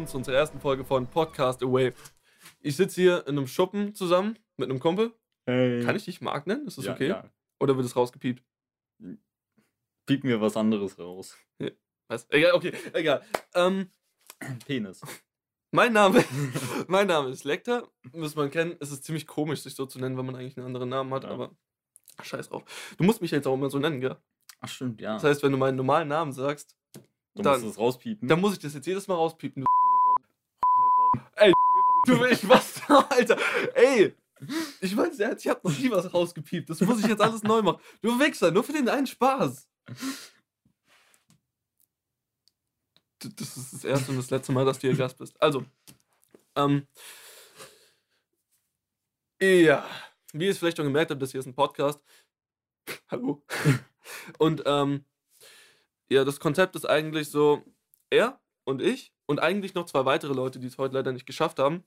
willkommen zu unserer ersten Folge von Podcast Away. Ich sitze hier in einem Schuppen zusammen mit einem Kumpel. Hey. Kann ich dich Marc nennen? Ist das ja, okay? Ja. Oder wird es rausgepiept? Piep mir was anderes raus. Was? Egal, okay, egal. Ähm, Penis. mein Name, mein Name ist Lecter. Muss man kennen. Es ist ziemlich komisch, sich so zu nennen, wenn man eigentlich einen anderen Namen hat, Ja. aber scheiß drauf. Du musst mich jetzt auch immer so nennen, gell? Ach stimmt, ja. Das heißt, wenn du meinen normalen Namen sagst, du dann- musst es rauspiepen. dann muss ich das jetzt jedes Mal rauspiepen. Ey, du ich was, Alter. Ey, ich weiß, ich hab noch nie was rausgepiept. Das muss ich jetzt alles neu machen. Du Wichser, nur für den einen Spaß. Das ist das erste und das letzte Mal, dass du hier Gast bist. Also, ähm, ja, wie ihr es vielleicht schon gemerkt habt, das hier ist ein Podcast. Hallo. Und ähm, ja, das Konzept ist eigentlich so, er und ich und eigentlich noch zwei weitere Leute, die es heute leider nicht geschafft haben,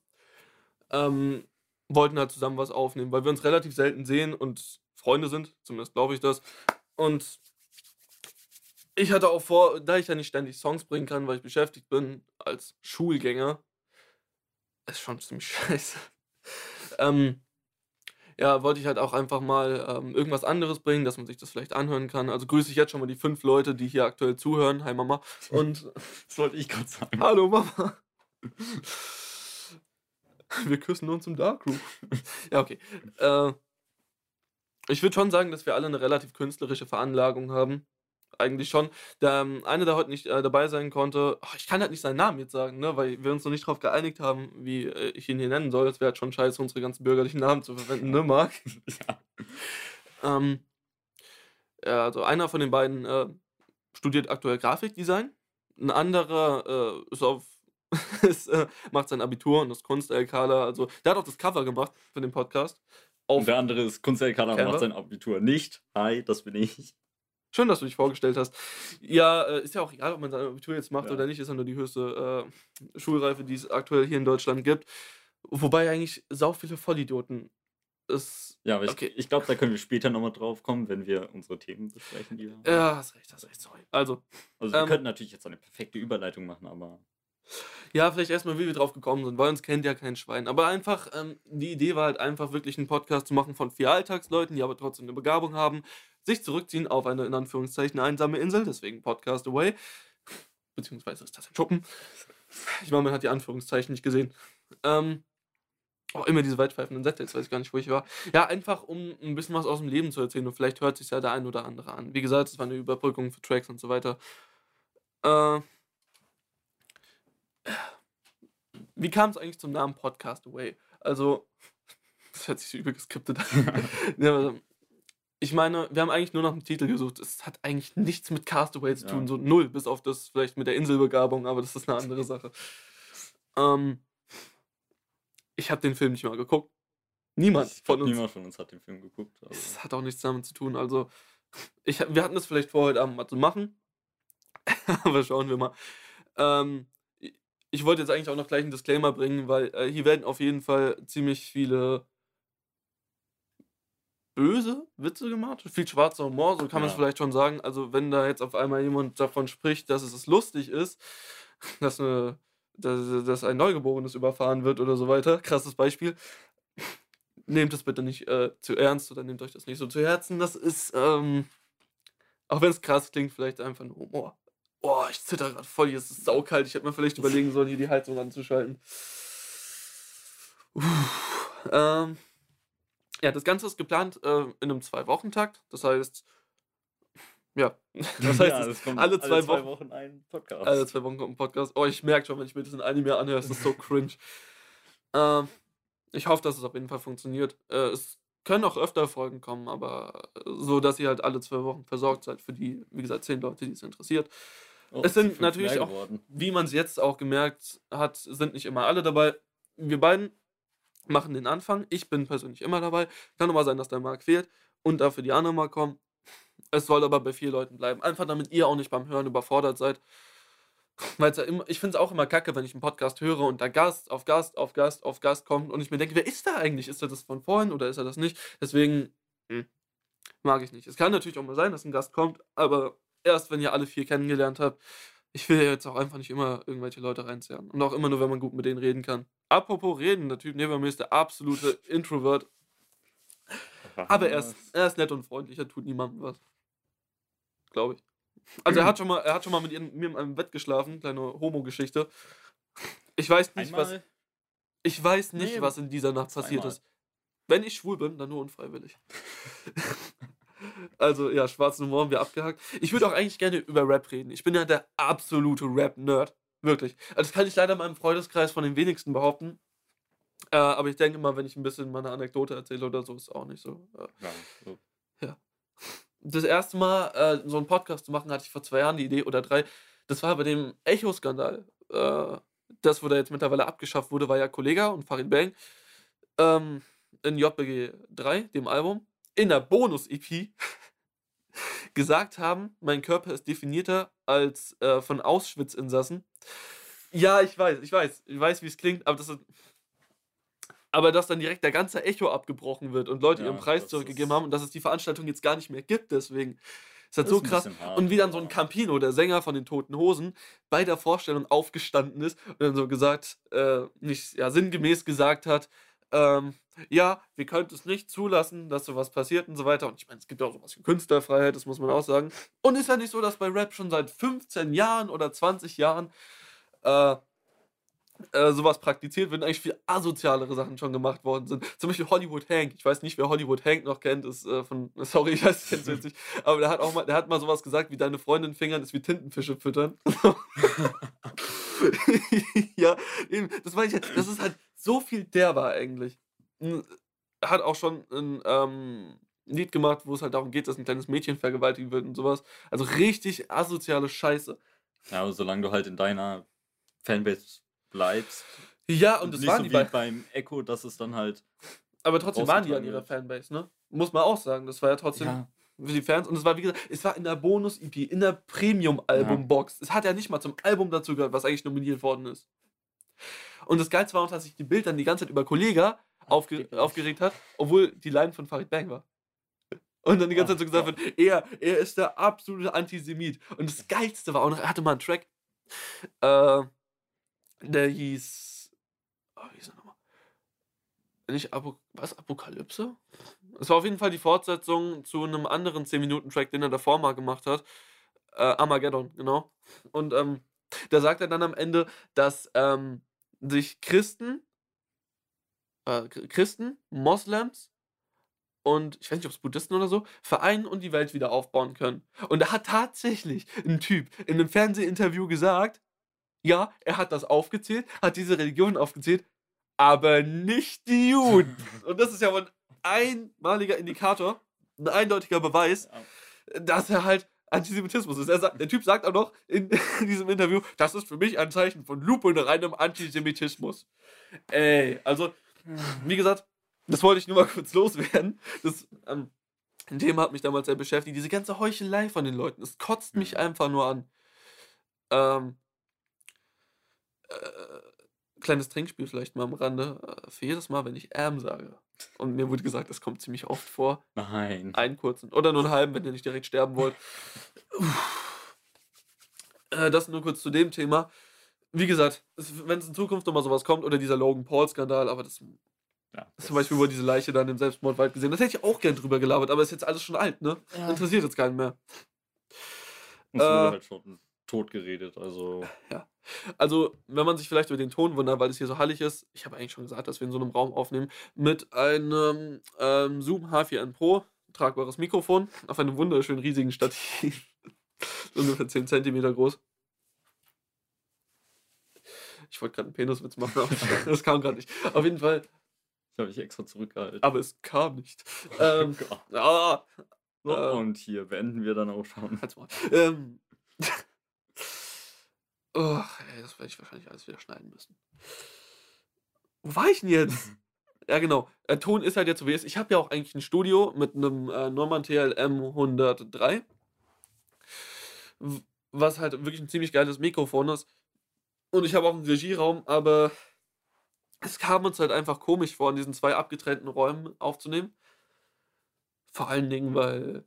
ähm, wollten halt zusammen was aufnehmen, weil wir uns relativ selten sehen und Freunde sind, zumindest glaube ich das. Und ich hatte auch vor, da ich ja nicht ständig Songs bringen kann, weil ich beschäftigt bin als Schulgänger, ist schon ziemlich scheiße. Ähm, ja, wollte ich halt auch einfach mal ähm, irgendwas anderes bringen, dass man sich das vielleicht anhören kann. Also grüße ich jetzt schon mal die fünf Leute, die hier aktuell zuhören. Hi Mama. Und Das wollte ich gerade sagen. hallo Mama. Wir küssen uns im Darkroom. Ja, okay. Äh, ich würde schon sagen, dass wir alle eine relativ künstlerische Veranlagung haben. Eigentlich schon. Der ähm, eine, der heute nicht äh, dabei sein konnte, ach, ich kann halt nicht seinen Namen jetzt sagen, ne, weil wir uns noch nicht darauf geeinigt haben, wie äh, ich ihn hier nennen soll. Es wäre halt schon scheiße, unsere ganzen bürgerlichen Namen zu verwenden, ne, Marc? Ja. Ähm, ja, also einer von den beiden äh, studiert aktuell Grafikdesign. Ein anderer äh, ist auf, ist, äh, macht sein Abitur und ist Kunst-LKler. Also der hat auch das Cover gemacht für den Podcast. Auf, Und der andere ist Kunst-LKler und macht sein Abitur nicht. Hi, das bin ich. Schön, dass du dich vorgestellt hast. Ja, äh, ist ja auch egal, ob man sein Abitur jetzt macht Ja. oder nicht. Ist ja nur die höchste äh, Schulreife, die es aktuell hier in Deutschland gibt. Wobei eigentlich sau viele Vollidioten es. Ja, aber ich, Okay. ich glaube, da können wir später nochmal drauf kommen, wenn wir unsere Themen besprechen. Die. Ja, hast recht, hast recht, sorry. Also, Also wir ähm, könnten natürlich jetzt eine perfekte Überleitung machen, aber Ja, vielleicht erstmal, wie wir drauf gekommen sind, weil uns kennt ja kein Schwein. Aber einfach, ähm, die Idee war halt einfach wirklich einen Podcast zu machen von vier Alltagsleuten, die aber trotzdem eine Begabung haben, sich zurückziehen auf eine in Anführungszeichen einsame Insel, deswegen Podcast Away. Beziehungsweise ist das ein Schuppen. Ich meine, man hat die Anführungszeichen nicht gesehen. Ähm, auch immer diese weitpfeifenden Sätze, jetzt weiß ich gar nicht, wo ich war. Ja, einfach um ein bisschen was aus dem Leben zu erzählen und vielleicht hört sich ja der ein oder andere an. Wie gesagt, es war eine Überbrückung für Tracks und so weiter. Äh, wie kam es eigentlich zum Namen Podcast Away? Also, das hört sich so übel geskriptet an. ja, also, ich meine, wir haben eigentlich nur nach einem Titel gesucht. Es hat eigentlich nichts mit Castaway zu Ja. tun, so null, bis auf das vielleicht mit der Inselbegabung, aber das ist eine andere Sache. Ähm, ich habe den Film nicht mal geguckt. Niemand von uns. niemand von uns hat den Film geguckt. Es hat auch nichts damit zu tun. Also, ich, wir hatten das vielleicht vor, heute Abend mal zu machen. Aber schauen wir mal. Ähm, ich- ich wollte jetzt eigentlich auch noch gleich einen Disclaimer bringen, weil äh, hier werden auf jeden Fall ziemlich viele böse Witze gemacht. Viel schwarzer Humor, so kann man es Ja. vielleicht schon sagen. Also, wenn da jetzt auf einmal jemand davon spricht, dass es lustig ist, dass, eine, dass, dass ein Neugeborenes überfahren wird oder so weiter, krasses Beispiel, nehmt es bitte nicht äh, zu ernst oder nehmt euch das nicht so zu Herzen. Das ist, ähm, auch wenn es krass klingt, vielleicht einfach nur Humor. Oh, ich zitter gerade voll, hier ist es saukalt. Ich hätte mir vielleicht überlegen sollen, hier die Heizung anzuschalten. Uff, ähm, ja, das Ganze ist geplant äh, in einem Zwei-Wochen-Takt. Das heißt, ja, das heißt, ja, es- es kommt alle zwei Wochen- ein Podcast. alle zwei Wochen kommt ein Podcast. Oh, ich merke schon, wenn ich mir das in Anime anhöre, ist das so cringe. ähm, ich hoffe, dass es auf jeden Fall funktioniert. Äh, es können auch öfter Folgen kommen, aber so, dass ihr halt alle zwei Wochen versorgt seid für die, wie gesagt, zehn Leute, die es interessiert. Oh, es sind natürlich auch-. Wie man es jetzt auch gemerkt hat, sind nicht immer alle dabei. Wir beiden machen den Anfang. Ich bin persönlich immer dabei. Kann aber sein, dass der Marc fehlt und dafür die anderen mal kommen. Es soll aber bei vier Leuten bleiben. Einfach damit ihr auch nicht beim Hören überfordert seid. Weil ja ich finde es auch immer kacke, wenn ich einen Podcast höre und da Gast auf Gast auf Gast auf Gast kommt und ich mir denke, wer ist da eigentlich? Ist er das von vorhin oder ist er das nicht? Deswegen hm, mag ich nicht. Es kann natürlich auch mal sein, dass ein Gast kommt, aber erst wenn ihr alle vier kennengelernt habt. Ich will ja jetzt auch einfach nicht immer irgendwelche Leute reinzerren. Und auch immer nur, wenn man gut mit denen reden kann. Apropos reden, der Typ neben mir ist der absolute Introvert. Aber er ist, er ist nett und freundlich, er tut niemandem was. Glaube ich. Also er hat schon mal, er hat schon mal mit mir in einem Bett geschlafen, kleine Homo-Geschichte. Ich weiß nicht, was. Einmal? Ich weiß nicht, Nee, was in dieser Nacht passiert ist. Wenn ich schwul bin, dann nur unfreiwillig. also ja, schwarzen Humor haben wir abgehakt. Ich würde auch eigentlich gerne über Rap reden. Ich bin ja der absolute Rap-Nerd. Wirklich. Also das kann ich leider in meinem Freundeskreis von den wenigsten behaupten. Äh, aber ich denke mal, wenn ich ein bisschen meine Anekdote erzähle oder so, ist auch nicht so. Äh, Ja, das erste Mal äh, so einen Podcast zu machen, hatte ich vor zwei Jahren die Idee oder drei. Das war bei dem Echo-Skandal. Äh, das, wo der jetzt mittlerweile abgeschafft wurde, war ja Kollega und Farid Bang ähm, in JBG 3, dem Album, in der Bonus-EP gesagt haben, mein Körper ist definierter als äh, von Auschwitz-Insassen. Ja, ich weiß, ich weiß, ich weiß, wie es klingt, aber das ist. Aber dass dann direkt der ganze Echo abgebrochen wird und Leute Ja, ihren Preis zurückgegeben haben und dass es die Veranstaltung jetzt gar nicht mehr gibt, deswegen. Ist halt Das so ist krass. hart, Und wie dann so ein Campino, der Sänger von den Toten Hosen, bei der Vorstellung aufgestanden ist und dann so gesagt, äh, nicht, ja, sinngemäß gesagt hat, ähm, ja, wir könnten es nicht zulassen, dass sowas passiert und so weiter. Und ich meine, es gibt auch sowas wie Künstlerfreiheit, das muss man auch sagen. Und ist ja nicht so, dass bei Rap schon seit 15 Jahren oder 20 Jahren äh, äh, sowas praktiziert wird und eigentlich viel asozialere Sachen schon gemacht worden sind. Zum Beispiel Hollywood Hank. Ich weiß nicht, wer Hollywood Hank noch kennt, ist äh, von, sorry, ich weiß es jetzt nicht, aber der hat auch mal, der hat mal sowas gesagt, wie deine Freundin fingern ist wie Tintenfische füttern. ja, eben, das meine ich, das ist halt so viel derber eigentlich. Hat auch schon ein ähm, Lied gemacht, wo es halt darum geht, dass ein kleines Mädchen vergewaltigt wird und sowas. Also richtig asoziale Scheiße. Ja, aber solange du halt in deiner Fanbase bleibst. Ja, und das nicht waren so die wie bei, beim Echo, dass es dann halt. aber trotzdem waren die an ihrer. Fanbase, ne? Muss man auch sagen. Das war ja trotzdem Ja, für die Fans. Und es war, wie gesagt, es war in der Bonus-EP, in der Premium-Album-Box. Es hat ja nicht mal zum Album dazu gehört, was eigentlich nominiert worden ist. Und das Geilste war auch, dass sich die Bild dann die ganze Zeit über Kollega aufge Aufgeregt. hat, obwohl die Line von Farid Bang war. Und dann die ganze Zeit so gesagt wird, er, er ist der absolute Antisemit. Und das Geilste war auch noch, er hatte mal einen Track, äh, der hieß, oh, wie hieß er nochmal? Nicht Apo, was, Apokalypse? Es war auf jeden Fall die Fortsetzung zu einem anderen 10-Minuten-Track, den er davor mal gemacht hat. Äh, Armageddon, genau. Und ähm, da sagt er dann am Ende, dass ähm, sich Christen, äh, Chr- Christen, Moslems und ich weiß nicht, ob es Buddhisten oder so, vereinen und die Welt wieder aufbauen können. Und da hat tatsächlich ein Typ in einem Fernsehinterview gesagt, ja, er hat das aufgezählt, hat diese Religion aufgezählt, aber nicht die Juden. Und das ist ja wohl ein einmaliger Indikator, ein eindeutiger Beweis, dass er halt Antisemitismus ist. Er sagt, der Typ sagt auch noch in, diesem Interview, das ist für mich ein Zeichen von lupenreinem Antisemitismus. Ey, also, wie gesagt, das wollte ich nur mal kurz loswerden. Das ähm, Thema hat mich damals sehr beschäftigt. Diese ganze Heuchelei von den Leuten, es kotzt mich Mhm. einfach nur an. Ähm, äh, kleines Trinkspiel vielleicht mal am Rande. Äh, für jedes Mal, wenn ich ähm sage. Und mir wurde gesagt, das kommt ziemlich oft vor. Nein. Einen kurzen. Oder nur einen halben, wenn ihr nicht direkt sterben wollt. Äh, das nur kurz zu dem Thema. Wie gesagt, es- wenn es in Zukunft nochmal sowas kommt, oder dieser Logan Paul-Skandal, aber das Ja, zum Beispiel wurde diese Leiche dann im Selbstmordwald gesehen. Das hätte ich auch gern drüber gelabert, aber ist jetzt alles schon alt, ne? Ja. Interessiert jetzt keinen mehr. Und wurde äh, halt schon tot geredet. Also. Also, wenn man sich vielleicht über den Ton wundert, weil es hier so hallig ist, ich habe eigentlich schon gesagt, dass wir in so einem Raum aufnehmen, mit einem ähm, Zoom H4n Pro, tragbares Mikrofon, auf einem wunderschön riesigen Stativ. Ungefähr 10 cm groß. Ich wollte gerade einen Peniswitz machen, aber das kam gerade nicht. Auf jeden Fall, Das habe ich extra zurückgehalten. aber es kam nicht. Ähm, Oh ah, So, äh, und hier beenden wir dann auch schon. Ähm. Oh, ey, das werde ich wahrscheinlich alles wieder schneiden müssen. Wo war ich denn jetzt? ja, genau. Der Ton ist halt jetzt so wie es ist. Ich habe ja auch eigentlich ein Studio mit einem äh, Neumann TLM 103. w- Was halt wirklich ein ziemlich geiles Mikrofon ist. Und ich habe auch einen Regieraum, aber es kam uns halt einfach komisch vor, in diesen zwei abgetrennten Räumen aufzunehmen. Vor allen Dingen, weil Äh,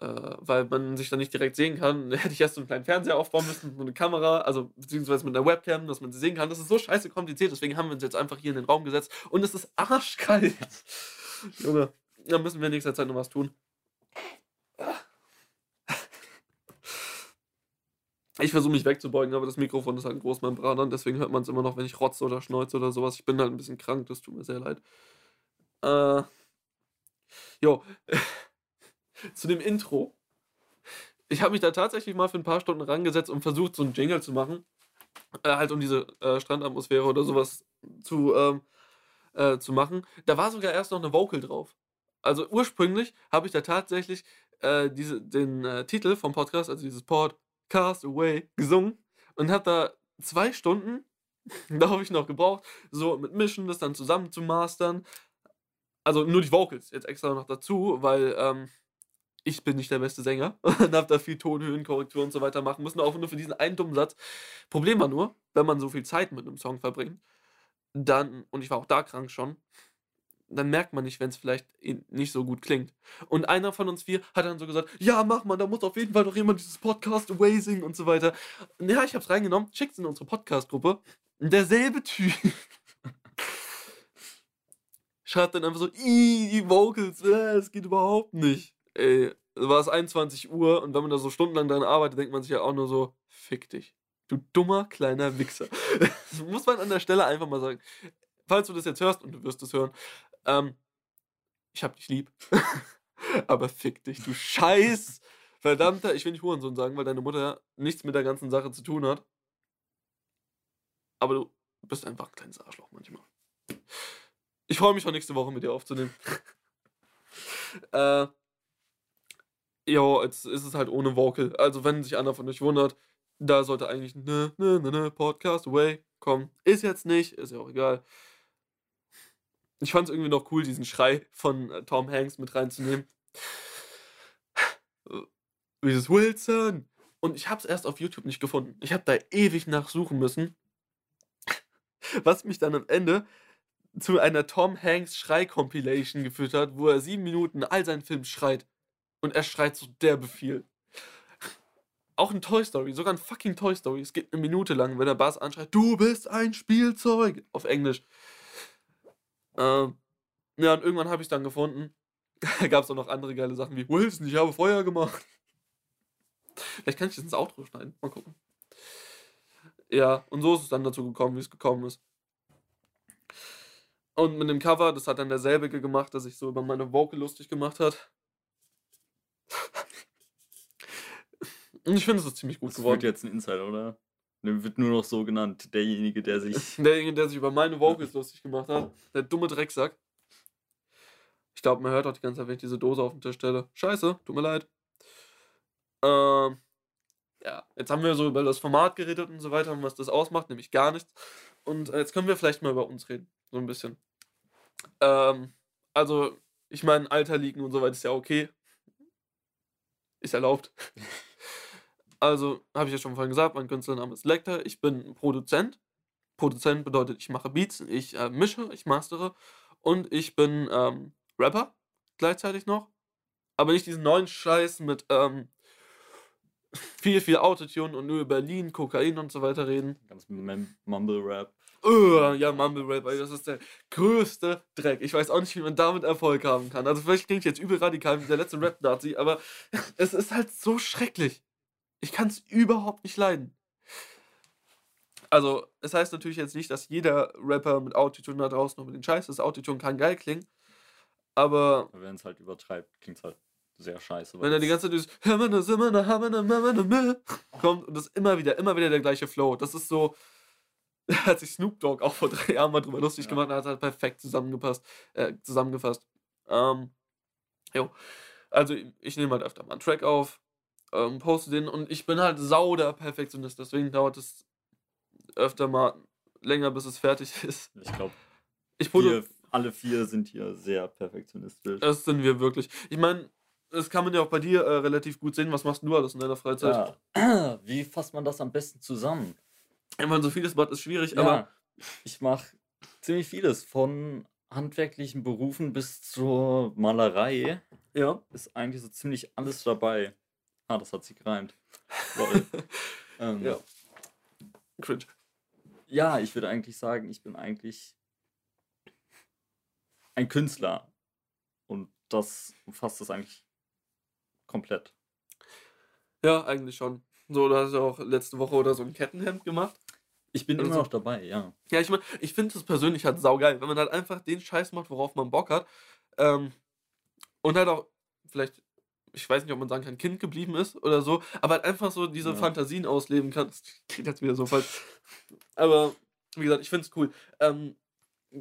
weil man sich dann nicht direkt sehen kann. Hätte ich erst so einen kleinen Fernseher aufbauen müssen, so eine Kamera, also beziehungsweise mit einer Webcam, dass man sie sehen kann. Das ist so scheiße kompliziert, deswegen haben wir uns jetzt einfach hier in den Raum gesetzt und es ist arschkalt. Junge, da müssen wir in nächster Zeit noch was tun. Ich versuche mich wegzubeugen, aber das Mikrofon ist halt ein Großmembran, deswegen hört man es immer noch, wenn ich rotze oder schneuze oder sowas. Ich bin halt ein bisschen krank, das tut mir sehr leid. Äh, jo, zu dem Intro. Ich habe mich da tatsächlich mal für ein paar Stunden rangesetzt und versucht, so einen Jingle zu machen. Äh, halt um diese äh, Strandatmosphäre oder sowas zu, ähm, äh, zu machen. Da war sogar erst noch eine Vocal drauf. Also ursprünglich habe ich da tatsächlich äh, diese, den äh, Titel vom Podcast, also dieses Podcast Away, gesungen und habe da zwei Stunden, da habe ich noch gebraucht, so mit Mischen, das dann zusammen zu mastern. Also nur die Vocals jetzt extra noch dazu, weil ähm, ich bin nicht der beste Sänger und habe da viel Tonhöhenkorrektur und so weiter machen müssen, auch nur für diesen einen dummen Satz. Problem war nur, wenn man so viel Zeit mit einem Song verbringt, dann, und ich war auch da krank schon, dann merkt man nicht, wenn es vielleicht nicht so gut klingt. Und einer von uns vier hat dann so gesagt, ja, mach mal, da muss auf jeden Fall doch jemand dieses Podcast Away singen und so weiter. Ja, ich hab's reingenommen, schickt's in unsere Podcast-Gruppe. Derselbe Typ schreibt dann einfach so, die Vocals, äh, es geht überhaupt nicht. Ey, war es 21 Uhr und wenn man da so stundenlang dran arbeitet, denkt man sich ja auch nur so, fick dich. Du dummer kleiner Wichser. das muss man an der Stelle einfach mal sagen. Falls du das jetzt hörst und du wirst es hören, ähm, ich hab dich lieb. Aber fick dich, du Scheiß. Verdammter, ich will nicht Hurensohn sagen, weil deine Mutter nichts mit der ganzen Sache zu tun hat. Aber du bist einfach ein kleines Arschloch manchmal. Ich freue mich schon nächste Woche mit dir aufzunehmen. äh, Jo, jetzt ist es halt ohne Vocal. Also, wenn sich einer von euch wundert, da sollte eigentlich ne, ne, ne, ne, Podcast away kommen. Ist jetzt nicht, ist ja auch egal. Ich fand es irgendwie noch cool, diesen Schrei von äh, Tom Hanks mit reinzunehmen. Dieses Wilson. Und ich habe es erst auf YouTube nicht gefunden. Ich habe da ewig nachsuchen müssen. Was mich dann am Ende zu einer Tom Hanks Schrei-Compilation geführt hat, wo er sieben Minuten all seinen Film schreit. Und er schreit so derbe viel. Auch in Toy Story, sogar in fucking Toy Story. Es geht eine Minute lang, wenn der Bass anschreit, du bist ein Spielzeug. Auf Englisch. Ähm, ja, und irgendwann habe ich dann gefunden. Da gab es auch noch andere geile Sachen wie Wilson, ich habe Feuer gemacht. Vielleicht kann ich das ins Outro schneiden. Mal gucken. Ja, und so ist es dann dazu gekommen, wie es gekommen ist. Und mit dem Cover, das hat dann derselbe gemacht, der sich so über meine Vocal lustig gemacht hat. Und ich finde, es ist ziemlich gut Das geworden. wird jetzt ein Insider, oder? Der wird nur noch so genannt, derjenige, der sich. Derjenige, der sich über meine Vocals lustig gemacht hat. Der dumme Drecksack. Ich glaube, man hört auch die ganze Zeit, wenn ich diese Dose auf den Tisch stelle. Scheiße, tut mir leid. Ähm, ja, jetzt haben wir so über das Format geredet und so weiter und was das ausmacht, nämlich gar nichts. Und äh, jetzt können wir vielleicht mal über uns reden. So ein bisschen. Ähm, also, ich meine, Alter liegen und so weiter ist ja okay. Ist erlaubt. Also, habe ich ja schon vorhin gesagt, mein Künstlername ist Lecter. Ich bin Produzent. Produzent bedeutet, ich mache Beats, ich äh, mische, ich mastere und ich bin ähm, Rapper gleichzeitig noch. Aber nicht diesen neuen Scheiß mit ähm, viel, viel Autotune und nur über Berlin, Kokain und so weiter reden. Ganz Mumble Rap. Uh, ja, Mumble Rap, das ist der größte Dreck. Ich weiß auch nicht, wie man damit Erfolg haben kann. Also vielleicht klingt ich jetzt übel radikal wie der letzte Rap-Nazi, aber es ist halt so schrecklich. Ich kann es überhaupt nicht leiden. Also, es heißt natürlich jetzt nicht, dass jeder Rapper mit Autotune da draußen unbedingt scheiße ist. Autotune kann geil klingen, aber Wenn es halt übertreibt, klingt es halt sehr scheiße. wenn er die ganze Zeit dieses kommt und das ist immer wieder, immer wieder der gleiche Flow. Das ist so, hat sich Snoop Dogg auch vor drei Jahren mal drüber lustig Ja. gemacht und hat halt perfekt zusammengepasst, äh, zusammengefasst. Ähm, jo. Also ich nehme halt öfter mal einen Track auf, ähm, poste den und ich bin halt sau der Perfektionist, deswegen dauert es öfter mal länger, bis es fertig ist. Ich glaube, Ich wir alle vier sind hier sehr perfektionistisch. Das sind wir wirklich. Ich meine, das kann man ja auch bei dir äh, relativ gut sehen. Was machst du alles in deiner Freizeit? Ja. Wie fasst man das am besten zusammen? Ich meine, so vieles macht ist schwierig, aber Ja, ich mache ziemlich vieles von handwerklichen Berufen bis zur Malerei Ja. ist eigentlich so ziemlich alles dabei. Ah, das hat sich gereimt. Lol. ähm, Ja. Cringe. ja, ich würde eigentlich sagen, ich bin eigentlich ein Künstler. Und das umfasst das eigentlich komplett. Ja, eigentlich schon. So, du hast ja auch letzte Woche oder so ein Kettenhemd gemacht. Ich bin Also- immer noch dabei, ja. Ja, ich meine, ich finde es persönlich halt saugeil, wenn man halt einfach den Scheiß macht, worauf man Bock hat. Ähm, und halt auch, vielleicht, ich weiß nicht, ob man sagen kann, Kind geblieben ist oder so, aber halt einfach so diese Ja. Fantasien ausleben kann. Das klingt jetzt wieder so falsch. Aber, wie gesagt, ich finde es cool. Ähm,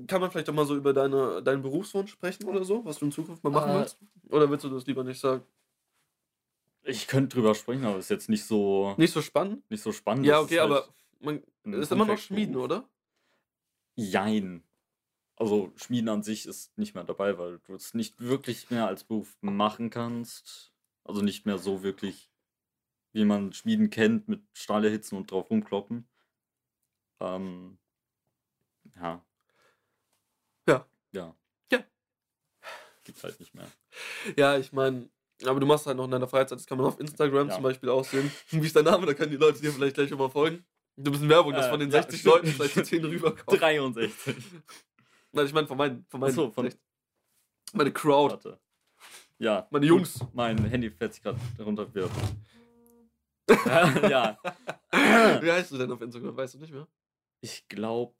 kann man vielleicht auch mal so über deine, deinen Berufswunsch sprechen oder so, was du in Zukunft mal machen Äh, willst? Oder willst du das lieber nicht sagen? Ich könnte drüber sprechen, aber ist jetzt nicht so, Nicht so spannend? nicht so spannend. Ja, okay, ist halt aber man ist immer noch. Schmieden, oder? Jein. Also Schmieden an sich ist nicht mehr dabei, weil du es nicht wirklich mehr als Beruf machen kannst. Also nicht mehr so wirklich, wie man Schmieden kennt, mit Stahl erhitzen und drauf rumkloppen. Ähm, ja. Ja. Ja. Ja. Gibt's halt nicht mehr. Ja, ich meine, aber du machst halt noch in deiner Freizeit, das kann man auf Instagram Ja. zum Beispiel auch sehen. Wie ist dein Name? Da können die Leute dir vielleicht gleich schon mal folgen. Du bist in Werbung, dass Äh, von den ja, 60 stimmt. Leuten vielleicht die 10 rüberkommen. 63. Nein, ich meine von meinen, von meinen, Achso, von- meine Crowd, Warte. Ja. meine Jungs. Mein Handy fährt sich gerade runter. Wird. ja. Wie heißt du denn auf Instagram? Weißt du nicht mehr? Ich glaube,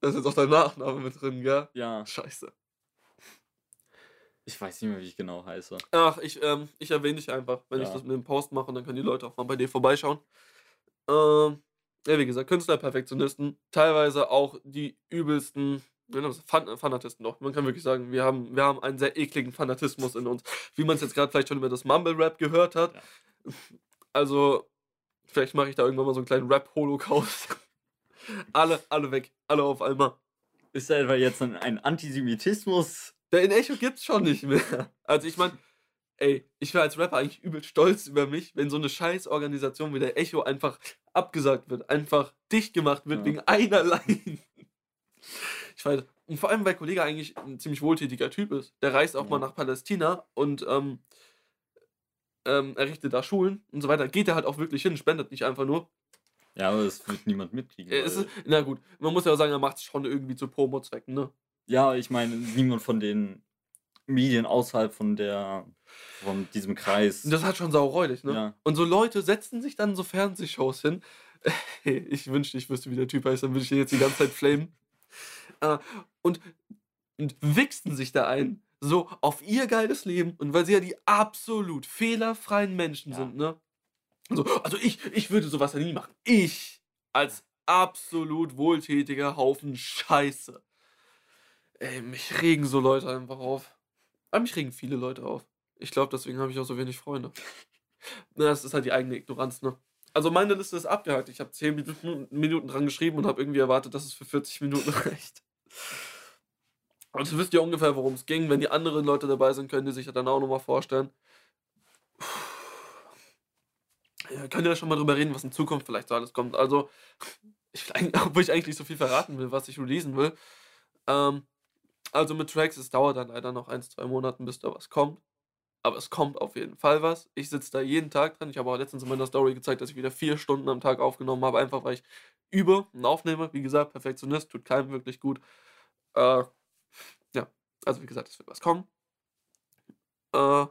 Da ist jetzt auch dein Nachname mit drin, gell? ja. Scheiße. Ich weiß nicht mehr, wie ich genau heiße. Ach, ich, ähm, ich erwähne dich einfach, wenn ich Ja. das mit dem Post mache dann können die Leute auch mal bei dir vorbeischauen. Ähm, ja, wie gesagt, Künstler, Perfektionisten, teilweise auch die übelsten Fan Fanatisten doch. Man kann wirklich sagen, wir haben, wir haben einen sehr ekligen Fanatismus in uns. Wie man es jetzt gerade vielleicht schon über das Mumble-Rap gehört hat. Ja. Also, vielleicht mache ich da irgendwann mal so einen kleinen Rap-Holocaust. alle, alle weg, alle auf einmal. Ist da etwa jetzt ein, ein Antisemitismus? Der in Echo gibt's schon nicht mehr. Also ich meine, ey, ich wäre als Rapper eigentlich übel stolz über mich, wenn so eine scheiß Organisation wie der Echo einfach abgesagt wird, einfach dicht gemacht wird Ja. wegen einer Line. Ich weiß, und vor allem, weil Kollege eigentlich ein ziemlich wohltätiger Typ ist. Der reist auch Ja. mal nach Palästina und ähm, ähm, errichtet da Schulen und so weiter. Geht er halt auch wirklich hin, spendet nicht einfach nur. Ja, aber das wird niemand mitkriegen. Ist, na gut, man muss ja auch sagen, er macht es schon irgendwie zu Promo-Zwecken, ne? ja, ich meine, niemand von den Medien außerhalb von der, von diesem Kreis. Das hat schon sauräudig, ne? Ja. Und so Leute setzen sich dann so Fernsehshows hin. Ich wünschte, ich wüsste, wie der Typ heißt, dann würde ich den jetzt die ganze Zeit flamen. Äh, und, und wichsen sich da ein, so auf ihr geiles Leben. Und weil sie ja die absolut fehlerfreien Menschen Ja. sind, ne? So, also ich, ich würde sowas ja nie machen. Ich als absolut wohltätiger Haufen Scheiße. Ey, mich regen so Leute einfach auf. Aber mich regen viele Leute auf. Ich glaube, deswegen habe ich auch so wenig Freunde. Das ist halt die eigene Ignoranz, ne? Also meine Liste ist abgehakt. Ich habe 10 Minuten, Minuten dran geschrieben und habe irgendwie erwartet, dass es für 40 Minuten reicht. Also wisst ihr ungefähr, worum es ging. Wenn die anderen Leute dabei sind, können die sich ja dann auch nochmal vorstellen. Ja, könnt ihr ja schon mal drüber reden, was in Zukunft vielleicht so alles kommt. Also, ich obwohl ich eigentlich nicht so viel verraten will, was ich releasen will. Ähm, also mit Tracks, es dauert dann leider noch ein, zwei Monate, bis da was kommt. Aber es kommt auf jeden Fall was. Ich sitze da jeden Tag dran. Ich habe auch letztens in meiner Story gezeigt, dass ich wieder vier Stunden am Tag aufgenommen habe, einfach weil ich übe und aufnehme. Wie gesagt, Perfektionist, tut keinem wirklich gut. Äh, ja, also wie gesagt, es wird was kommen. Äh,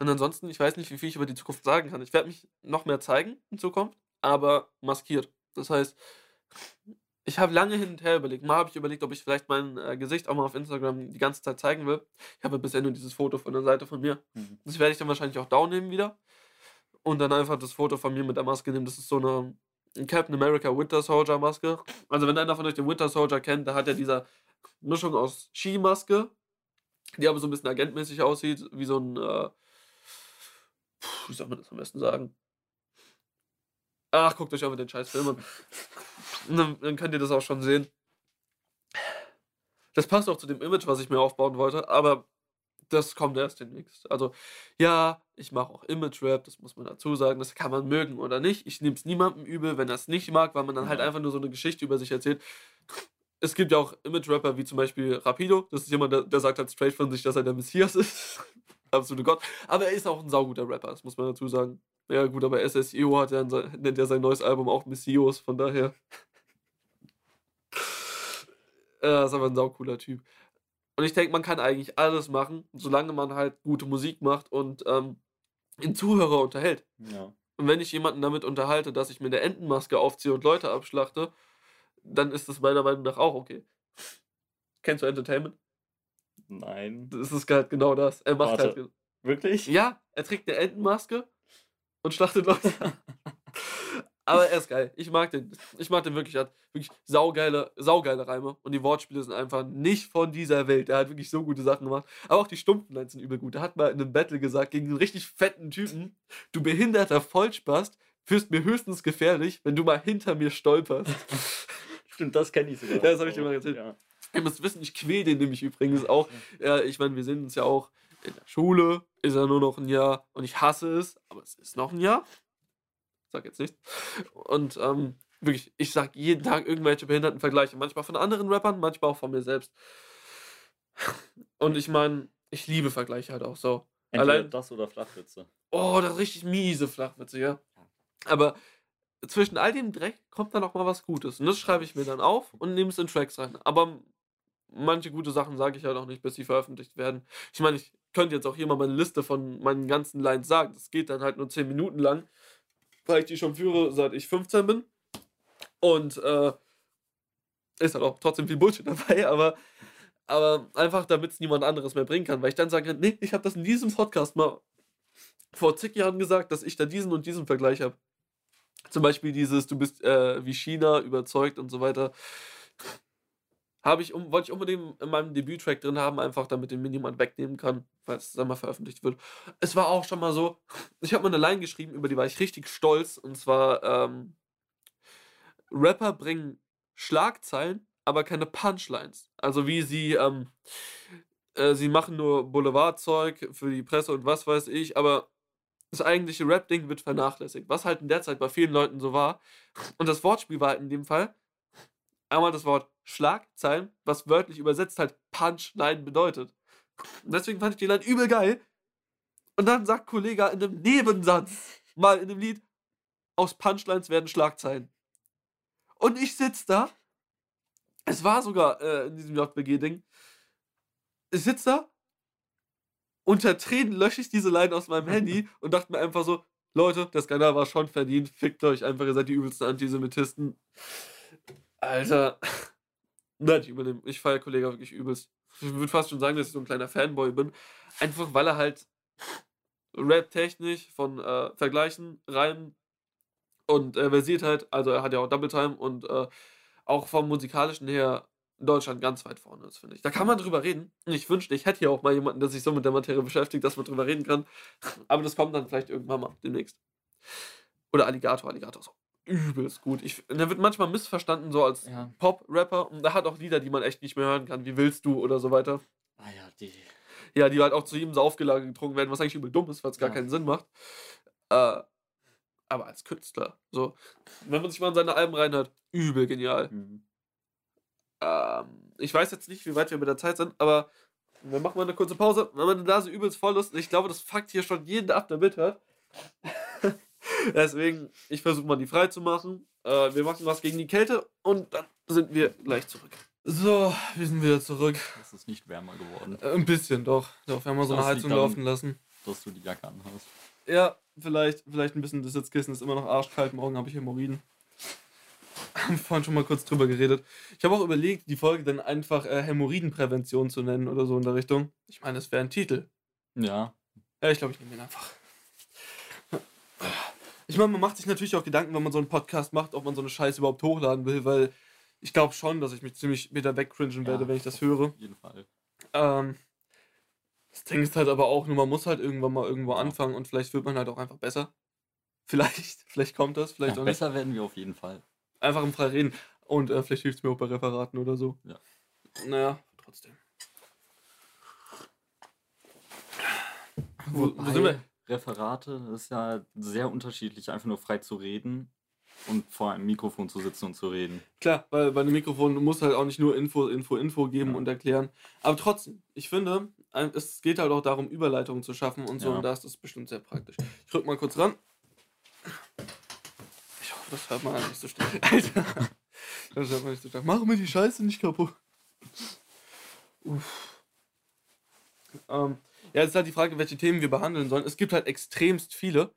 und ansonsten, ich weiß nicht, wie viel ich über die Zukunft sagen kann. Ich werde mich noch mehr zeigen in Zukunft, aber maskiert. Das heißt, ich habe lange hin und her überlegt. Mal habe ich überlegt, ob ich vielleicht mein äh, Gesicht auch mal auf Instagram die ganze Zeit zeigen will. Ich habe bisher nur dieses Foto von der Seite von mir. Mhm. Das werde ich dann wahrscheinlich auch down nehmen wieder. Und dann einfach das Foto von mir mit der Maske nehmen. Das ist so eine Captain America Winter Soldier Maske. Also wenn einer von euch den Winter Soldier kennt, da hat er diese Mischung aus Skimaske, die aber so ein bisschen agentmäßig aussieht, wie so ein, äh, wie soll man das am besten sagen? Ach, guckt euch einfach den scheiß Film an. Dann, dann könnt ihr das auch schon sehen. Das passt auch zu dem Image, was ich mir aufbauen wollte, aber das kommt erst demnächst. Also, ja, ich mache auch Image-Rap, das muss man dazu sagen. Das kann man mögen oder nicht. Ich nehme es niemandem übel, wenn er es nicht mag, weil man dann halt einfach nur so eine Geschichte über sich erzählt. es gibt ja auch Image-Rapper wie zum Beispiel Rapido. Das ist jemand, der, der sagt halt straight von sich, dass er der Messias ist. Absolute Gott. Aber er ist auch ein sauguter Rapper, das muss man dazu sagen. Ja, gut, aber SSIO hat ja, nennt ja sein neues Album auch Messios, von daher. Er ist aber ein saucooler Typ. Und ich denke, man kann eigentlich alles machen, solange man halt gute Musik macht und ähm, den Zuhörer unterhält. Ja. Und wenn ich jemanden damit unterhalte, dass ich mir eine Entenmaske aufziehe und Leute abschlachte, dann ist das meiner Meinung nach auch okay. Kennst du Entertainment? Nein. Das ist halt genau das. Er macht Warte. halt. Wirklich? Ja, er trägt eine Entenmaske und schlachtet Leute. Aber er ist geil. Ich mag den. Ich mag den wirklich. Er hat wirklich saugeile, saugeile Reime. Und die Wortspiele sind einfach nicht von dieser Welt. Er hat wirklich so gute Sachen gemacht. Aber auch die stumpfen Lines sind übel gut. Er hat mal in einem Battle gesagt, gegen einen richtig fetten Typen, du behinderter Vollspast, wirst mir höchstens gefährlich, wenn du mal hinter mir stolperst. Stimmt, das kenne ich sogar. Ja, das hab ich dir mal erzählt. Ja. Ihr müsst wissen, ich quäl den nämlich übrigens auch. Ja, ich meine, wir sind uns ja auch in der Schule, ist ja nur noch ein Jahr und ich hasse es, aber es ist noch ein Jahr. Sag jetzt nicht. Und ähm, wirklich, ich sag jeden Tag irgendwelche behinderten Vergleiche. Manchmal von anderen Rappern, manchmal auch von mir selbst. Und ich meine, ich liebe Vergleiche halt auch so. Entweder Allein- das oder Flachwitze. Oh, das ist richtig miese Flachwitze, ja. Aber zwischen all dem Dreck kommt dann auch mal was Gutes. Und das schreibe ich mir dann auf und nehme es in Tracks rein. Aber manche gute Sachen sage ich halt auch nicht, bis sie veröffentlicht werden. Ich meine, ich könnte jetzt auch hier mal meine Liste von meinen ganzen Lines sagen. Das geht dann halt nur 10 Minuten lang, weil ich die schon führe, seit ich 15 bin. Und äh, ist halt auch trotzdem viel Bullshit dabei, aber, aber einfach, damit es niemand anderes mehr bringen kann. Weil ich dann sage, nee, ich habe das in diesem Podcast mal vor zig Jahren gesagt, dass ich da diesen und diesen Vergleich habe. Zum Beispiel dieses, du bist äh, wie China überzeugt und so weiter. Habe ich, um, wollte ich unbedingt in meinem Debüttrack drin haben, einfach damit den niemand wegnehmen kann, falls es dann mal veröffentlicht wird. Es war auch schon mal so, ich habe mal eine Line geschrieben, über die war ich richtig stolz. Und zwar, ähm, Rapper bringen Schlagzeilen, aber keine Punchlines. Also wie sie, ähm, äh, sie machen nur Boulevardzeug für die Presse und was weiß ich, aber das eigentliche Rap-Ding wird vernachlässigt, was halt in der Zeit bei vielen Leuten so war. Und das Wortspiel war halt in dem Fall einmal das Wort Schlagzeilen, was wörtlich übersetzt halt Punchline bedeutet. Und deswegen fand ich die Line übel geil. Und dann sagt Kollega in einem Nebensatz mal in dem Lied, aus Punchlines werden Schlagzeilen. Und ich sitz da. Es war sogar äh, in diesem JBG-Ding. Ich sitz da. Unter Tränen lösche ich diese Line aus meinem Handy und dachte mir einfach so, Leute, der Skandal war schon verdient. Fickt euch einfach, ihr seid die übelsten Antisemitisten. Alter. Nein, ich übernehme. Ich feiere Kollege wirklich übelst. Ich würde fast schon sagen, dass ich so ein kleiner Fanboy bin. Einfach weil er halt Rap-technisch von äh, Vergleichen, Reimen und äh, Versiertheit, also er hat ja auch Double Time und äh, auch vom musikalischen her Deutschland ganz weit vorne ist, finde ich. Da kann man drüber reden. Ich wünschte, ich hätte hier auch mal jemanden, der sich so mit der Materie beschäftigt, dass man drüber reden kann. Aber das kommt dann vielleicht irgendwann mal demnächst. Oder Alligator, Alligator auch übelst gut. Ich, der wird manchmal missverstanden so als Ja. Pop-Rapper und er hat auch Lieder, die man echt nicht mehr hören kann, wie willst du oder so weiter. Ah ja, die. Ja, die halt auch zu jedem Saufgelage getrunken werden, was eigentlich übel dumm ist, weil es gar Ja. keinen Sinn macht. Äh, aber als Künstler, so, wenn man sich mal in seine Alben reinhört, übel genial. Mhm. Ähm, ich weiß jetzt nicht, wie weit wir mit der Zeit sind, aber wir machen mal eine kurze Pause. Wenn meine Nase übelst voll ist, ich glaube, das fuckt hier schon jeden ab, der mithört. Deswegen, ich versuche mal die frei zu machen. Äh, wir machen was gegen die Kälte und dann sind wir gleich zurück. So, wir sind wieder zurück. Es ist nicht wärmer geworden, Äh, ein bisschen doch. Doch, wir haben mal so eine Heizung daran- laufen lassen. dass du die Jacke anhast. Ja, vielleicht, vielleicht ein bisschen das Sitzkissen ist immer noch arschkalt. Morgen habe ich Hämorrhoiden. Haben vorhin schon mal kurz drüber geredet. Ich habe auch überlegt, die Folge dann einfach äh, Hämorrhoidenprävention zu nennen oder so in der Richtung. Ich meine, das wäre ein Titel. Ja. Ja, ich glaube, ich nehme ihn einfach. Ich meine, man macht sich natürlich auch Gedanken, wenn man so einen Podcast macht, ob man so eine Scheiße überhaupt hochladen will, weil ich glaube schon, dass ich mich ziemlich wieder wegcringen werde, Ja. wenn ich das höre. Auf jeden Fall. Ähm, das Ding ist halt aber auch nur, man muss halt irgendwann mal irgendwo anfangen und vielleicht wird man halt auch einfach besser. Vielleicht, vielleicht kommt das, vielleicht Ja, auch nicht. besser werden wir auf jeden Fall. Einfach im Frei reden. Und äh, vielleicht hilft es mir auch bei Referaten oder so. Ja. Naja, trotzdem. Wo, wo sind wir? Referate ist ja sehr unterschiedlich, einfach nur frei zu reden. und vor einem Mikrofon zu sitzen und zu reden. Klar, weil bei einem Mikrofon muss halt auch nicht nur Info, Info, Info geben Ja. und erklären. Aber trotzdem, ich finde, es geht halt auch darum, Überleitungen zu schaffen und so. Ja. Und da ist das bestimmt sehr praktisch. Ich rück mal kurz ran. Ich hoffe, das hört man halt nicht so stark. Alter. Das hört man nicht so stark. Mach mir die Scheiße nicht kaputt. Uff. Ähm, ja, jetzt ist halt die Frage, welche Themen wir behandeln sollen. Es gibt halt extremst viele.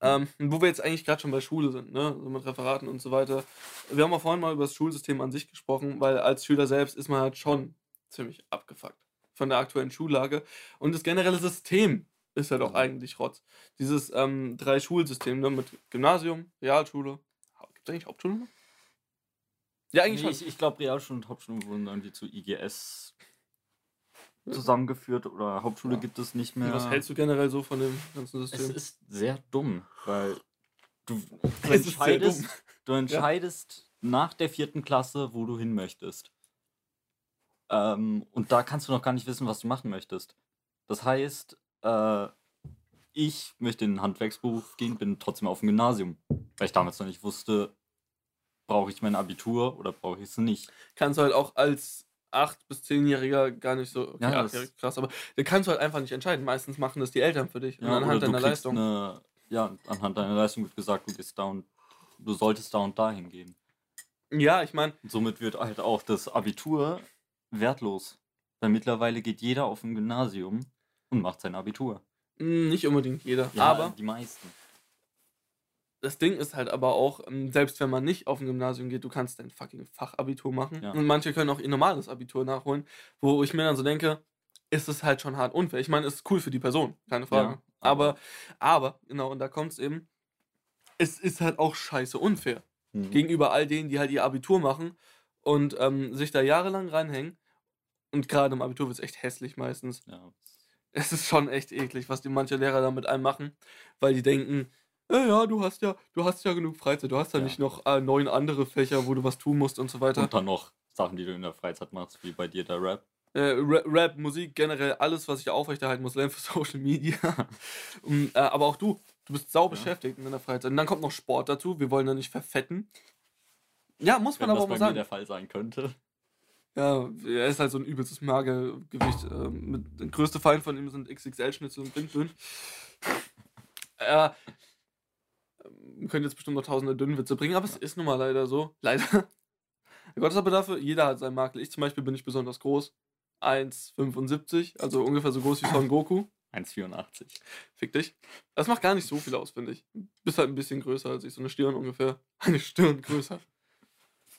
Ähm, wo wir jetzt eigentlich gerade schon bei Schule sind, ne? So mit Referaten und so weiter. Wir haben auch vorhin mal über das Schulsystem an sich gesprochen, weil als Schüler selbst ist man halt schon ziemlich abgefuckt von der aktuellen Schullage. Und das generelle System ist halt auch Mhm. eigentlich Rotz. Dieses ähm, Drei-Schulsystem ne? mit Gymnasium, Realschule. Gibt es eigentlich Hauptschule noch? Ja, eigentlich Nee, schon. ich ich glaube, Realschulen und Hauptschulen wurden irgendwie zu IGS zusammengeführt oder Hauptschule Ja. gibt es nicht mehr. Was hältst du generell so von dem ganzen Es System? ist sehr dumm, weil du, du Es entscheidest, du entscheidest nach der vierten Klasse, wo du hin möchtest. Ähm, und da kannst du noch gar nicht wissen, was du machen möchtest. Das heißt, äh, ich möchte in den Handwerksberuf gehen, bin trotzdem auf dem Gymnasium, weil ich damals noch nicht wusste, brauche ich mein Abitur oder brauche ich es nicht. kannst du halt auch als 8- bis 10-Jähriger gar nicht so, okay, Ja, krass, aber da kannst du halt einfach nicht entscheiden. Meistens machen das die Eltern für dich. und Ja, anhand oder du deiner Leistung. Eine, ja, anhand deiner Leistung wird gesagt, du gehst da und du solltest da und dahin gehen. Ja, ich meine, Und somit wird halt auch das Abitur wertlos. Weil mittlerweile geht jeder auf ein Gymnasium und macht sein Abitur. nicht unbedingt jeder. Ja, aber die meisten. Das Ding ist halt aber auch, ähm, selbst wenn man nicht auf ein Gymnasium geht, du kannst dein fucking Fachabitur machen. Ja. Und manche können auch ihr normales Abitur nachholen, wo ich mir dann so denke, ist es halt schon hart unfair. Ich meine, es ist cool für die Person, keine Frage. Ja, aber, aber- aber, genau, und da kommt es eben, es ist halt auch scheiße unfair. Mhm. gegenüber all denen, die halt ihr Abitur machen und ähm, sich da jahrelang reinhängen. Und gerade im Abitur wird es echt hässlich meistens. Ja. Es ist schon echt eklig, was die manche Lehrer da mit einem machen, weil die denken, ja, ja, du hast ja, du hast ja genug Freizeit, du hast ja, Ja. nicht noch äh, neun andere Fächer, wo du was tun musst und so weiter. Und dann noch Sachen, die du in der Freizeit machst, wie bei dir der Rap. Äh, Ra- Rap, Musik, generell alles, was ich aufrechterhalten muss, lernen für Social Media. Und, äh, aber auch du, du bist sau Ja. beschäftigt in deiner Freizeit. Und dann kommt noch Sport dazu, wir wollen da nicht verfetten. Ja, muss man Wenn aber das auch bei mal mir sagen. der Fall sein könnte. Ja, er ist halt so ein übelstes Magergewicht. Ähm, der größte Feind von ihm sind XXL-Schnitzel und Blindböen. Er ähm, könnte jetzt bestimmt noch tausende Dünnwitze bringen, aber es ist nun mal leider so. Leider. Gott ist aber dafür, jeder hat seinen Makel. Ich zum Beispiel bin nicht besonders groß. 1,75, also ungefähr so groß wie Son Goku. 1,84. Fick dich. Das macht gar nicht so viel aus, finde ich. Bist halt ein bisschen größer als ich, so eine Stirn ungefähr. Eine Stirn größer.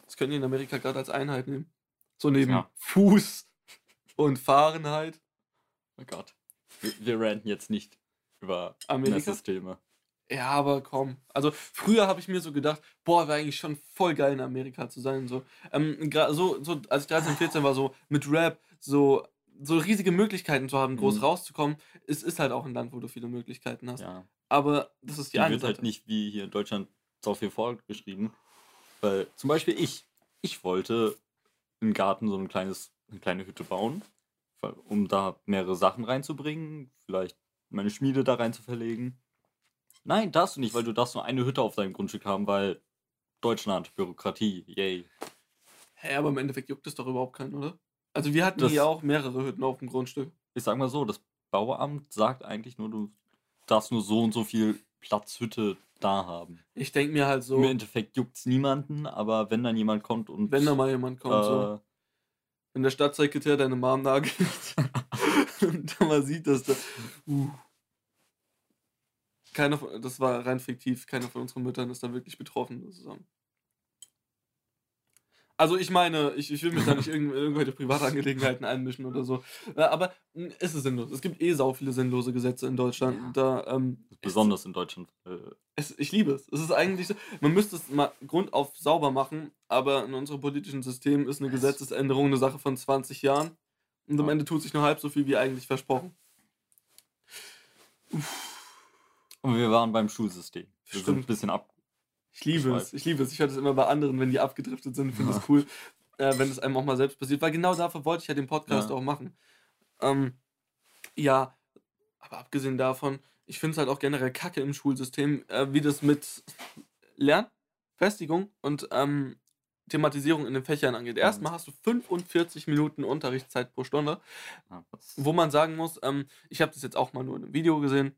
Das können die in Amerika gerade als Einheit nehmen. So neben Ja. Fuß und Fahrenheit. Oh Gott. Wir, wir ranten jetzt nicht über Amerika? Messsysteme. Ja, aber komm. Also früher habe ich mir so gedacht, boah, wäre eigentlich schon voll geil in Amerika zu sein. So, ähm, so, so als ich 13, 14 war, so mit Rap, so, so riesige Möglichkeiten zu haben, groß Mhm. rauszukommen. Es ist halt auch ein Land, wo du viele Möglichkeiten hast. Ja. Aber das ist die, Die eine wird Seite. halt nicht wie hier in Deutschland so viel vorgeschrieben. Weil zum Beispiel ich, ich wollte im Garten so ein kleines, eine kleine Hütte bauen, um da mehrere Sachen reinzubringen, vielleicht meine Schmiede da rein zu verlegen. Nein, darfst du nicht, weil du darfst nur eine Hütte auf deinem Grundstück haben, weil Deutschland, Bürokratie, yay. Hä, aber im Endeffekt juckt es doch überhaupt keinen, oder? Also wir hatten Das- hier auch mehrere Hütten auf dem Grundstück. Ich sag mal so, das Bauamt sagt eigentlich nur, du darfst nur so und so viel Platzhütte da haben. Ich denke mir halt so, Im Endeffekt juckt es niemanden, aber wenn dann jemand kommt und wenn da mal jemand kommt, so, äh, wenn der Stadtsekretär deine Mom nagelt und dann mal sieht, dass da. Uh, keiner von, das war rein fiktiv, keiner von unseren Müttern ist da wirklich betroffen. Sozusagen. Also ich meine, ich, ich will mich da nicht in irgendwelche Privatangelegenheiten einmischen oder so. Äh, Aber mh, es ist sinnlos. Es gibt eh sau viele sinnlose Gesetze in Deutschland. Ja. Da, ähm, es- besonders in Deutschland. Äh, Es, ich liebe es. Es ist eigentlich so, man müsste es mal grundauf sauber machen, aber in unserem politischen System ist eine Es- Gesetzesänderung eine Sache von 20 Jahren und am. Ende tut sich nur halb so viel wie eigentlich versprochen. Und wir waren beim Schulsystem. Wir sind Stimmt. ein bisschen ab. Ich liebe es. Ich liebe es. Ich höre das immer bei anderen, wenn die abgedriftet sind, finde es cool, äh, wenn es einem auch mal selbst passiert, weil genau dafür wollte ich ja den Podcast Ja. auch machen. Ähm, ja, aber abgesehen davon, ich finde es halt auch generell kacke im Schulsystem, äh, wie das mit Lernen Festigung und ähm, Thematisierung in den Fächern angeht. Erstmal hast du 45 Minuten Unterrichtszeit pro Stunde, Ja, wo man sagen muss, ähm, ich habe das jetzt auch mal nur in einem Video gesehen,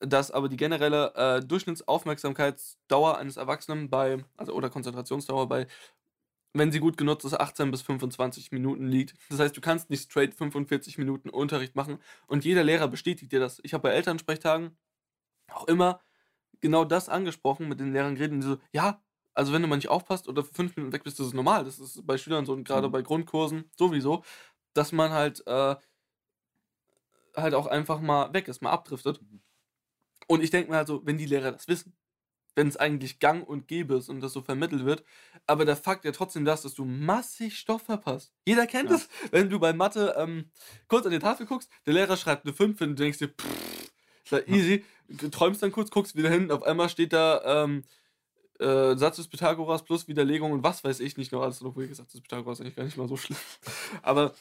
dass aber die generelle äh, Durchschnittsaufmerksamkeitsdauer eines Erwachsenen bei, also oder Konzentrationsdauer bei, wenn sie gut genutzt ist, 18 bis 25 Minuten liegt. Das heißt, du kannst nicht straight 45 Minuten Unterricht machen und jeder Lehrer bestätigt dir das. Ich habe bei Elternsprechtagen auch immer genau das angesprochen, mit den Lehrern geredet und die so, ja, also wenn du mal nicht aufpasst oder für fünf Minuten weg bist, das ist normal. Das ist bei Schülern so und gerade Mhm. bei Grundkursen sowieso, dass man halt äh, halt auch einfach mal weg ist, mal abdriftet. Mhm. Und ich denke mir halt so, wenn die Lehrer das wissen, wenn es eigentlich gang und gäbe ist und das so vermittelt wird, aber der Fakt ja trotzdem das, dass du massig Stoff verpasst. Jeder kennt Ja. es, wenn du bei Mathe ähm, kurz an die Tafel guckst, der Lehrer schreibt eine 5 und du denkst dir, pff, ist ja easy, du träumst dann kurz, guckst wieder hin, auf einmal steht da ähm, äh, Satz des Pythagoras plus Widerlegung und was weiß ich nicht noch alles. Obwohl, Satz des Pythagoras ist eigentlich gar nicht mal so schlimm. Aber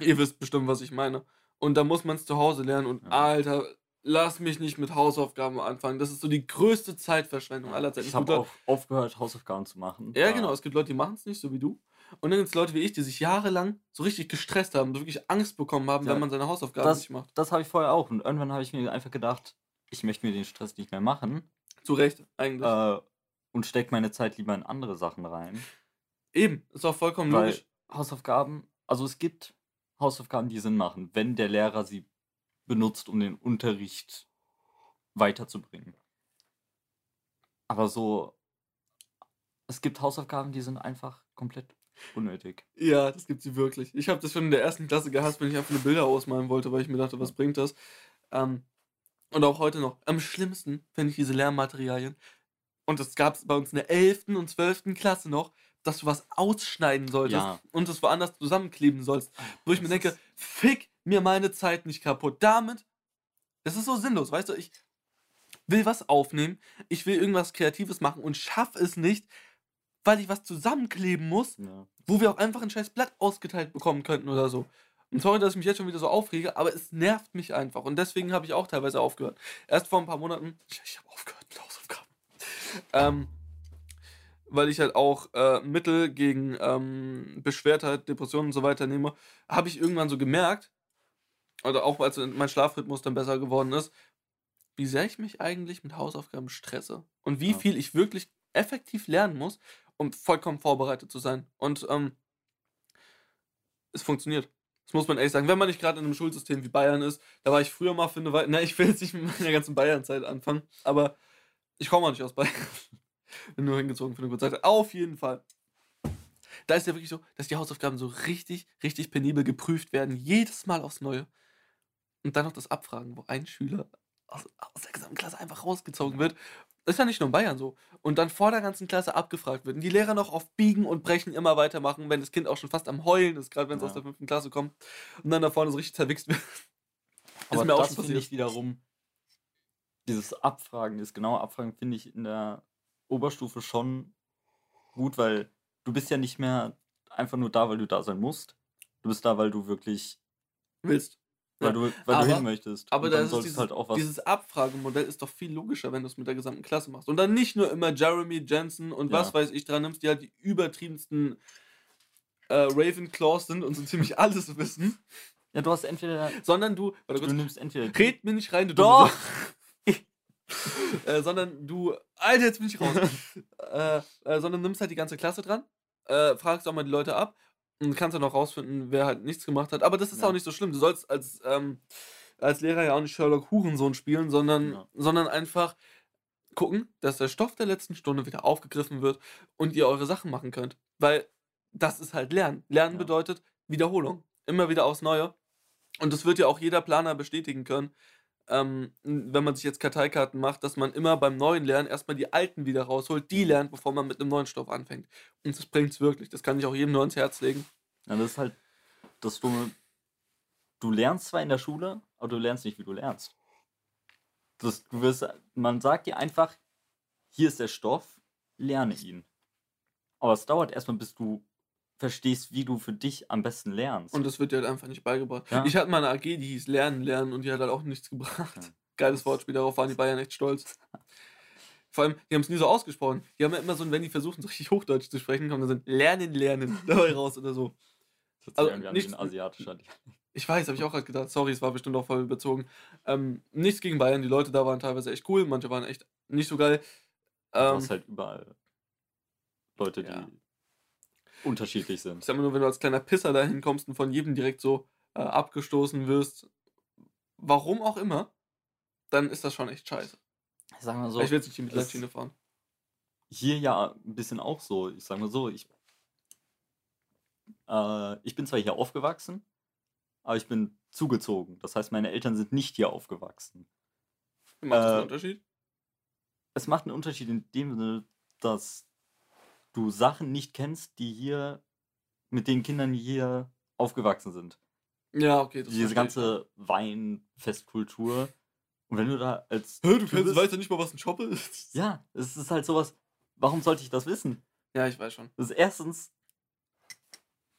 ihr wisst bestimmt, was ich meine. Und da muss man es zu Hause lernen und Ja. Alter, lass mich nicht mit Hausaufgaben anfangen. Das ist so die größte Zeitverschwendung aller Zeiten. Ich habe auch aufgehört, Hausaufgaben zu machen. ja, Da- genau. Es gibt Leute, die machen es nicht, so wie du. Und dann gibt es Leute wie ich, die sich jahrelang so richtig gestresst haben, so wirklich Angst bekommen haben, Ja, wenn man seine Hausaufgaben das- nicht macht. Das habe ich vorher auch. Und irgendwann habe ich mir einfach gedacht, ich möchte mir den Stress nicht mehr machen Zu Recht, eigentlich. äh, und stecke meine Zeit lieber in andere Sachen rein. Eben, ist auch vollkommen Weil logisch. Hausaufgaben, also es gibt Hausaufgaben, die Sinn machen, wenn der Lehrer sie benutzt, um den Unterricht weiterzubringen. Aber so, es gibt Hausaufgaben, die sind einfach komplett unnötig. Ja, das gibt sie wirklich. Ich habe das schon in der ersten Klasse gehasst, wenn ich einfach nur Bilder ausmalen wollte, weil ich mir dachte, was bringt das? Ähm, und auch heute noch. Am schlimmsten finde ich diese Lehrmaterialien. Und das gab es bei uns in der 11. und 12. Klasse noch, dass du was ausschneiden solltest Ja. und es woanders zusammenkleben sollst. Wo ich mir Das denke, ist- fick mir meine Zeit nicht kaputt. Damit, das ist so sinnlos, weißt du, ich will was aufnehmen, ich will irgendwas Kreatives machen und schaff es nicht, weil ich was zusammenkleben muss, Ja. wo wir auch einfach ein scheiß Blatt ausgeteilt bekommen könnten oder so. Und sorry, dass ich mich jetzt schon wieder so aufrege, aber es nervt mich einfach. Und deswegen habe ich auch teilweise aufgehört. Erst vor ein paar Monaten, ich, ich habe aufgehört mit Hausaufgaben. Ähm, weil ich halt auch äh, Mittel gegen ähm, Beschwertheit, Depressionen und so weiter nehme, habe ich irgendwann so gemerkt, oder auch als mein Schlafrhythmus dann besser geworden ist, wie sehr ich mich eigentlich mit Hausaufgaben stresse. Und wie Ja. viel ich wirklich effektiv lernen muss, um vollkommen vorbereitet zu sein. Und ähm, es funktioniert. Das muss man ehrlich sagen. Wenn man nicht gerade in einem Schulsystem wie Bayern ist, da war ich früher mal für eine Weile. Na, ich will jetzt nicht mit meiner ganzen Bayern-Zeit anfangen, aber ich komme auch nicht aus Bayern. Bin nur hingezogen für eine kurze Zeit. Auf jeden Fall. Da ist ja wirklich so, dass die Hausaufgaben so richtig, richtig penibel geprüft werden. Jedes Mal aufs Neue. Und dann noch das Abfragen, wo ein Schüler aus, aus der gesamten Klasse einfach rausgezogen wird. Das ist ja nicht nur in Bayern so. Und dann vor der ganzen Klasse abgefragt wird. Und die Lehrer noch auf Biegen und Brechen immer weitermachen, wenn das Kind auch schon fast am Heulen ist, gerade wenn es Ja. aus der fünften Klasse kommt. Und dann da vorne so richtig zerwichst wird. Aber mir auch das schon finde passiert. ich wiederum, dieses Abfragen, das genaue Abfragen finde ich in der Oberstufe schon gut, weil du bist ja nicht mehr einfach nur da, weil du da sein musst. Du bist da, weil du wirklich, Willst. Weil du, weil Aber- du hin möchtest. Aber dann ist dieses, halt auch was. dieses Abfragemodell ist doch viel logischer, wenn du es mit der gesamten Klasse machst. Und dann nicht nur immer Jeremy, Jensen und was Ja. weiß ich dran nimmst, die halt die übertriebensten äh, Ravenclaws sind und so ziemlich alles wissen, ja, du hast entweder, sondern du, warte du kurz, nimmst entweder. red mir nicht rein, du Doch! äh, sondern du, Alter, jetzt bin ich raus. äh, äh, sondern nimmst halt die ganze Klasse dran, äh, fragst auch mal die Leute ab und kannst dann auch rausfinden, wer halt nichts gemacht hat. Aber das ist Ja. auch nicht so schlimm. Du sollst als, ähm, als Lehrer ja auch nicht Sherlock Hurensohn spielen, sondern, Ja. sondern einfach gucken, dass der Stoff der letzten Stunde wieder aufgegriffen wird und ihr eure Sachen machen könnt. Weil das ist halt Lernen. Lernen Ja. bedeutet Wiederholung. Immer wieder aufs Neue. Und das wird ja auch jeder Planer bestätigen können, ähm, wenn man sich jetzt Karteikarten macht, dass man immer beim neuen Lernen erstmal die alten wieder rausholt, die lernt, bevor man mit einem neuen Stoff anfängt. Und das bringt's wirklich. Das kann ich auch jedem nur ans Herz legen. Ja, das ist halt das Dumme. Du lernst zwar in der Schule, aber du lernst nicht, wie du lernst. Das, du wirst, man sagt dir einfach, hier ist der Stoff, lerne ihn. Aber es dauert erstmal, bis du verstehst, wie du für dich am besten lernst. Und das wird dir halt einfach nicht beigebracht. Ja. Ich hatte mal eine AG, die hieß Lernen, Lernen und die hat halt auch nichts gebracht. Ja. Geiles Wortspiel, darauf waren die Bayern echt stolz. Vor allem, die haben es nie so ausgesprochen. Die haben ja immer so, wenn die versuchen, so richtig Hochdeutsch zu sprechen, kommen dann so lernen, lernen dabei raus oder so. Das Also, nicht- ein asiatischer. Ich weiß, habe ich auch gerade gedacht. Sorry, es war bestimmt auch voll überzogen. Ähm, nichts gegen Bayern. Die Leute da waren teilweise echt cool. Manche waren echt nicht so geil. Du Ähm, hast halt überall Leute, die ja. Unterschiedlich ich sind. sag mal nur, wenn du als kleiner Pisser da hinkommst und von jedem direkt so äh, abgestoßen wirst, warum auch immer, dann ist das schon echt scheiße. Ich sag mal so, ich will jetzt nicht die Mitleidsschiene fahren. hier ja ein bisschen auch so. Ich sag mal so, ich, äh, ich bin zwar hier aufgewachsen, aber ich bin zugezogen. Das heißt, meine Eltern sind nicht hier aufgewachsen. Macht das einen äh, Unterschied? Es macht einen Unterschied in dem Sinne, dass du Sachen nicht kennst, die hier mit den Kindern hier aufgewachsen sind. Ja, okay. Das Diese ganze Weinfestkultur. Und wenn du da als. Hä, du kennst, bist- weißt ja nicht mal, was ein Shop ist? Ja, es ist halt sowas. Warum sollte ich das wissen? Ja, ich weiß schon. Das ist erstens,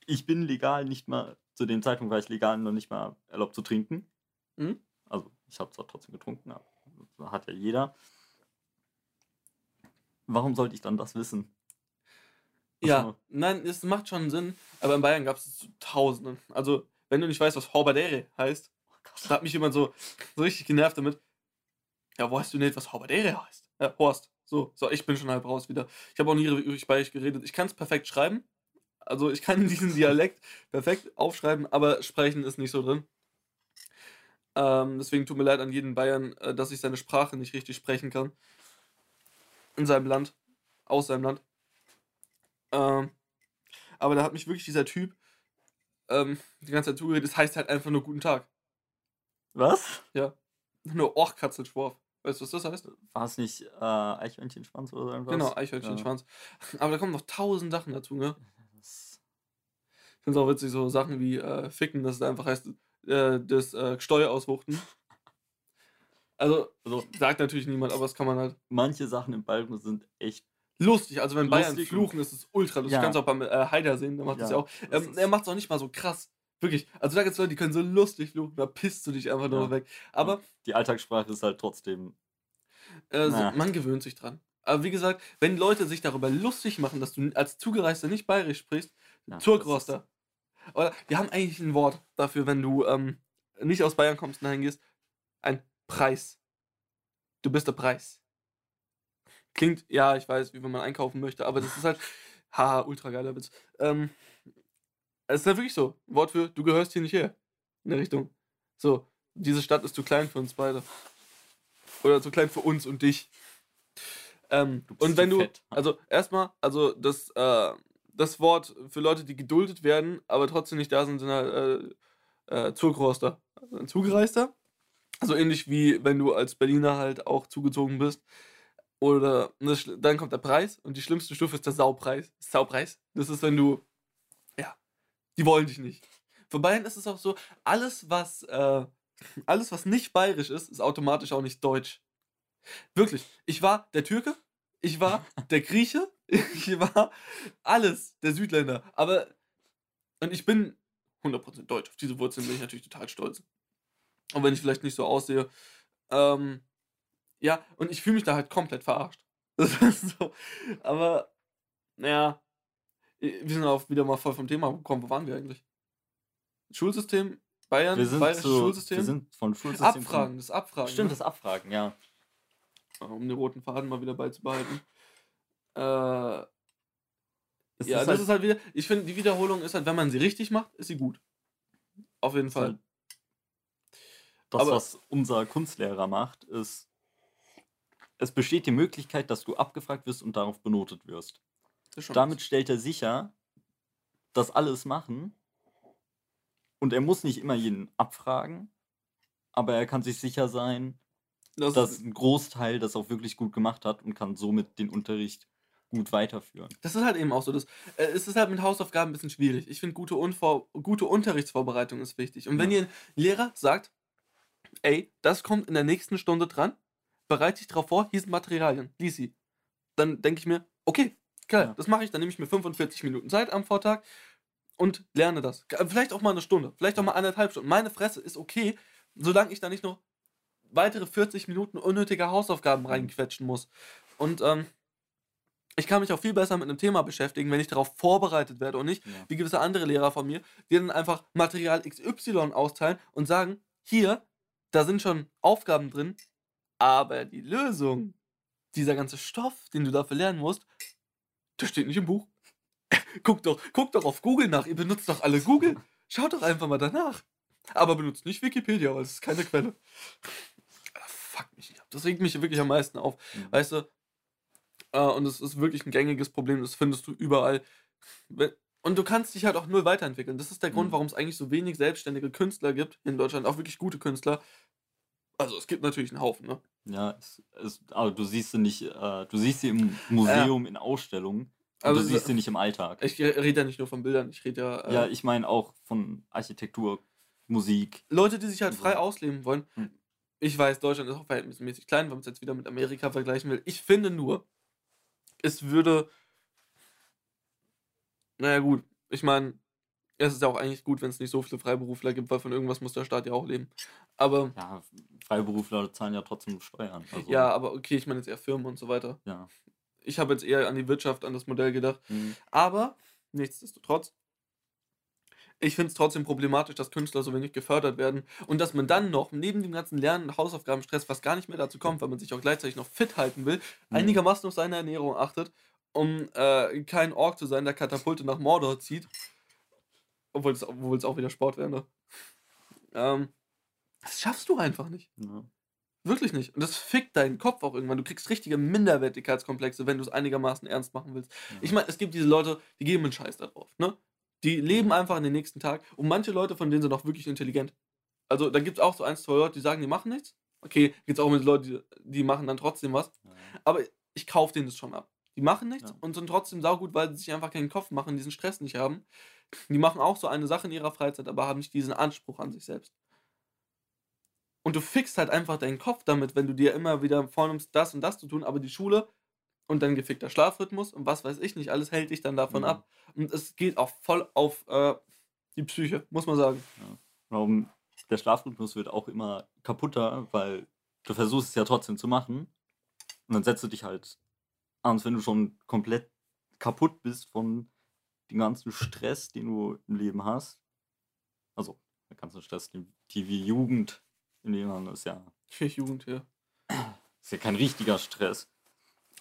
ich bin legal nicht mal, zu dem Zeitpunkt war ich legal noch nicht mal erlaubt zu trinken. Mhm. Also, ich habe zwar trotzdem getrunken, aber hat ja jeder. Warum sollte ich dann das wissen? Ja, nein, es macht schon Sinn, aber in Bayern gab es zu Tausenden. Also, wenn du nicht weißt, was Horbadere heißt, Oh da hat mich jemand so, so richtig genervt damit. Ja, wo weißt du nicht, was Horbadere heißt? Ja, Horst. So, so, ich bin schon halb raus wieder. Ich habe auch nie bei euch geredet. Ich kann es perfekt schreiben. Also, ich kann diesen Dialekt perfekt aufschreiben, aber sprechen ist nicht so drin. Ähm, deswegen tut mir leid an jeden Bayern, äh, dass ich seine Sprache nicht richtig sprechen kann. In seinem Land. Aus seinem Land. Ähm, aber da hat mich wirklich dieser Typ ähm, die ganze Zeit zugeredet. Das heißt halt einfach nur guten Tag. Was? Ja. Nur Orchkatzelschworf. Weißt du, was das heißt? War es nicht äh, Eichhörnchenschwanz oder so irgendwas? Genau, Eichhörnchenschwanz. Aber da kommen noch tausend Sachen dazu, ne? Das- Ich finde es auch witzig, so Sachen wie äh, Ficken, dass es einfach heißt, äh, das äh, Steuerauswuchten. Also, Also, sagt natürlich niemand, aber das kann man halt. manche Sachen im Balken sind echt. Lustig, also wenn Bayern Lustig fluchen, ist es ultra lustig. Ja. Kannst auch beim äh, Haider sehen, der macht das ja Ja, auch. Ähm, er macht es auch nicht mal so krass. Wirklich. Also da gibt es Leute, die können so lustig fluchen, da pisst du dich einfach nur Ja. weg. Aber Die Alltagssprache ist halt trotzdem. äh, so, man gewöhnt sich dran. Aber wie gesagt, wenn Leute sich darüber lustig machen, dass du als Zugereister nicht bayerisch sprichst, Ja, das Zurgroster. Oder wir haben eigentlich ein Wort dafür, wenn du ähm, nicht aus Bayern kommst und dahin gehst. Ein Preis. Du bist der Preis. Klingt, ja, ich weiß, wie wenn man einkaufen möchte, aber das ist halt, haha, ultra geiler Witz. Ähm, es ist halt wirklich so. Wort für, du gehörst hier nicht her. In der Richtung. So, diese Stadt ist zu klein für uns beide. Oder zu klein für uns und dich. Ähm, Du bist und wenn du, fett. also erstmal, also das, äh, das Wort für Leute, die geduldet werden, aber trotzdem nicht da sind, sind halt äh, äh. Also ein Zugereister. Also ähnlich wie wenn du als Berliner halt auch zugezogen bist. Oder das, dann kommt der Preis und die schlimmste Stufe ist der Saupreis. Saupreis. Das ist, wenn du, ja, die wollen dich nicht. Für Bayern ist es auch so, alles was, äh, alles was nicht bayerisch ist, ist automatisch auch nicht deutsch. Wirklich. Ich war der Türke, ich war der Grieche, ich war alles, der Südländer. Aber, und ich bin 100% deutsch. Auf diese Wurzeln bin ich natürlich total stolz. Auch wenn ich vielleicht nicht so aussehe. Ähm, ja, und ich fühle mich da halt komplett verarscht. Ist so. Aber, naja, wir sind auch wieder mal voll vom Thema gekommen. Wo waren wir eigentlich? Schulsystem, Bayern, Wir sind, bayerisches zu, Schulsystem. wir sind von Schulsystem. Abfragen, das Abfragen. Stimmt, ne? das Abfragen, ja. um den roten Faden mal wieder beizubehalten. Äh, ja, das halt- ist halt wieder, ich finde, die Wiederholung ist halt, wenn man sie richtig macht, ist sie gut. Auf jeden ist Fall. halt Das, Aber- was unser Kunstlehrer macht, ist, es besteht die Möglichkeit, dass du abgefragt wirst und darauf benotet wirst. Damit stellt er sicher, dass alle es machen. Und er muss nicht immer jeden abfragen, aber er kann sich sicher sein, das, dass ein Großteil das auch wirklich gut gemacht hat und kann somit den Unterricht gut weiterführen. das ist halt eben auch so. Das, äh, es ist halt mit Hausaufgaben ein bisschen schwierig. Ich finde, gute, Unvor gute Unterrichtsvorbereitung ist wichtig. Und wenn Ja. ihr ein Lehrer sagt, ey, das kommt in der nächsten Stunde dran, bereite dich darauf vor, hier sind Materialien, lies sie. Dann denke ich mir, okay, geil, Ja. das mache ich, dann nehme ich mir 45 Minuten Zeit am Vortag und lerne das. Vielleicht auch mal eine Stunde, vielleicht auch mal anderthalb Stunden. Meine Fresse ist okay, solange ich da nicht noch weitere 40 Minuten unnötige Hausaufgaben reinquetschen muss. Und ähm, ich kann mich auch viel besser mit einem Thema beschäftigen, wenn ich darauf vorbereitet werde und nicht Ja. wie gewisse andere Lehrer von mir, die dann einfach Material XY austeilen und sagen, hier, da sind schon Aufgaben drin, aber die Lösung, dieser ganze Stoff, den du dafür lernen musst, der steht nicht im Buch. guck doch, guck doch auf Google nach, ihr benutzt doch alle Google. Schaut doch einfach mal danach. Aber benutzt nicht Wikipedia, weil es ist keine Quelle. Ah, Fuck mich nicht ab. Das regt mich wirklich am meisten auf. Mhm. Weißt du, äh, und es ist wirklich ein gängiges Problem, das findest du überall. Und du kannst dich halt auch null weiterentwickeln. Das ist der Grund, Mhm. warum es eigentlich so wenig selbstständige Künstler gibt in Deutschland, auch wirklich gute Künstler. Also es gibt natürlich einen Haufen, ne? Ja, es, es, aber du siehst sie nicht, äh, du siehst sie im Museum in Ausstellungen, aber Also du so- siehst sie nicht im Alltag. Ich rede ja nicht nur von Bildern, ich rede ja, äh, Ja, ich meine auch von Architektur, Musik. Leute, die sich halt frei Mhm. ausleben wollen. Mhm. Ich weiß, Deutschland ist auch verhältnismäßig klein, wenn man es jetzt wieder mit Amerika vergleichen will. Ich finde nur, es würde. Naja, gut. Ich meine, es ist ja auch eigentlich gut, wenn es nicht so viele Freiberufler gibt, weil von irgendwas muss der Staat ja auch leben. Aber, Ja, Freiberufler zahlen ja trotzdem Steuern. Also, ja, aber okay, ich meine jetzt eher Firmen und so weiter. ja. Ich habe jetzt eher an die Wirtschaft, an das Modell gedacht. Mhm. Aber, nichtsdestotrotz, ich finde es trotzdem problematisch, dass Künstler so wenig gefördert werden und dass man dann noch neben dem ganzen Lernen und Hausaufgabenstress, was gar nicht mehr dazu kommt, weil man sich auch gleichzeitig noch fit halten will, Mhm. einigermaßen auf seine Ernährung achtet, um äh, kein Ork zu sein, der Katapulte nach Mordor zieht. Obwohl es, obwohl es auch wieder Sport wäre, ne? Ähm, das schaffst du einfach nicht. Ja. Wirklich nicht. Und das fickt deinen Kopf auch irgendwann. Du kriegst richtige Minderwertigkeitskomplexe, wenn du es einigermaßen ernst machen willst. Ja. Ich meine, es gibt diese Leute, die geben einen Scheiß darauf, ne? Die leben einfach in den nächsten Tag. Und manche Leute von denen sind auch wirklich intelligent. Also da gibt es auch so ein, zwei Leute, die sagen, die machen nichts. Okay, gibt es auch mit Leute, die, die machen dann trotzdem was. Ja. Aber ich kaufe denen das schon ab. Die machen nichts Ja. und sind trotzdem saugut, weil sie sich einfach keinen Kopf machen, diesen Stress nicht haben. Die machen auch so eine Sache in ihrer Freizeit, aber haben nicht diesen Anspruch an sich selbst. Und du fixst halt einfach deinen Kopf damit, wenn du dir immer wieder vornimmst, das und das zu tun, aber die Schule und dein gefickter Schlafrhythmus und was weiß ich nicht, alles hält dich dann davon Mhm. ab. Und es geht auch voll auf äh, die Psyche, muss man sagen. Warum der Schlafrhythmus wird auch immer kaputter, weil du versuchst es ja trotzdem zu machen. Und dann setzt du dich halt abends, wenn du schon komplett kaputt bist von dem ganzen Stress, den du im Leben hast. Also, der ganze Stress, die wir Jugend im Leben haben, ist ja, Jugend hier. ist ja kein richtiger Stress.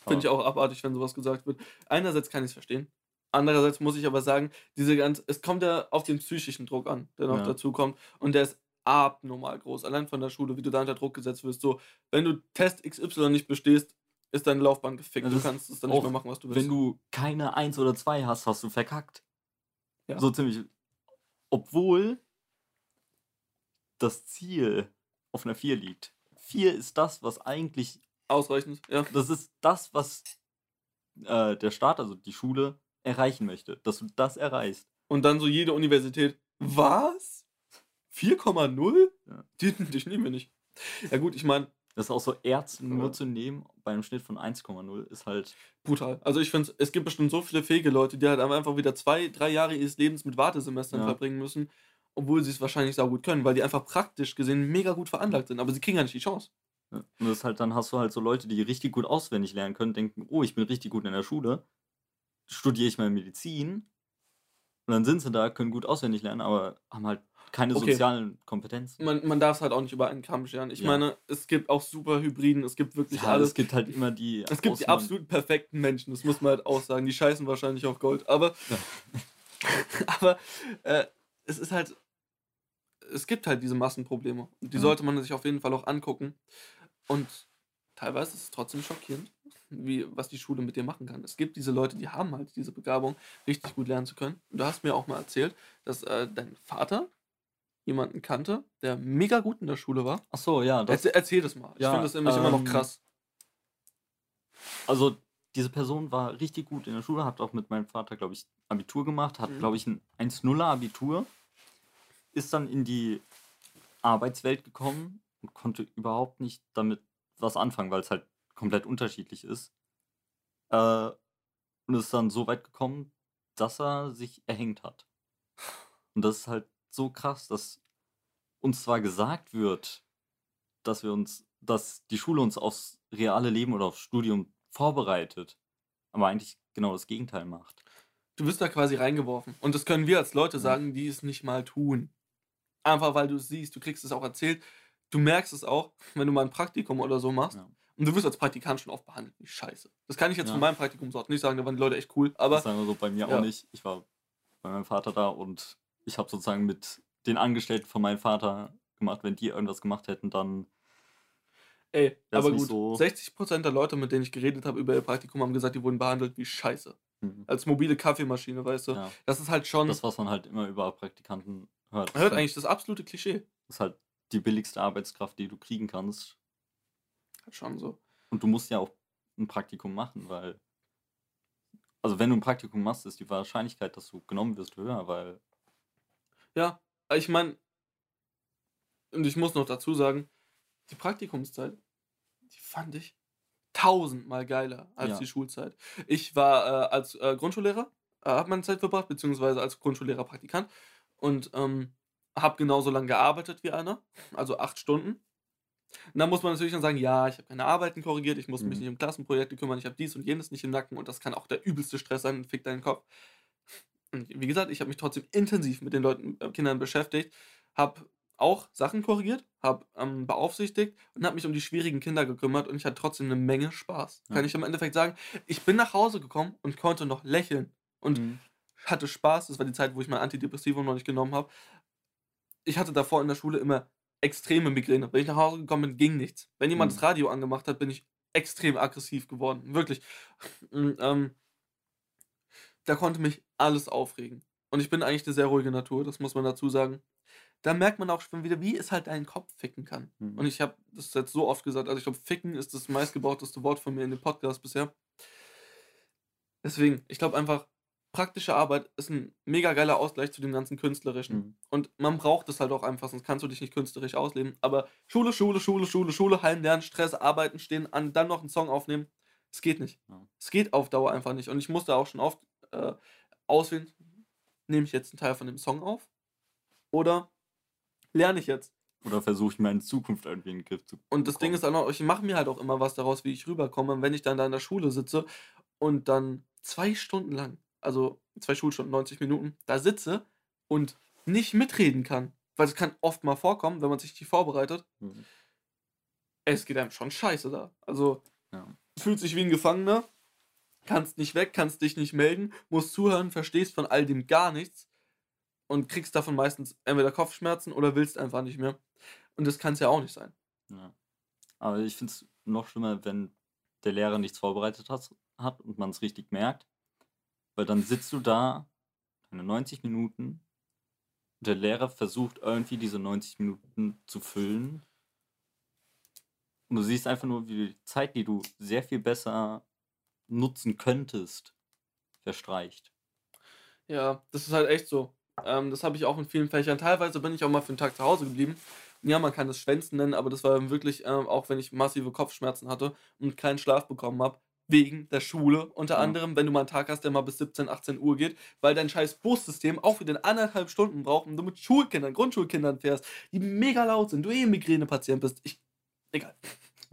Finde ich auch abartig, wenn sowas gesagt wird. Einerseits kann ich es verstehen. Andererseits muss ich aber sagen, diese ganz, es kommt ja auf den psychischen Druck an, der noch Ja. dazu kommt. Und der ist abnormal groß. Allein von der Schule, wie du da unter Druck gesetzt wirst. So, wenn du Test XY nicht bestehst, ist deine Laufbahn gefickt. Ja, du kannst es dann nicht mehr machen, was du willst. Wenn du keine 1 oder 2 hast, hast du verkackt. Ja. So ziemlich. Obwohl das Ziel auf einer 4 liegt. 4 ist das, was eigentlich, Ausreichend, ja. das ist das, was äh, der Staat, also die Schule, erreichen möchte. Dass du das erreichst. Und dann so jede Universität. Was? 4,0? Ja. Die, dich nehmen wir nicht. Ja gut, ich meine, Das ist auch so Ärzte nur Ja. zu nehmen, bei einem Schnitt von 1,0 ist halt. brutal. Also ich finde, es gibt bestimmt so viele fähige Leute, die halt einfach wieder zwei, drei Jahre ihres Lebens mit Wartesemestern Ja. verbringen müssen, obwohl sie es wahrscheinlich saugut können, weil die einfach praktisch gesehen mega gut veranlagt sind. Aber sie kriegen ja nicht die Chance. Ja. Und das ist halt, dann hast du halt so Leute, die richtig gut auswendig lernen können, denken, oh, ich bin richtig gut in der Schule, studiere ich mal Medizin. Und dann sind sie da, können gut auswendig lernen, aber haben halt keine Okay. sozialen Kompetenzen. Man, man darf es halt auch nicht über einen Kamm scheren. Ich Ja. meine, es gibt auch super Hybriden, es gibt wirklich Ja, alles. es gibt halt immer die. Es gibt die absolut perfekten Menschen, das muss man halt auch sagen. Die scheißen wahrscheinlich auf Gold. Aber, Ja. aber äh, es ist halt, es gibt halt diese Massenprobleme. Die sollte man sich auf jeden Fall auch angucken. Und teilweise ist es trotzdem schockierend, wie, was die Schule mit dir machen kann. Es gibt diese Leute, die haben halt diese Begabung, richtig gut lernen zu können. Und du hast mir auch mal erzählt, dass äh, dein Vater jemanden kannte, der mega gut in der Schule war. Ach so, ja. Das, Erzähl, erzähl das mal. Ich Ja, finde das nämlich immer noch ähm, krass. also, diese Person war richtig gut in der Schule, hat auch mit meinem Vater, glaube ich, Abitur gemacht, hat, Mhm. glaube ich, ein 1-0er Abitur, ist dann in die Arbeitswelt gekommen und konnte überhaupt nicht damit was anfangen, weil es halt komplett unterschiedlich ist. Äh, und ist dann so weit gekommen, dass er sich erhängt hat. Und das ist halt so krass, dass uns zwar gesagt wird, dass wir uns, dass die Schule uns aufs reale Leben oder aufs Studium vorbereitet, aber eigentlich genau das Gegenteil macht. Du wirst da quasi reingeworfen. Und das können wir als Leute sagen, die es nicht mal tun. Einfach weil du es siehst, du kriegst es auch erzählt. Du merkst es auch, wenn du mal ein Praktikum oder so machst. Ja. Und du wirst als Praktikant schon oft behandelt wie Scheiße. Das kann ich jetzt Ja. von meinem Praktikumsort nicht sagen, da waren die Leute echt cool. Aber das sagen wir so bei mir ja. auch nicht. Ich war bei meinem Vater da und ich habe sozusagen mit den Angestellten von meinem Vater gemacht. Wenn die irgendwas gemacht hätten, dann ey, Das aber gut, so- 60% der Leute, mit denen ich geredet habe über ihr Praktikum, haben gesagt, die wurden behandelt wie Scheiße. hm, Als mobile Kaffeemaschine, weißt du. ja, Das ist halt schon, das, was man halt immer über Praktikanten hört. man hört ist, eigentlich das absolute Klischee. ist halt die billigste Arbeitskraft, die du kriegen kannst. Halt schon so. Und du musst ja auch ein Praktikum machen, weil. Also, wenn du ein Praktikum machst, ist die Wahrscheinlichkeit, dass du genommen wirst, höher, weil. Ja, ich meine, und ich muss noch dazu sagen, die Praktikumszeit, die fand ich tausendmal geiler als Ja. die Schulzeit. Ich war äh, als äh, Grundschullehrer, äh, habe meine Zeit verbracht, beziehungsweise als Grundschullehrer Praktikant und ähm, habe genauso lange gearbeitet wie einer, also acht Stunden. Und dann muss man natürlich dann sagen, ja, ich habe keine Arbeiten korrigiert, ich muss mich Mhm. nicht um Klassenprojekte kümmern, ich habe dies und jenes nicht im Nacken und das kann auch der übelste Stress sein, fick deinen Kopf. Wie gesagt, ich habe mich trotzdem intensiv mit den Leuten, äh, Kindern beschäftigt, habe auch Sachen korrigiert, habe ähm, beaufsichtigt und habe mich um die schwierigen Kinder gekümmert und ich hatte trotzdem eine Menge Spaß. Ja. Kann ich im Endeffekt sagen, ich bin nach Hause gekommen und konnte noch lächeln und Mhm. hatte Spaß. Das war die Zeit, wo ich mein Antidepressivum noch nicht genommen habe. Ich hatte davor in der Schule immer extreme Migräne. Wenn ich nach Hause gekommen bin, ging nichts. Wenn jemand Mhm. das Radio angemacht hat, bin ich extrem aggressiv geworden. Wirklich. Und, ähm, da konnte mich alles aufregen. Und ich bin eigentlich eine sehr ruhige Natur, das muss man dazu sagen. Da merkt man auch schon wieder, wie es halt deinen Kopf ficken kann. Mhm. Und ich habe das jetzt so oft gesagt, also ich glaube, ficken ist das meistgebauteste Wort von mir in dem Podcast bisher. Deswegen, ich glaube einfach, praktische Arbeit ist ein mega geiler Ausgleich zu dem ganzen Künstlerischen. Mhm. Und man braucht es halt auch einfach, sonst kannst du dich nicht künstlerisch ausleben. Aber Schule, Schule, Schule, Schule, Schule, Heim lernen, Stress, arbeiten, stehen, an, dann noch einen Song aufnehmen. Es geht nicht. Ja. Es geht auf Dauer einfach nicht. Und ich musste auch schon oft äh, auswählen, nehme ich jetzt einen Teil von dem Song auf oder lerne ich jetzt? Oder versuche ich mir in Zukunft irgendwie in den Griff zu Und das Ding ist dann auch, ich mache mir halt auch immer was daraus, wie ich rüberkomme. Und wenn ich dann da in der Schule sitze und dann zwei Stunden lang, also zwei Schulstunden, 90 Minuten, da sitze und nicht mitreden kann, weil es kann oft mal vorkommen, wenn man sich nicht vorbereitet, Mhm. es geht einem schon scheiße da. Also Ja. fühlt sich wie ein Gefangener, kannst nicht weg, kannst dich nicht melden, musst zuhören, verstehst von all dem gar nichts und kriegst davon meistens entweder Kopfschmerzen oder willst einfach nicht mehr. Und das kann es ja auch nicht sein. Ja. Aber ich finde es noch schlimmer, wenn der Lehrer nichts vorbereitet hat, hat und man es richtig merkt. Weil dann sitzt du da, deine 90 Minuten, und der Lehrer versucht irgendwie diese 90 Minuten zu füllen. Und du siehst einfach nur, wie die Zeit, die du sehr viel besser nutzen könntest, verstreicht. Ja, das ist halt echt so. Ähm, das habe ich auch in vielen Fächern. Teilweise bin ich auch mal für einen Tag zu Hause geblieben. Ja, man kann das Schwänzen nennen, aber das war wirklich, ähm, auch wenn ich massive Kopfschmerzen hatte und keinen Schlaf bekommen habe, wegen der Schule unter Ja. anderem, wenn du mal einen Tag hast, der mal bis 17, 18 Uhr geht, weil dein scheiß Bussystem auch wieder anderthalb Stunden braucht und du mit Schulkindern, Grundschulkindern fährst, die mega laut sind, du eh Migränepatient bist. Ich, egal.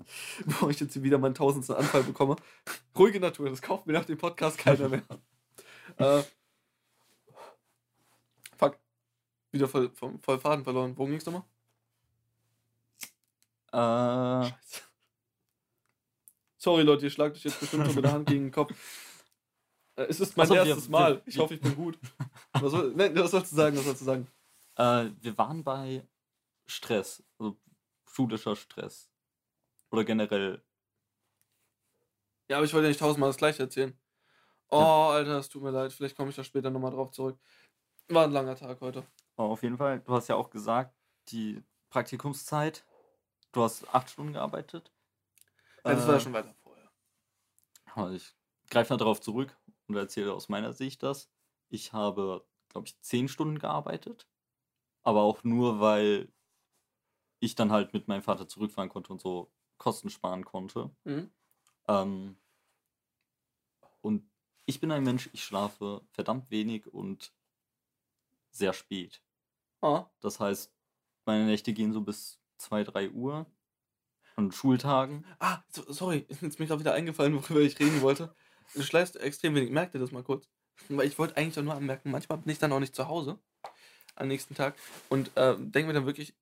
Bevor ich jetzt wieder meinen tausendsten Anfall bekomme. Ruhige Natur, das kauft mir nach dem Podcast keiner mehr. äh, fuck. Wieder voll, voll, voll Faden verloren. Worum ging's nochmal? Äh, Scheiße. Sorry, Leute, ihr schlagt euch jetzt bestimmt schon mit der Hand gegen den Kopf. Äh, es ist mein Ach so, wir- erstes wir- Mal. Ich wir- hoffe, ich bin gut. Was, soll, nein, was sollst du sagen? Was sollst du sagen? äh, wir waren bei Stress, also schulischer Stress. Oder generell Ja, aber ich wollte ja nicht tausendmal das gleiche erzählen. Oh, Ja. Alter, es tut mir leid. Vielleicht komme ich da später nochmal drauf zurück. War ein langer Tag heute. Aber auf jeden Fall, du hast ja auch gesagt, die Praktikumszeit, du hast acht Stunden gearbeitet. Ja, das war ja Äh, schon weiter vorher. aber Ich greife mal darauf zurück und erzähle aus meiner Sicht das. Ich habe, glaube ich, zehn Stunden gearbeitet. Aber auch nur, weil ich dann halt mit meinem Vater zurückfahren konnte und so Kosten sparen konnte. Mhm. Ähm, und ich bin ein Mensch, ich schlafe verdammt wenig und sehr spät. Ah, Das heißt, meine Nächte gehen so bis 2, 3 Uhr. An Schultagen. Ah, so, sorry, ist mir gerade wieder eingefallen, worüber ich reden wollte. Du schleifst extrem wenig. Merk dir das mal kurz. Weil ich wollte eigentlich doch nur anmerken, manchmal bin ich dann auch nicht zu Hause am nächsten Tag und äh, denke mir dann wirklich,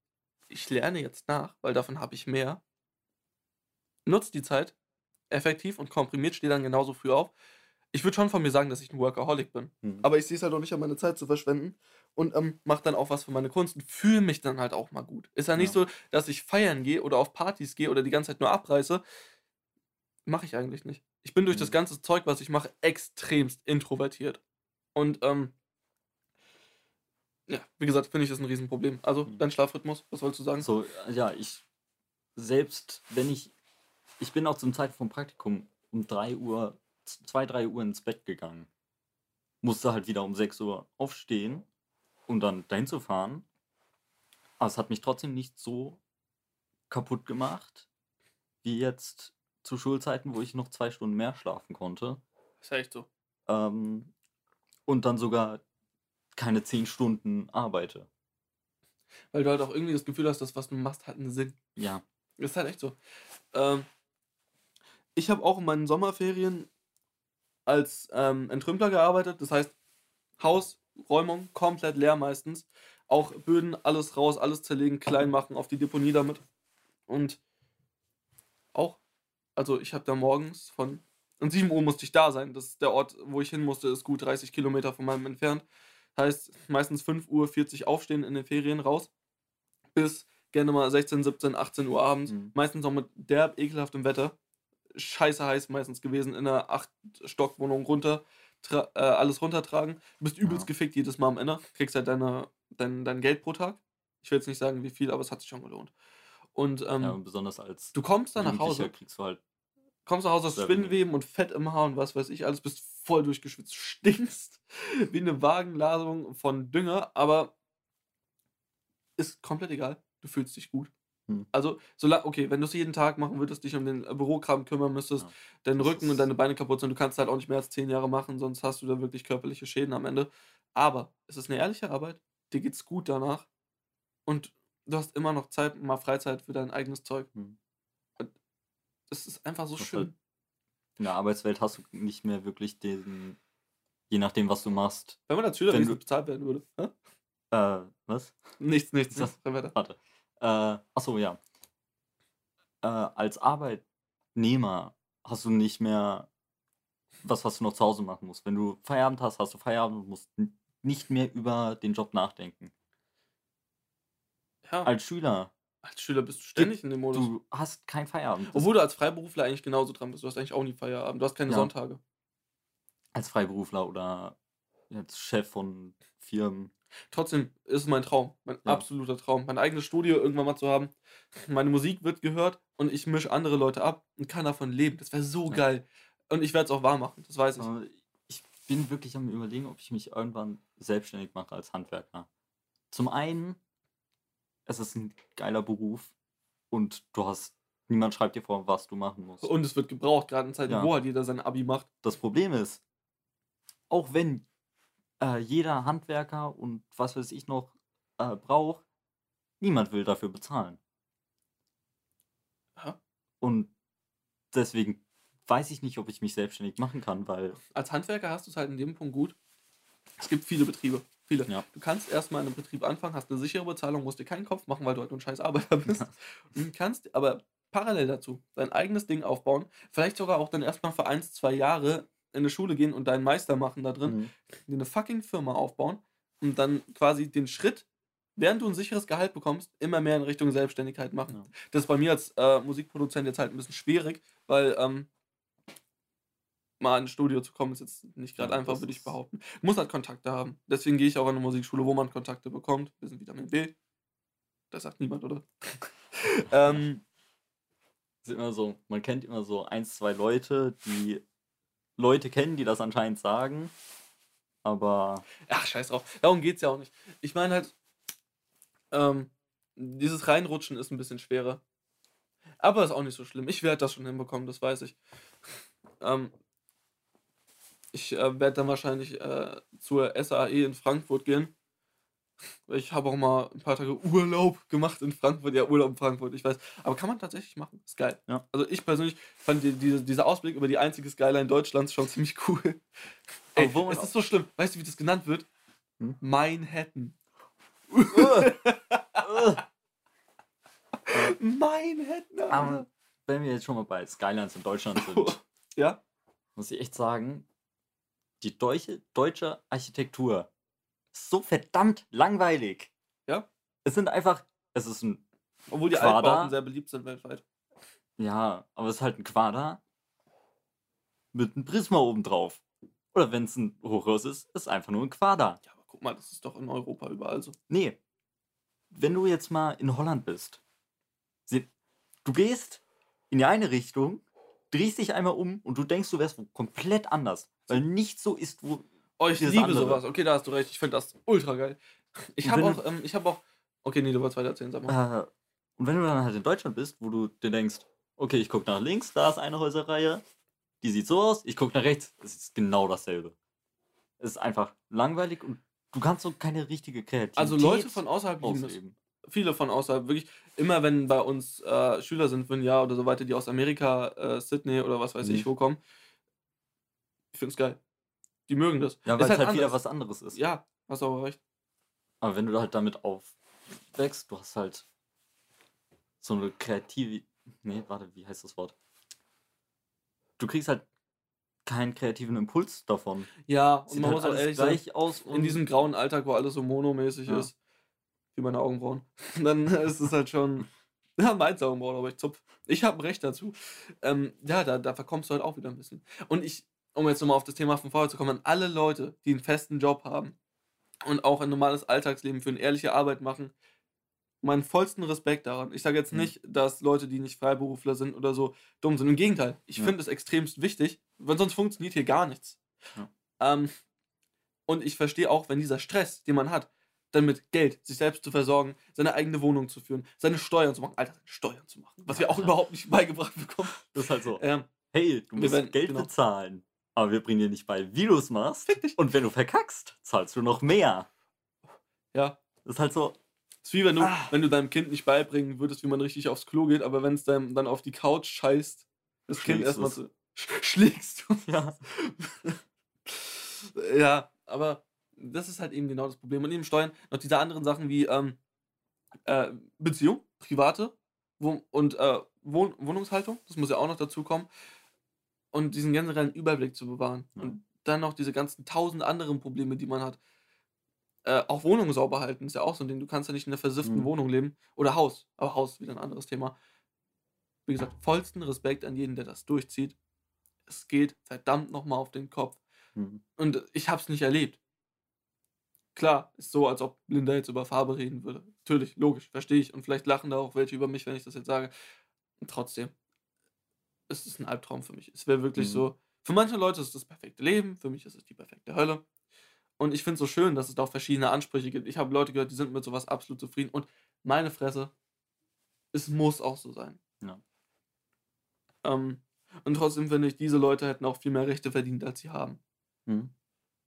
ich lerne jetzt nach, weil davon habe ich mehr. Nutzt die Zeit effektiv und komprimiert, stehe dann genauso früh auf. Ich würde schon von mir sagen, dass ich ein Workaholic bin. Mhm. Aber ich sehe es halt auch nicht an meine Zeit zu verschwenden und ähm, mache dann auch was für meine Kunst und fühle mich dann halt auch mal gut. Ist ja nicht Ja. so, dass ich feiern gehe oder auf Partys gehe oder die ganze Zeit nur abreiße. Mache ich eigentlich nicht. Ich bin durch das Mhm. ganze Zeug, was ich mache, extremst introvertiert. Und ähm, ja, wie gesagt, finde ich das ein Riesenproblem. Also, Mhm. dein Schlafrhythmus, was wolltest du sagen? So, ja, ich, selbst wenn ich, ich bin auch zum Zeitpunkt vom Praktikum um 3 Uhr, 2, 3 Uhr ins Bett gegangen. Musste halt wieder um 6 Uhr aufstehen, um dann dahin zu fahren. Aber es hat mich trotzdem nicht so kaputt gemacht, wie jetzt zu Schulzeiten, wo ich noch zwei Stunden mehr schlafen konnte. Ist ja echt so. Ähm, und dann sogar keine 10 Stunden arbeite. Weil du halt auch irgendwie das Gefühl hast, dass was du machst, hat einen Sinn. Ja. Ist halt echt so. Ähm, ich habe auch in meinen Sommerferien als ähm, Entrümpler gearbeitet. Das heißt, Hausräumung komplett leer meistens. Auch Böden, alles raus, alles zerlegen, klein machen, auf die Deponie damit. Und auch, also ich habe da morgens von, um 7 Uhr musste ich da sein. Das ist der Ort, wo ich hin musste, ist gut 30 Kilometer von meinem entfernt. Heißt, meistens 5.40 Uhr aufstehen in den Ferien raus. Bis gerne mal 16, 17, 18 Uhr abends. Mhm. Meistens noch mit derb ekelhaftem Wetter. Scheiße heiß meistens gewesen in einer 8-Stock-Wohnung runter. Äh, alles runtertragen. Du bist übelst Ja. gefickt jedes Mal am Ende. Kriegst halt deine, dein, dein Geld pro Tag. Ich will jetzt nicht sagen, wie viel, aber es hat sich schon gelohnt. Und ähm, ja, und besonders als du kommst dann nach Hause, kriegst du halt kommst nach Hause, wenig. Spinnenweben und Fett im Haar und was weiß ich alles, bist voll durchgeschwitzt, stinkst wie eine Wagenladung von Dünger, aber ist komplett egal. Du fühlst dich gut. Hm. Also, solange, okay, wenn du es jeden Tag machen würdest, dich um den äh, Bürokram kümmern müsstest, Ja. dein Das Rücken und deine Beine kaputt sind, du kannst halt auch nicht mehr als zehn Jahre machen, sonst hast du da wirklich körperliche Schäden am Ende. Aber es ist eine ehrliche Arbeit, dir geht's gut danach und du hast immer noch Zeit, mal Freizeit für dein eigenes Zeug. Hm. Das ist einfach so Das schön. halt- in der Arbeitswelt hast du nicht mehr wirklich den, je nachdem, was du machst. Wenn man als Schüler Wenn wenigstens du- bezahlt werden würde. Hä? Äh, was? Nichts, nichts. Nichts. Warte. Äh, achso, ja. Äh, als Arbeitnehmer hast du nicht mehr was, was du noch zu Hause machen musst. Wenn du Feierabend hast, hast du Feierabend und musst nicht mehr über den Job nachdenken. Ja, Als Schüler, als Schüler bist du ständig in dem Modus. du hast kein Feierabend. Obwohl du als Freiberufler eigentlich genauso dran bist. Du hast eigentlich auch nie Feierabend. Du hast keine Ja. Sonntage. als Freiberufler oder als Chef von Firmen. Trotzdem ist es mein Traum. Mein Ja. absoluter Traum. Mein eigenes Studio irgendwann mal zu haben. Meine Musik wird gehört und ich mische andere Leute ab und kann davon leben. Das wäre so Ja. geil. Und ich werde es auch wahr machen. Das weiß ich. Ich bin wirklich am überlegen, ob ich mich irgendwann selbstständig mache als Handwerker. Zum einen, es ist ein geiler Beruf und du hast, niemand schreibt dir vor, was du machen musst. Und es wird gebraucht, gerade in Zeiten, Ja. wo halt jeder sein Abi macht. Das Problem ist, auch wenn äh, jeder Handwerker und was weiß ich noch äh, braucht, niemand will dafür bezahlen. Ja. Und deswegen weiß ich nicht, ob ich mich selbstständig machen kann, weil Als Handwerker hast du es halt in dem Punkt gut. Es gibt viele Betriebe. Viele. Ja. Du kannst erstmal in einem Betrieb anfangen, hast eine sichere Bezahlung, musst dir keinen Kopf machen, weil du halt nur ein scheiß Arbeiter bist. Und kannst aber parallel dazu dein eigenes Ding aufbauen. Vielleicht sogar auch dann erstmal für eins, zwei Jahre in eine Schule gehen und deinen Meister machen da drin. Mhm. dir eine fucking Firma aufbauen und dann quasi den Schritt, während du ein sicheres Gehalt bekommst, immer mehr in Richtung Selbstständigkeit machen. Ja. Das ist bei mir als äh, Musikproduzent jetzt halt ein bisschen schwierig, weil ähm, mal ins Studio zu kommen, ist jetzt nicht gerade Ja, einfach, würde ich behaupten. Muss halt Kontakte haben. Deswegen gehe ich auch an eine Musikschule, wo man Kontakte bekommt. Wir sind Vitamin B. Das sagt niemand, oder? ähm, ist immer so, man kennt immer so ein, zwei Leute, die Leute kennen, die das anscheinend sagen. Aber Ach, scheiß drauf. Darum geht's ja auch nicht. Ich meine halt, ähm, dieses Reinrutschen ist ein bisschen schwerer. Aber ist auch nicht so schlimm. Ich werde das schon hinbekommen, das weiß ich. Ähm, ich äh, werde dann wahrscheinlich äh, zur SAE in Frankfurt gehen. Ich habe auch mal ein paar Tage Urlaub gemacht in Frankfurt. Ja, Urlaub in Frankfurt, ich weiß. Aber kann man tatsächlich machen. Ist geil. Ja. Also ich persönlich fand die, diese, dieser Ausblick über die einzige Skyline Deutschlands schon ziemlich cool. Aber Ey, wo es ist so schlimm. Weißt du, wie das genannt wird? Hm? Manhattan. Manhattan. Aber wenn wir jetzt schon mal bei Skylines in Deutschland sind, Ja? muss ich echt sagen, die deutsche, deutsche Architektur so verdammt langweilig. Ja? Es sind einfach, es ist ein, Obwohl die Quader. Altbauten sehr beliebt sind weltweit. ja, aber es ist halt ein Quader mit einem Prisma oben drauf. Oder wenn es ein Hochhaus ist, ist einfach nur ein Quader. Ja, aber guck mal, das ist doch in Europa überall so. Nee. Wenn du jetzt mal in Holland bist, du gehst in die eine Richtung, drehst dich einmal um und du denkst, du wärst wo komplett anders. Weil nicht so ist, wo. Oh, ich liebe andere. sowas. Okay, da hast du recht. Ich finde das ultra geil. Ich habe auch, ähm, ich habe auch. Okay, nee, du wolltest weiter erzählen, sag mal. Äh, und wenn du dann halt in Deutschland bist, wo du dir denkst, okay, ich gucke nach links, da ist eine Häuserreihe, die sieht so aus, ich gucke nach rechts, es ist genau dasselbe. Es ist einfach langweilig und du kannst so keine richtige Kreativität Also Leute von außerhalb lieben das. Viele von außerhalb, wirklich. Immer wenn bei uns äh, Schüler sind für ein Jahr oder so weiter, die aus Amerika, äh, Sydney oder was weiß Mhm. ich wo kommen. Ich finde es geil. Die mögen das. Ja, weil es halt, wieder anders. was anderes ist. Ja, hast du aber recht. Aber wenn du halt damit aufwächst, du hast halt so eine kreative. Nee, warte, wie heißt das Wort? Du kriegst halt keinen kreativen Impuls davon. Ja, und Sieht man halt muss auch ehrlich sein, gleich aus. in diesem grauen Alltag, wo alles so monomäßig Ja. ist, wie meine Augenbrauen, dann ist es halt schon. Ja, meins Augenbrauen, aber ich zupf. Ich habe Recht dazu. Ähm, ja, da, da verkommst du halt auch wieder ein bisschen. Und ich, um jetzt nochmal auf das Thema von vorher zu kommen, an alle Leute, die einen festen Job haben und auch ein normales Alltagsleben für eine ehrliche Arbeit machen, meinen vollsten Respekt daran. Ich sage jetzt Mhm. nicht, dass Leute, die nicht Freiberufler sind oder so, dumm sind. Im Gegenteil, ich Ja. finde es extremst wichtig, weil sonst funktioniert hier gar nichts. Ja. Ähm, und ich verstehe auch, wenn dieser Stress, den man hat, dann mit Geld sich selbst zu versorgen, seine eigene Wohnung zu führen, seine Steuern zu machen, Alter, Steuern zu machen, was wir auch Ja. überhaupt nicht beigebracht bekommen. Das ist halt so. Ähm, Hey, du musst werden- Geld genau. bezahlen. Aber wir bringen dir nicht bei, wie du es machst. Fick dich. Und wenn du verkackst, zahlst du noch mehr. ja, Das ist halt so. es ist wie wenn du, Ah. wenn du deinem Kind nicht beibringen würdest, wie man richtig aufs Klo geht, aber wenn es dann, dann auf die Couch scheißt, das Kind erstmal zu. Sch schlägst du. Ja. ja, aber das ist halt eben genau das Problem. Und eben Steuern, noch diese anderen Sachen wie ähm, äh, Beziehung, private Wohn und äh, Wohn Wohnungshaltung, das muss ja auch noch dazu kommen. Und diesen generellen Überblick zu bewahren. Ja. Und dann noch diese ganzen tausend anderen Probleme, die man hat. Äh, auch Wohnung sauber halten ist ja auch so ein Ding. Du kannst ja nicht in einer versifften Mhm. Wohnung leben. Oder Haus. Aber Haus ist wieder ein anderes Thema. Wie gesagt, vollsten Respekt an jeden, der das durchzieht. Es geht verdammt nochmal auf den Kopf. Hm. Und ich habe es nicht erlebt. Klar, ist so, als ob Linda jetzt über Farbe reden würde. Natürlich, logisch, verstehe ich. Und vielleicht lachen da auch welche über mich, wenn ich das jetzt sage. Und trotzdem, es ist ein Albtraum für mich. Es wäre wirklich Mhm. so. Für manche Leute ist es das perfekte Leben, für mich ist es die perfekte Hölle. Und ich finde es so schön, dass es da auch verschiedene Ansprüche gibt. Ich habe Leute gehört, die sind mit sowas absolut zufrieden. Und meine Fresse, es muss auch so sein. Ja. Ähm, und trotzdem finde ich, diese Leute hätten auch viel mehr Rechte verdient, als sie haben Hm.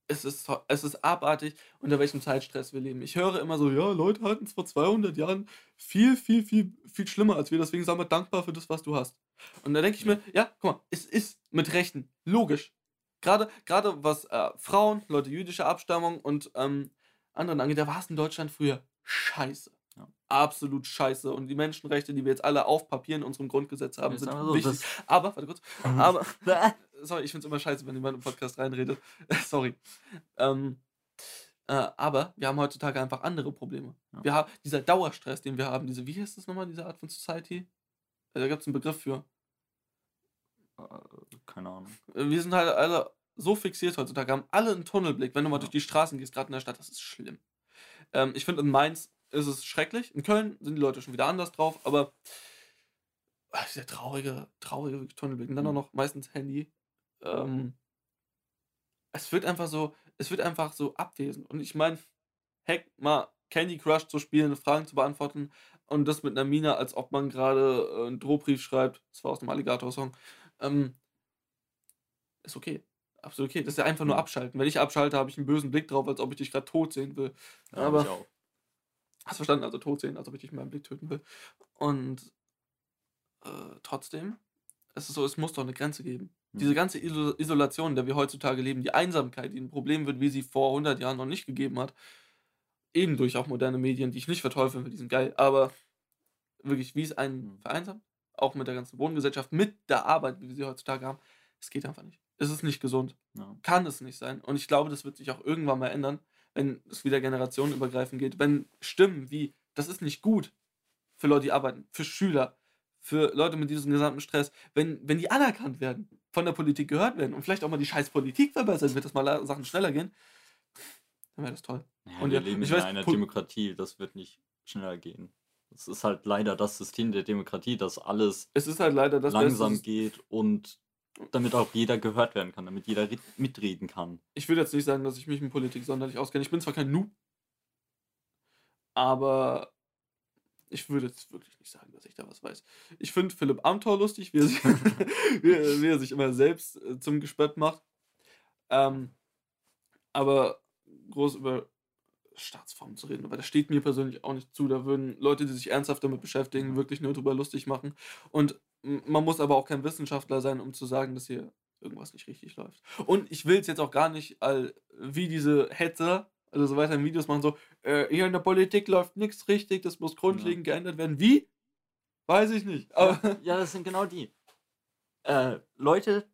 es ist, es ist abartig, unter welchem Zeitstress wir leben. Ich höre immer so, ja, Leute hatten es vor 200 Jahren viel, viel, viel, viel schlimmer als wir. Deswegen sind wir dankbar für das, was du hast. Und da denke ich mir, ja, guck mal, es ist mit Rechten logisch. Gerade, gerade was äh, Frauen, Leute jüdischer Abstammung und ähm, anderen angeht, da war es in Deutschland früher scheiße. Ja. Absolut scheiße. Und die Menschenrechte, die wir jetzt alle auf Papier in unserem Grundgesetz haben, sind so, wichtig. Aber, warte kurz, aber, sorry, ich finde es immer scheiße, wenn jemand im Podcast reinredet. Sorry. Ähm, äh, aber wir haben heutzutage einfach andere Probleme. Ja. Wir haben dieser Dauerstress, den wir haben, diese, wie heißt das nochmal, diese Art von Society? Äh, Da gibt es einen Begriff für. Äh, Keine Ahnung. Äh, Wir sind halt alle so fixiert heutzutage, haben alle einen Tunnelblick, wenn du mal Ja. durch die Straßen gehst, gerade in der Stadt, das ist schlimm. Ähm, ich finde, in Mainz ist es schrecklich. In Köln sind die Leute schon wieder anders drauf, aber ah, dieser traurige, traurige Tunnelblick. Und dann auch Mhm. noch meistens Handy. Ähm, es wird einfach so, es wird einfach so abwesend. Und ich meine, heck, mal Candy Crush zu spielen, Fragen zu beantworten und das mit einer Mine, als ob man gerade äh, einen Drohbrief schreibt. Das war aus dem Alligator-Song. Ähm, ist okay. Absolut okay. Das ist ja einfach nur Mhm. abschalten. Wenn ich abschalte, habe ich einen bösen Blick drauf, als ob ich dich gerade tot sehen will. Ja, Aber- ich auch. Hast verstanden? Also tot sehen, als ob ich dich in meinem Blick töten will. Und äh, trotzdem, es ist so, es muss doch eine Grenze geben. Hm. Diese ganze Iso Isolation, in der wir heutzutage leben, die Einsamkeit, die ein Problem wird, wie sie vor 100 Jahren noch nicht gegeben hat, eben durch auch moderne Medien, die ich nicht verteufeln will, die sind geil, aber wirklich, wie es einen Hm. vereinsamt, auch mit der ganzen Wohngesellschaft, mit der Arbeit, wie wir sie heutzutage haben, es geht einfach nicht. Es ist nicht gesund. Ja. Kann es nicht sein. Und ich glaube, das wird sich auch irgendwann mal ändern, wenn es wieder generationenübergreifend geht. Wenn Stimmen wie, das ist nicht gut für Leute, die arbeiten, für Schüler, für Leute mit diesem gesamten Stress, wenn, wenn die anerkannt werden, von der Politik gehört werden und vielleicht auch mal die scheiß Politik verbessert wird, dass mal Sachen schneller gehen, dann wäre das toll. Ja, Und wir ja, leben in weiß, einer Demokratie, das wird nicht schneller gehen. Das ist halt leider das System der Demokratie, dass alles Es ist halt leider das langsam Beste. geht und damit auch jeder gehört werden kann, damit jeder mitreden kann. Ich will jetzt nicht sagen, dass ich mich mit Politik sonderlich auskenne. Ich bin zwar kein Noob, aber ich würde jetzt wirklich nicht sagen, dass ich da was weiß. Ich finde Philipp Amthor lustig, wie er sich, wie, er, wie er sich immer selbst äh, zum Gespött macht. Ähm, aber groß über Staatsformen zu reden, aber das steht mir persönlich auch nicht zu. Da würden Leute, die sich ernsthaft damit beschäftigen, wirklich nur drüber lustig machen. Und man muss aber auch kein Wissenschaftler sein, um zu sagen, dass hier irgendwas nicht richtig läuft. Und ich will es jetzt auch gar nicht all, wie diese Hetzer, also so weiter in Videos machen, so, äh, hier in der Politik läuft nichts richtig, das muss grundlegend geändert werden. Wie? Weiß ich nicht. Aber Ja, ja, das sind genau die. Äh, Leute,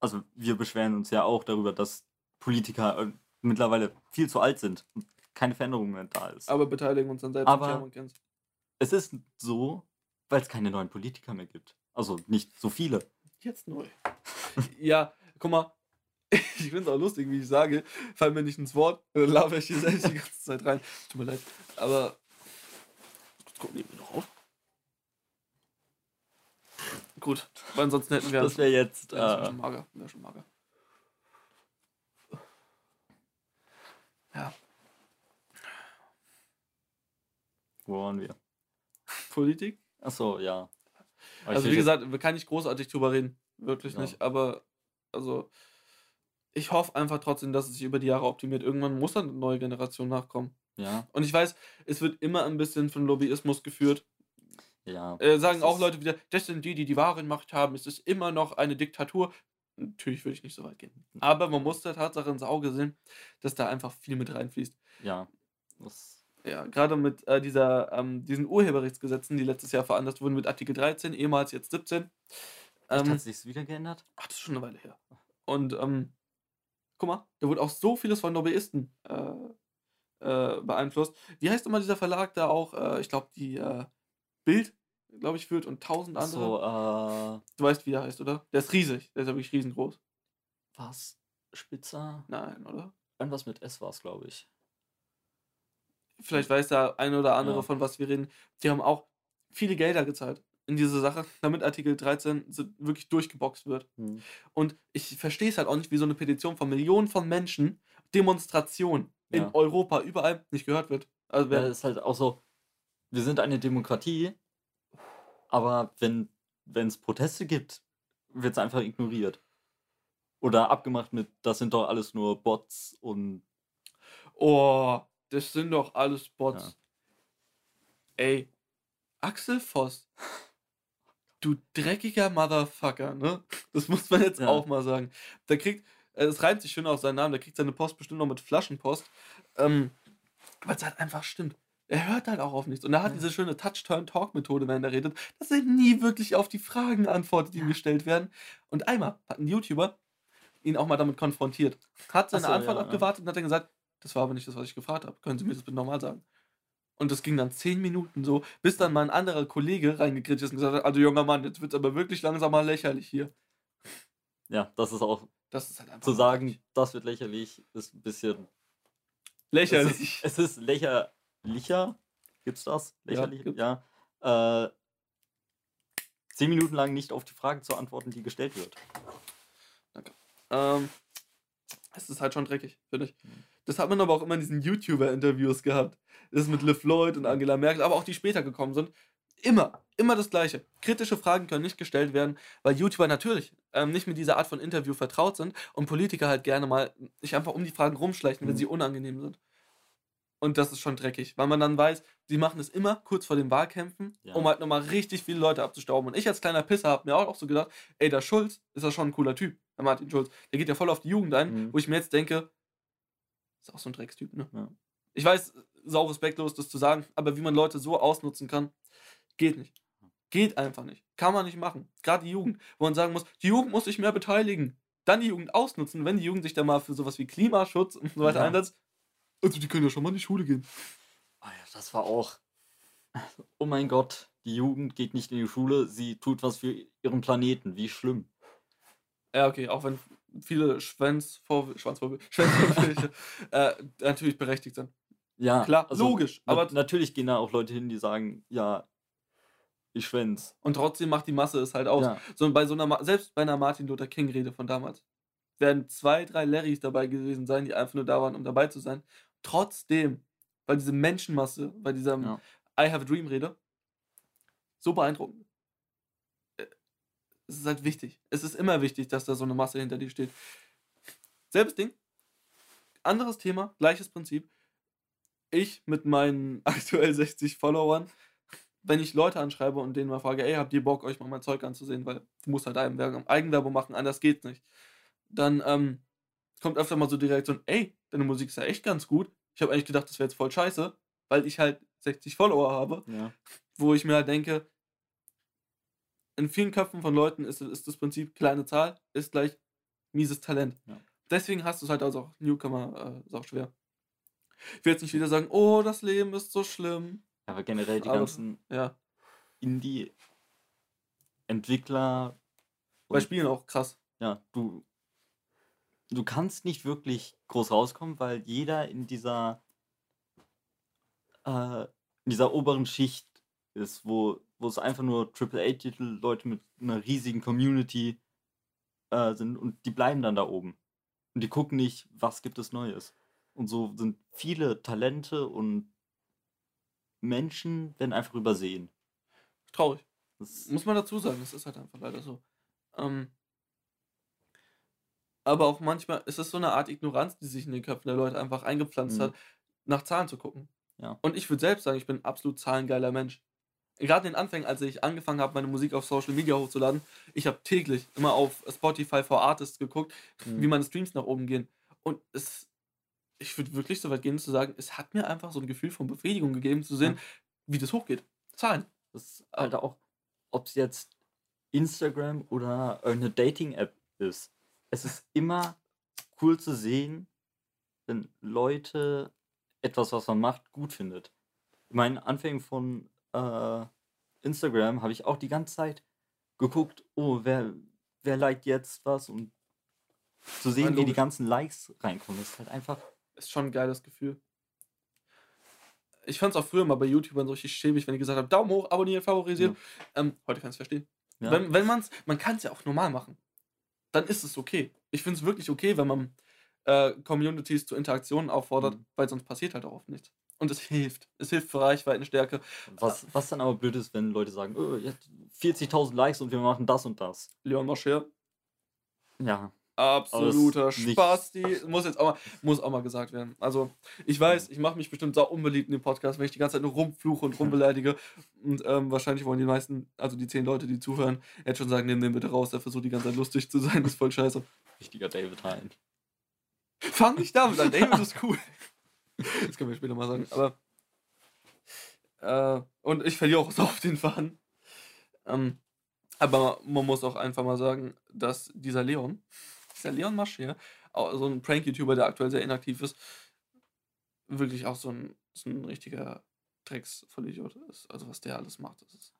also wir beschweren uns ja auch darüber, dass Politiker äh, mittlerweile viel zu alt sind keine Veränderung mehr da ist. Aber beteiligen uns dann selbst Aber- am Kernung es ist so, weil es keine neuen Politiker mehr gibt. Also nicht so viele. Jetzt neu. ja, guck mal, ich finde es auch lustig, wie ich sage, fall mir nicht ins Wort, äh, laber ich hier selbst die ganze Zeit rein. Tut mir leid. Aber. Jetzt gucken wir noch auf. Gut, weil ansonsten hätten wir. Das wäre jetzt. ja, das wär Äh, schon mager. Wär schon mager. Ja, wo waren wir? Politik. Achso, ja. Aber Also wie gesagt, wir kann nicht großartig drüber reden. Wirklich Ja. nicht. Aber also ich hoffe einfach trotzdem, dass es sich über die Jahre optimiert. Irgendwann muss dann eine neue Generation nachkommen. Ja, Und ich weiß, es wird immer ein bisschen von Lobbyismus geführt. ja. Äh, sagen auch Leute wieder, das sind die, die die wahre Macht haben. Es ist immer noch eine Diktatur. Natürlich würde ich nicht so weit gehen. Aber man muss der Tatsache ins Auge sehen, dass da einfach viel mit reinfließt. Ja. Das, Ja, gerade mit äh, dieser, ähm, diesen Urheberrechtsgesetzen, die letztes Jahr veranlasst wurden mit Artikel 13, ehemals jetzt 17. Echt, Ähm, hat sich's wieder geändert? Ach, das ist schon eine Weile her. Und ähm, guck mal, da wurde auch so vieles von Lobbyisten äh, äh, beeinflusst. Wie heißt immer dieser Verlag da auch? Äh, ich glaube, die äh, Bild, glaube ich, führt und tausend andere. So, äh, Du weißt, wie der heißt, oder? Der ist riesig. Der ist ja wirklich riesengroß. was? Spitzer? Nein, oder? Irgendwas mit S war es, glaube ich. Vielleicht weiß der eine oder andere, Ja. von was wir reden. Die haben auch viele Gelder gezahlt in diese Sache, damit Artikel 13 so wirklich durchgeboxt wird. Hm. Und ich verstehe es halt auch nicht, wie so eine Petition von Millionen von Menschen, Demonstration in Ja. Europa, überall nicht gehört wird. Also Ja, ist halt auch so, wir sind eine Demokratie, aber wenn es Proteste gibt, wird es einfach ignoriert. Oder abgemacht mit, das sind doch alles nur Bots und oh, das sind doch alles Bots. Ja. Ey, Axel Voss, du dreckiger Motherfucker, ne? Das muss man jetzt Ja. auch mal sagen. Der kriegt, äh, es reimt sich schön auf seinen Namen, der kriegt seine Post bestimmt noch mit Flaschenpost. Ähm, weil es halt einfach stimmt. Er hört halt auch auf nichts. Und er hat Ja. diese schöne Touch-Turn-Talk-Methode, wenn er redet, dass er nie wirklich auf die Fragen antwortet, die ihm gestellt werden. Und einmal hat ein YouTuber ihn auch mal damit konfrontiert. Hat seine so, Antwort ja, ja. abgewartet und hat dann gesagt, das war aber nicht das, was ich gefragt habe. Können Sie mir das bitte nochmal sagen? Und das ging dann zehn Minuten so, bis dann mal ein anderer Kollege reingekritscht ist und gesagt hat, also junger Mann, jetzt wird es aber wirklich langsam mal lächerlich hier. ja, das ist auch Das ist halt einfach zu sagen, das wird lächerlich, ist ein bisschen. lächerlich. Es ist, es ist lächerlicher. Gibt's das? Ja, Lächerlich? gibt's. Ja. Äh, zehn Minuten lang nicht auf die Frage zu antworten, die gestellt wird. Ähm, es ist halt schon dreckig, finde ich. Mhm. Das hat man aber auch immer in diesen YouTuber-Interviews gehabt. Das mit Liv Lloyd und Angela Merkel, aber auch die später gekommen sind. Immer, immer das Gleiche. Kritische Fragen können nicht gestellt werden, weil YouTuber natürlich ähm, nicht mit dieser Art von Interview vertraut sind und Politiker halt gerne mal sich einfach um die Fragen rumschleichen, wenn Mhm. sie unangenehm sind. Und das ist schon dreckig, weil man dann weiß, die machen es immer kurz vor den Wahlkämpfen, Ja. um halt nochmal richtig viele Leute abzustauben. Und ich als kleiner Pisser habe mir auch so gedacht, ey, der Schulz ist ja schon ein cooler Typ, der Martin Schulz. Der geht ja voll auf die Jugend ein, Mhm. wo ich mir jetzt denke, ist auch so ein Dreckstyp, ne? Ja. Ich weiß, sau respektlos, das zu sagen, aber wie man Leute so ausnutzen kann, geht nicht. Geht einfach nicht. Kann man nicht machen. Gerade die Jugend, wo man sagen muss, die Jugend muss sich mehr beteiligen. Dann die Jugend ausnutzen, wenn die Jugend sich dann mal für sowas wie Klimaschutz und so weiter Ja. einsetzt. Also die können ja schon mal in die Schule gehen. Ah ja, das war auch. Oh mein Gott, die Jugend geht nicht in die Schule, sie tut was für ihren Planeten. Wie schlimm. Ja, okay, auch wenn viele Schwänzvorwürfe, Schwanzvorwürfe, Schwänzvorwürfe äh, natürlich berechtigt sind. Ja, Klar, also, logisch, na- aber natürlich gehen da auch Leute hin, die sagen, ja, ich schwänz. und trotzdem macht die Masse es halt aus. Ja, So bei so einer, selbst bei einer Martin Luther King Rede von damals, werden zwei, drei Larrys dabei gewesen sein, die einfach nur da waren, um dabei zu sein. Trotzdem, bei dieser Menschenmasse, bei dieser Ja. I Have a Dream Rede, so beeindruckend. Es ist halt wichtig. Es ist immer wichtig, dass da so eine Masse hinter dir steht. Selbes Ding, anderes Thema, gleiches Prinzip. Ich mit meinen aktuell 60 Followern, wenn ich Leute anschreibe und denen mal frage, ey, habt ihr Bock, euch mal mein Zeug anzusehen, weil du musst halt Eigenwerbung machen, anders geht's nicht. Dann ähm, kommt öfter mal so die Reaktion, ey, deine Musik ist ja echt ganz gut. Ich habe eigentlich gedacht, das wäre jetzt voll scheiße, weil ich halt 60 Follower habe, ja. wo ich mir halt denke, in vielen Köpfen von Leuten ist, ist das Prinzip kleine Zahl ist gleich mieses Talent. Ja. Deswegen hast du es halt als auch Newcomer äh, ist auch schwer. Ich will jetzt nicht wieder sagen, oh, das Leben ist so schlimm. Aber generell die Aber- ganzen Ja, Indie-Entwickler. bei Spielen auch krass. Ja, du, du kannst nicht wirklich groß rauskommen, weil jeder in dieser, äh, in dieser oberen Schicht ist, wo, wo es einfach nur AAA-Titel, Leute mit einer riesigen Community äh, sind und die bleiben dann da oben. Und die gucken nicht, was gibt es Neues. Und so sind viele Talente und Menschen werden einfach übersehen. Traurig. Das, Muss man dazu sagen, das ist halt einfach leider so. Ähm, aber auch manchmal ist es so eine Art Ignoranz, die sich in den Köpfen der Leute einfach eingepflanzt Mhm. hat, nach Zahlen zu gucken. Ja. Und ich würde selbst sagen, ich bin ein absolut zahlengeiler Mensch. Gerade in den Anfängen, als ich angefangen habe, meine Musik auf Social Media hochzuladen, ich habe täglich immer auf Spotify for Artists geguckt, Mhm. wie meine Streams nach oben gehen. Und es, ich würde wirklich so weit gehen zu sagen, es hat mir einfach so ein Gefühl von Befriedigung gegeben, zu sehen, Ja. wie das hochgeht. Zahlen. Das ist halt auch, ob es jetzt Instagram oder eine Dating-App ist. Es ist immer cool zu sehen, wenn Leute etwas, was man macht, gut findet. In meinen Anfängen von äh, Instagram habe ich auch die ganze Zeit geguckt, oh, wer, wer liked jetzt was und zu sehen, wie die ganzen Likes reinkommen, ist halt einfach. Ist schon ein geiles Gefühl. Ich fand es auch früher mal bei YouTubern so richtig schäbig, wenn die gesagt haben, Daumen hoch, abonnieren, favorisieren. Ähm, heute kann ich es verstehen. Ja, Wenn, wenn man's, man kann es ja auch normal machen. Dann ist es okay. Ich finde es wirklich okay, wenn man äh, Communities zu Interaktionen auffordert, Mhm. weil sonst passiert halt auch oft nichts. Und es hilft. Es hilft für Reichweitenstärke. was, was dann aber blöd ist, wenn Leute sagen, oh, ihr habt 40.000 Likes und wir machen das und das. Leon Moscher, Ja, absoluter Spasti. Muss jetzt auch mal, muss auch mal gesagt werden. Also, ich weiß, ich mache mich bestimmt sau unbeliebt in dem Podcast, wenn ich die ganze Zeit nur rumfluche und rumbeleidige. Und ähm, wahrscheinlich wollen die meisten, also die zehn Leute, die zuhören, jetzt schon sagen, nimm den bitte raus, der versucht die ganze Zeit lustig zu sein, das ist voll scheiße. richtiger David Hein. Fang nicht damit an, David ist cool. Das können wir später mal sagen. Aber. Äh, und ich verliere auch so auf den Faden. Ähm, aber man muss auch einfach mal sagen, dass dieser Leon, dieser Leon Mascher, auch so ein Prank-YouTuber, der aktuell sehr inaktiv ist, wirklich auch so ein, so ein richtiger Drecksvollidiot ist. Also was der alles macht. Das ist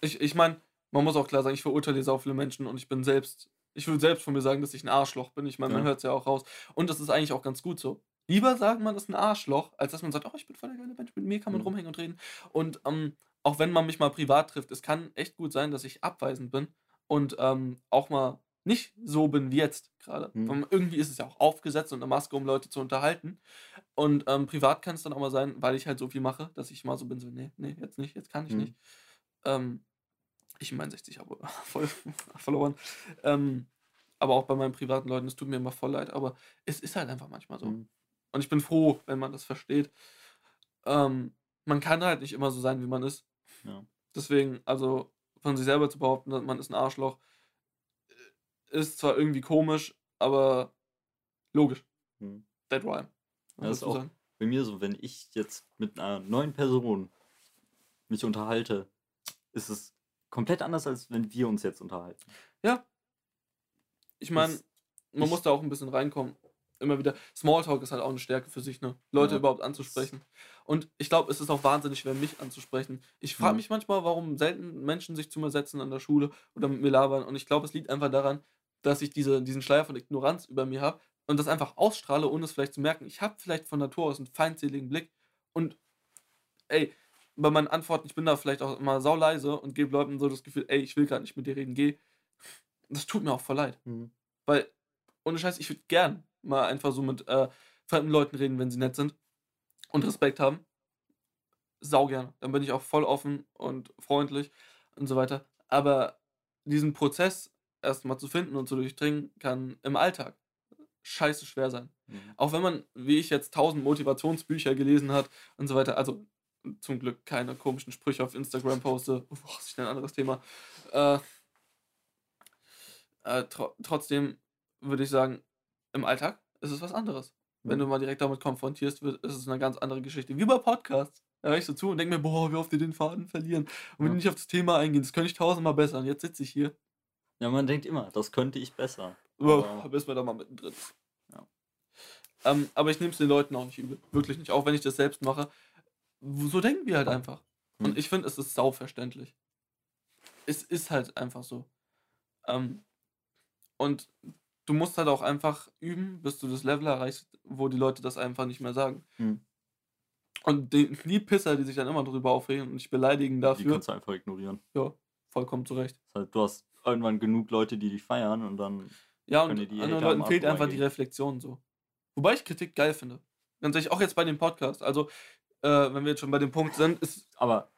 ich ich meine, man muss auch klar sagen, ich verurteile sau viele Menschen und ich bin selbst, ich würde selbst von mir sagen, dass ich ein Arschloch bin. Ich meine, man Ja. hört es ja auch raus. Und das ist eigentlich auch ganz gut so. Lieber sagt man, ist ein Arschloch, als dass man sagt, oh, ich bin voll der geile Mensch, mit mir kann man Mhm. rumhängen und reden. Und ähm, auch wenn man mich mal privat trifft, es kann echt gut sein, dass ich abweisend bin und ähm, auch mal nicht so bin wie jetzt gerade. Mhm. Irgendwie ist es ja auch aufgesetzt und eine Maske, um Leute zu unterhalten. Und ähm, privat kann es dann auch mal sein, weil ich halt so viel mache, dass ich mal so bin, so, nee, nee, jetzt nicht, jetzt kann ich Mhm. nicht. Ähm, ich meine 60 Abo voll verloren. Ähm, aber auch bei meinen privaten Leuten, es tut mir immer voll leid, aber es ist halt einfach manchmal so. Mhm. Und ich bin froh, wenn man das versteht. Ähm, man kann halt nicht immer so sein, wie man ist. Ja. Deswegen, also von sich selber zu behaupten, dass man ist ein Arschloch, ist zwar irgendwie komisch, aber logisch. Hm. That rhyme. Ja, ist auch sagen? bei mir so, wenn ich jetzt mit einer neuen Person mich unterhalte, ist es komplett anders, als wenn wir uns jetzt unterhalten. Ja. Ich meine, Das- man ich- muss da auch ein bisschen reinkommen. Immer wieder. Smalltalk ist halt auch eine Stärke für sich, ne? Leute Ja. überhaupt anzusprechen. Und ich glaube, es ist auch wahnsinnig schwer, mich anzusprechen. Ich frage Mhm. mich manchmal, warum selten Menschen sich zu mir setzen an der Schule oder mit mir labern. Und ich glaube, es liegt einfach daran, dass ich diese, diesen Schleier von Ignoranz über mir habe und das einfach ausstrahle, ohne es vielleicht zu merken. Ich habe vielleicht von Natur aus einen feindseligen Blick. Und ey, bei meinen Antworten, ich bin da vielleicht auch immer sauleise und gebe Leuten so das Gefühl, ey, ich will gar nicht mit dir reden, geh. Das tut mir auch voll leid. Weil, ohne Scheiß, ich würde gern mal einfach so mit äh, fremden Leuten reden, wenn sie nett sind und Respekt haben. Sau gerne. Dann bin ich auch voll offen und freundlich und so weiter. Aber diesen Prozess erstmal zu finden und zu durchdringen, kann im Alltag scheiße schwer sein. Mhm. Auch wenn man, wie ich jetzt, tausend Motivationsbücher gelesen hat und so weiter, also zum Glück keine komischen Sprüche auf Instagram poste, das ist ein anderes Thema. Äh, äh, tro trotzdem würde ich sagen, im Alltag ist es was anderes. Wenn Ja. du mal direkt damit konfrontierst wird, ist es eine ganz andere Geschichte. Wie bei Podcasts. Da höre ich so zu und denke mir, boah, wie oft die den Faden verlieren. Und wenn die nicht auf das Thema eingehen, das könnte ich tausendmal besser. Und jetzt sitze ich hier. Ja, man denkt immer, das könnte ich besser. Wow, Aber- bist wir da mal mittendrin. Ja. Ähm, aber ich nehme es den Leuten auch nicht übel. Wirklich nicht. Auch wenn ich das selbst mache. So denken wir halt einfach. Hm. Und ich finde, es ist sauverständlich. Es ist halt einfach so. Ähm, und du musst halt auch einfach üben, bis du das Level erreichst, wo die Leute das einfach nicht mehr sagen. Hm. Und die, die Pisser, die sich dann immer drüber aufregen und dich beleidigen Die dafür, kannst du einfach ignorieren. ja, vollkommen zurecht. Das heißt, du hast irgendwann genug Leute, die dich feiern und dann. Ja, und die anderen Leuten fehlt einfach die vorbeigehen. Reflexion so. Wobei ich Kritik geil finde. Ganz ehrlich, auch jetzt bei dem Podcast. Also, äh, wenn wir jetzt schon bei dem Punkt sind, ist. Aber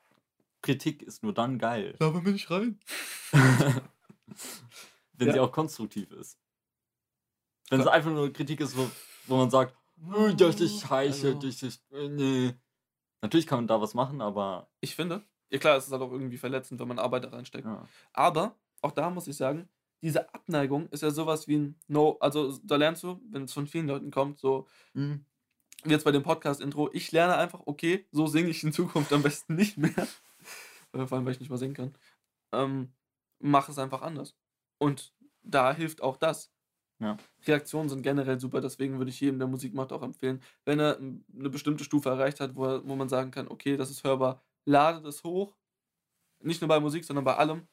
Kritik ist nur dann geil, Da bin ich rein. wenn Ja. sie auch konstruktiv ist. Wenn es einfach nur Kritik ist, wo, wo man sagt, "Oh, das ist scheiße, Also, das ist. äh, Nee. Natürlich kann man da was machen, aber. ich finde, ja klar, es ist halt auch irgendwie verletzend, wenn man Arbeit da reinsteckt. Ja. Aber, auch da muss ich sagen, diese Abneigung ist ja sowas wie ein No. Also, da lernst du, wenn es von vielen Leuten kommt, so Mhm. wie jetzt bei dem Podcast-Intro, ich lerne einfach, okay, so singe ich in Zukunft am besten nicht mehr. Äh, Vor allem, weil ich nicht mehr singen kann. Ähm, mach es einfach anders. Und da hilft auch das. Ja. Reaktionen sind generell super, deswegen würde ich jedem, der Musik macht, auch empfehlen, wenn er m- eine bestimmte Stufe erreicht hat, wo, er, wo man sagen kann, okay, das ist hörbar, ladet es hoch. Nicht nur bei Musik, sondern bei allem.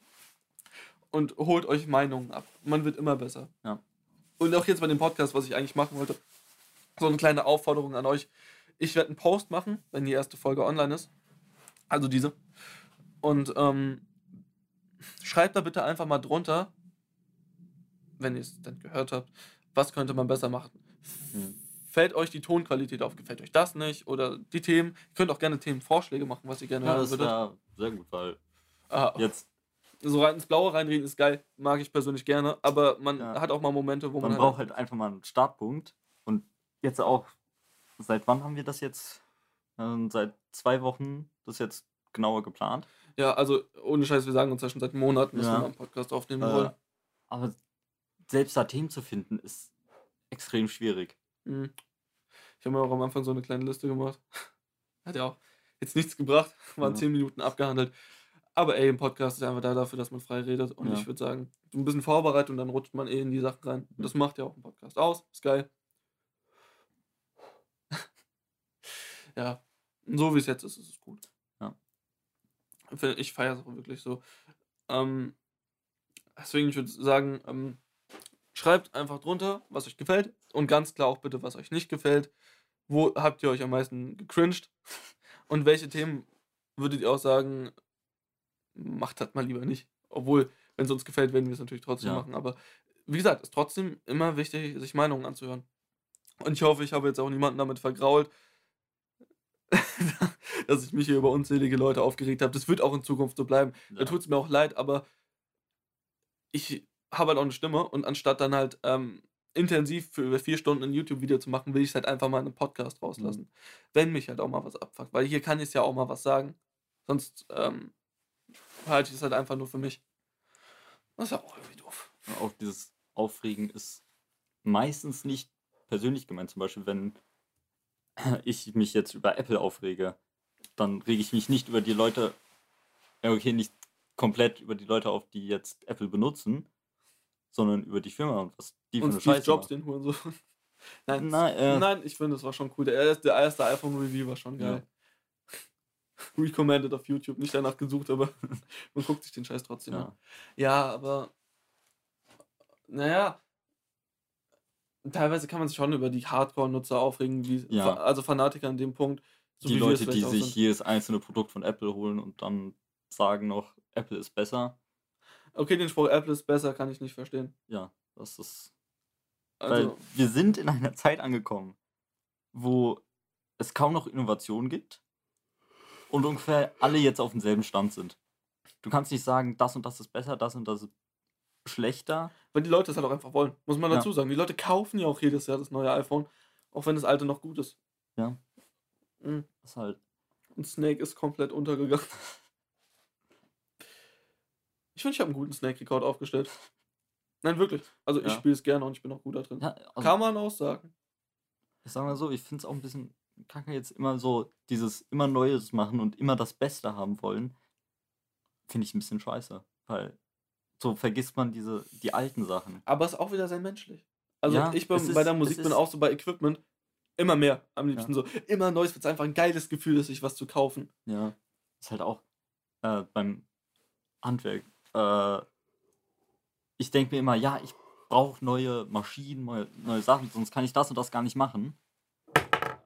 Und holt euch Meinungen ab. Man wird immer besser. Ja. Und auch jetzt bei dem Podcast, was ich eigentlich machen wollte, so eine kleine Aufforderung an euch. Ich werde einen Post machen, wenn die erste Folge online ist. Also diese. Und ähm, schreibt da bitte einfach mal drunter, wenn ihr es dann gehört habt, was könnte man besser machen. Mhm. Fällt euch die Tonqualität auf? Gefällt euch das nicht? Oder die Themen? Ihr könnt auch gerne Themenvorschläge machen, was ihr gerne Ja, hören würdet. wäre sehr gut, weil Ah, jetzt, so rein ins Blaue reinreden ist geil, mag ich persönlich gerne, aber man Ja. hat auch mal Momente, wo man man, braucht halt einfach mal einen Startpunkt. Und jetzt auch, seit wann haben wir das jetzt? Ähm, seit zwei Wochen das jetzt genauer geplant. Ja, also ohne Scheiß, wir sagen uns ja schon seit Monaten, dass Ja. wir mal einen Podcast aufnehmen Äh, wollen. aber selbst da Themen zu finden, ist extrem schwierig. Mhm. Ich habe mir auch am Anfang so eine kleine Liste gemacht. Hat ja auch jetzt nichts gebracht, waren Ja. zehn Minuten abgehandelt. Aber ey, ein Podcast ist einfach da dafür, dass man frei redet. Und Ja. ich würde sagen, so ein bisschen vorbereitet und dann rutscht man eh in die Sachen rein. Und das macht ja auch ein Podcast aus. Ist geil. ja, so wie es jetzt ist, ist es gut. Ja. Ich feiere es auch wirklich so. Ähm, deswegen, ich würde sagen, ähm, schreibt einfach drunter, was euch gefällt. Und ganz klar auch bitte, was euch nicht gefällt. Wo habt ihr euch am meisten gecringed? Und welche Themen würdet ihr auch sagen, macht das mal lieber nicht? Obwohl, wenn es uns gefällt, werden wir es natürlich trotzdem Ja. machen. Aber wie gesagt, ist trotzdem immer wichtig, sich Meinungen anzuhören. Und ich hoffe, ich habe jetzt auch niemanden damit vergrault, dass ich mich hier über unzählige Leute aufgeregt habe. Das wird auch in Zukunft so bleiben. Da Ja. tut es mir auch leid, aber ich habe halt auch eine Stimme und anstatt dann halt ähm, intensiv für über vier Stunden ein YouTube-Video zu machen, will ich es halt einfach mal in einem Podcast rauslassen. Mhm. Wenn mich halt auch mal was abfuckt. Weil hier kann ich ja auch mal was sagen. Sonst ähm, halte ich es halt einfach nur für mich. Das ist ja auch irgendwie doof. Ja, Auch dieses Aufregen ist meistens nicht persönlich gemeint. Zum Beispiel, wenn ich mich jetzt über Apple aufrege, dann rege ich mich nicht über die Leute, okay, nicht komplett über die Leute auf, die jetzt Apple benutzen, sondern über die Firma und was die für Und eine Steve Scheiße Jobs, macht. den Hurensohn. Nein, Nein, äh, Nein, ich finde, das war schon cool. Der erste, der erste iPhone-Review war schon Ja. geil. Recommended auf YouTube. Nicht danach gesucht, aber man guckt sich den Scheiß trotzdem an. ja. Ja, aber. Naja. Teilweise kann man sich schon über die Hardcore-Nutzer aufregen, die, Ja. also Fanatiker an dem Punkt. so die Leute, die sich jedes einzelne Produkt von Apple holen und dann sagen noch, Apple ist besser. Okay, den Spruch Apple ist besser, kann ich nicht verstehen. Ja, das ist. Also, Weil wir sind in einer Zeit angekommen, wo es kaum noch Innovation gibt und ungefähr alle jetzt auf demselben Stand sind. Du kannst nicht sagen, das und das ist besser, das und das ist schlechter. weil die Leute es halt auch einfach wollen, muss man Ja. dazu sagen. Die Leute kaufen ja auch jedes Jahr das neue iPhone, auch wenn das alte noch gut ist. Ja. Mhm. Das ist halt. Und Snake ist komplett untergegangen. Ich finde, ich habe einen guten Snake-Rekord aufgestellt. Nein, wirklich. Also ich Ja. spiele es gerne und ich bin auch gut da drin. Ja, also, Kann man auch sagen. ich sag mal so, ich finde es auch ein bisschen kacke, jetzt immer so dieses immer Neues machen und immer das Beste haben wollen. Finde ich ein bisschen scheiße. Weil so vergisst man diese, die alten Sachen. Aber es ist auch wieder sehr menschlich. Also Ja, ich bin es bei ist- der Musik bin ist- auch so bei Equipment immer mehr am liebsten so. Immer Neues, wird es einfach ein geiles Gefühl, ist, sich was zu kaufen. Ja, ist halt auch äh, beim Handwerk. Äh, ich denke mir immer, ja, ich brauche neue Maschinen, neue, neue Sachen, sonst kann ich das und das gar nicht machen.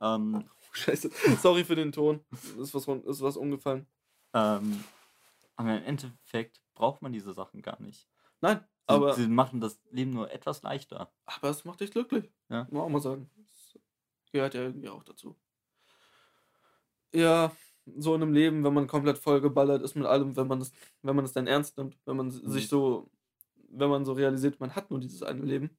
Ähm, Scheiße. Sorry für den Ton. Ist was, ist was umgefallen. ähm, aber im Endeffekt braucht man diese Sachen gar nicht. Nein, Sie, aber, sie machen das Leben nur etwas leichter. aber es macht dich glücklich. Ja. Muss man auch mal sagen. Das gehört ja irgendwie auch dazu. Ja, so in einem Leben, wenn man komplett vollgeballert ist mit allem, wenn man es, wenn man es dann ernst nimmt, wenn man Mhm. sich so, wenn man so realisiert, man hat nur dieses eine Leben.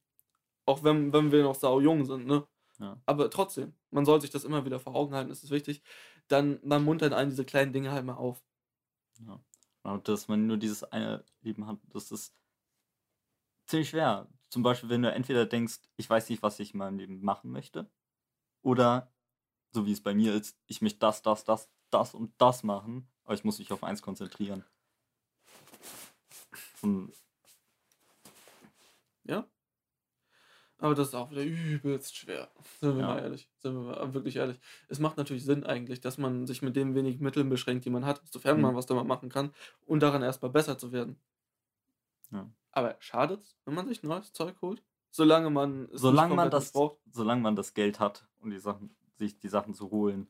Auch wenn, wenn wir noch sau jung sind, ne? Ja. Aber trotzdem, man soll sich das immer wieder vor Augen halten, das ist wichtig. Dann, man muntert einen diese kleinen Dinge halt mal auf. Ja. Und dass man nur dieses eine Leben hat, das ist ziemlich schwer. Zum Beispiel, wenn du entweder denkst, ich weiß nicht, was ich in meinem Leben machen möchte, oder so wie es bei mir ist, ich möchte das, das, das, das und das machen, aber ich muss mich auf eins konzentrieren. Und Ja. Aber das ist auch wieder übelst schwer. Sind wir Ja. mal ehrlich. Sind wir mal wirklich ehrlich. Es macht natürlich Sinn eigentlich, dass man sich mit den wenigen Mitteln beschränkt, die man hat, sofern Mhm. man was damit machen kann, und daran erstmal besser zu werden. Ja. Aber schadet's, wenn man sich neues Zeug holt? Solange man es nicht solange man das, missbraucht? solange man das Geld hat, um die Sachen, sich die Sachen zu holen,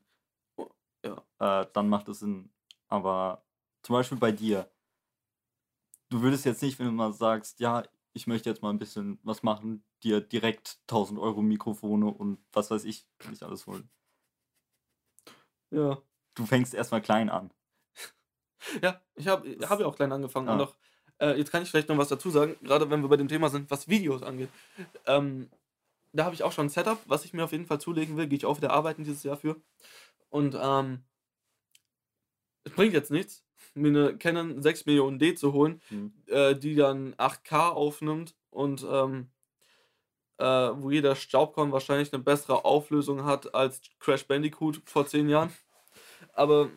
ja. äh, dann macht es Sinn. Aber zum Beispiel bei dir, du würdest jetzt nicht, wenn du mal sagst, ja, ich möchte jetzt mal ein bisschen was machen, dir direkt 1000 Euro Mikrofone und was weiß ich, nicht alles holen. Ja. Du fängst erstmal klein an. Ja, ich habe hab ja auch klein angefangen. Und Ja. auch, äh, jetzt kann ich vielleicht noch was dazu sagen, gerade wenn wir bei dem Thema sind, was Videos angeht. Ähm, da habe ich auch schon ein Setup, was ich mir auf jeden Fall zulegen will. Gehe ich auch wieder arbeiten dieses Jahr für. Und ähm, es bringt jetzt nichts, mir eine Canon 6 Millionen D zu holen, Hm. äh, die dann 8K aufnimmt und ähm, äh, wo jeder Staubkorn wahrscheinlich eine bessere Auflösung hat als Crash Bandicoot vor 10 Jahren. Aber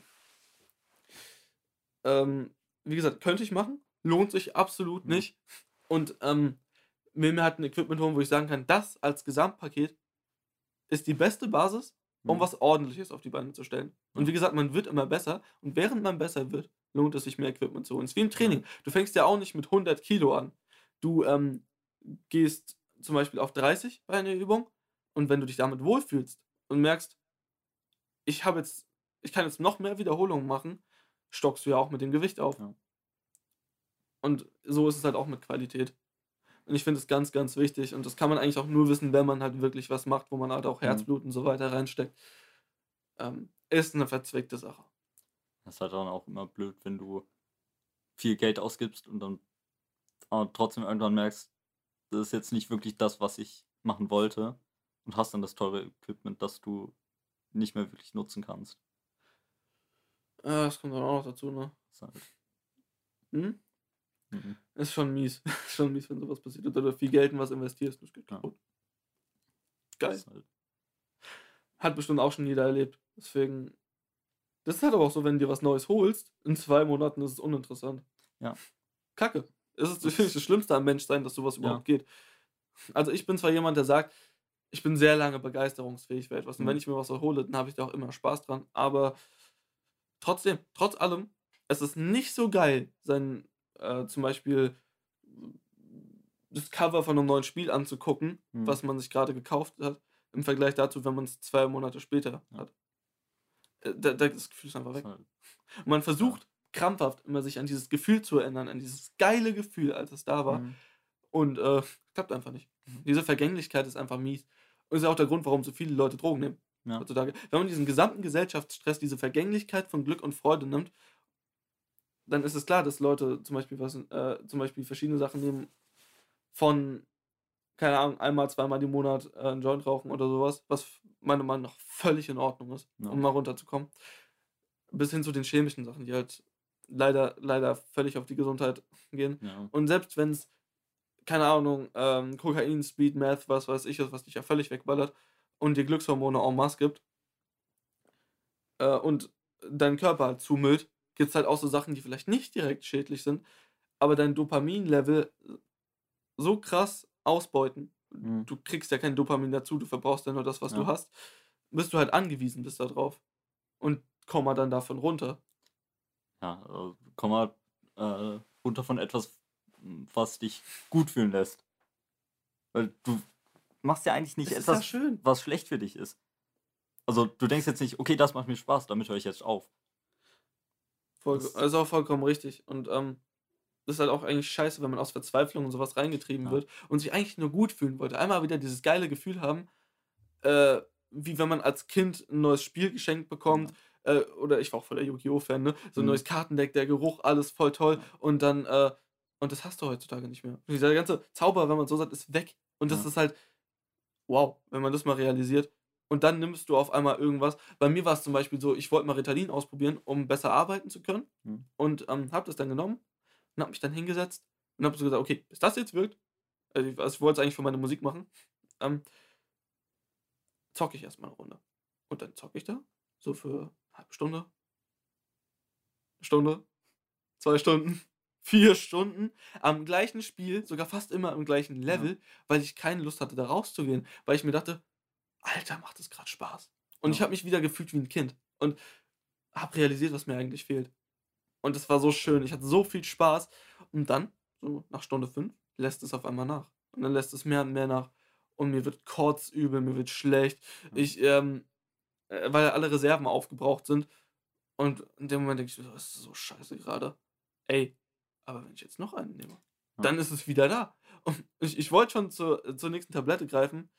ähm, wie gesagt, könnte ich machen, lohnt sich absolut Mhm. nicht. Und ähm, will mir halt ein Equipment holen, wo ich sagen kann, das als Gesamtpaket ist die beste Basis, um Hm. was Ordentliches auf die Beine zu stellen. Und wie gesagt, man wird immer besser. Und während man besser wird, lohnt es sich mehr Equipment zu holen. Es ist wie im Training. Du fängst ja auch nicht mit 100 Kilo an. Du ähm, gehst zum Beispiel auf 30 bei einer Übung. Und wenn du dich damit wohlfühlst und merkst, ich habe jetzt, ich kann jetzt noch mehr Wiederholungen machen, stockst du ja auch mit dem Gewicht auf. Ja. Und so ist es halt auch mit Qualität. Und ich finde es ganz, ganz wichtig. Und das kann man eigentlich auch nur wissen, wenn man halt wirklich was macht, wo man halt auch Mhm. Herzblut und so weiter reinsteckt. Ähm, ist eine verzwickte Sache. Das ist halt dann auch immer blöd, wenn du viel Geld ausgibst und dann aber trotzdem irgendwann merkst, das ist jetzt nicht wirklich das, was ich machen wollte und hast dann das teure Equipment, das du nicht mehr wirklich nutzen kannst. Ja, das kommt dann auch noch dazu, ne? Halt, Hm? Mhm. Ist schon mies. ist schon mies, wenn sowas passiert. Oder du viel Geld in was investierst und es geht Ja. kaputt. Geil. Ist halt, Hat bestimmt auch schon jeder erlebt. Deswegen. Das ist halt aber auch so, wenn du dir was Neues holst, in zwei Monaten ist es uninteressant. Ja. Kacke. Es ist natürlich das Schlimmste am Menschsein, dass sowas überhaupt geht. Also ich bin zwar jemand, der sagt, ich bin sehr lange begeisterungsfähig für etwas. Und Mhm. wenn ich mir was hole, dann habe ich da auch immer Spaß dran. Aber trotzdem, trotz allem, es ist nicht so geil, sein äh, zum Beispiel das Cover von einem neuen Spiel anzugucken, Mhm. was man sich gerade gekauft hat, im Vergleich dazu, wenn man es zwei Monate später Ja. hat. Äh, Da, da, das Gefühl ist einfach weg. Und man versucht krampfhaft immer sich an dieses Gefühl zu erinnern, an dieses geile Gefühl, als es da war. mhm. Und äh, klappt einfach nicht. Mhm. Diese Vergänglichkeit ist einfach mies. Und ist ja auch der Grund, warum so viele Leute Drogen nehmen Ja. heutzutage. Wenn man diesen gesamten Gesellschaftsstress, diese Vergänglichkeit von Glück und Freude nimmt, dann ist es klar, dass Leute zum Beispiel, was, äh, zum Beispiel verschiedene Sachen nehmen von, keine Ahnung, einmal, zweimal im Monat äh, einen Joint rauchen oder sowas, was meiner Meinung nach völlig in Ordnung ist, Ja. um mal runterzukommen. Bis hin zu den chemischen Sachen, die halt leider, leider völlig auf die Gesundheit gehen. Ja. Und selbst wenn es, keine Ahnung, ähm, Kokain, Speed, Meth, was weiß ich, ist, was dich ja völlig wegballert und dir Glückshormone en masse gibt äh, und dein Körper halt zumüllt, gibt es halt auch so Sachen, die vielleicht nicht direkt schädlich sind, aber dein Dopaminlevel so krass ausbeuten. Mhm. Du kriegst ja kein Dopamin dazu, du verbrauchst ja nur das, was du Ja. hast, bist du halt angewiesen bist da drauf. Und komm mal dann davon runter. Ja, äh, komm mal äh, runter von etwas, m, was dich gut fühlen lässt. Weil du machst ja eigentlich nicht Es ja etwas, schön. was schlecht für dich ist. Also du denkst jetzt nicht, okay, das macht mir Spaß, damit höre ich jetzt auf. Voll, Das- ist auch vollkommen richtig. Und ähm, das ist halt auch eigentlich scheiße, wenn man aus Verzweiflung und sowas reingetrieben Ja. wird und sich eigentlich nur gut fühlen wollte. Einmal wieder dieses geile Gefühl haben, äh, wie wenn man als Kind ein neues Spiel geschenkt bekommt. Äh, oder ich war auch voll der Yu-Gi-Oh! Fan, ne? So ein Mhm. neues Kartendeck, der Geruch, alles voll toll. Und dann, äh, und das hast du heutzutage nicht mehr. Dieser ganze Zauber, wenn man so sagt, ist weg. Und das Ja. ist halt, wow, wenn man das mal realisiert. Und dann nimmst du auf einmal irgendwas. Bei mir war es zum Beispiel so, ich wollte mal Ritalin ausprobieren, um besser arbeiten zu können. Mhm. Und ähm, habe das dann genommen und habe mich dann hingesetzt und habe so gesagt, okay, bis das jetzt wirkt, also ich, also ich wollte es eigentlich für meine Musik machen, ähm, zocke ich erstmal eine Runde. Und dann zocke ich da, so für eine halbe Stunde, eine Stunde, zwei Stunden, vier Stunden am gleichen Spiel, sogar fast immer im gleichen Level, weil ich keine Lust hatte, da rauszugehen, weil ich mir dachte, Alter, macht das gerade Spaß. Und ich Ja. habe mich wieder gefühlt wie ein Kind und habe realisiert, was mir eigentlich fehlt. Und das war so schön. Ich hatte so viel Spaß. Und dann, so nach Stunde fünf, lässt es auf einmal nach. Und dann lässt es mehr und mehr nach. Und mir wird kotzübel, mir wird schlecht. Ich, ähm, äh, weil alle Reserven aufgebraucht sind. Und in dem Moment denke ich, das ist so scheiße gerade. Ey, aber wenn ich jetzt noch einen nehme, Ja. dann ist es wieder da. Und ich, ich wollte schon zur, zur nächsten Tablette greifen.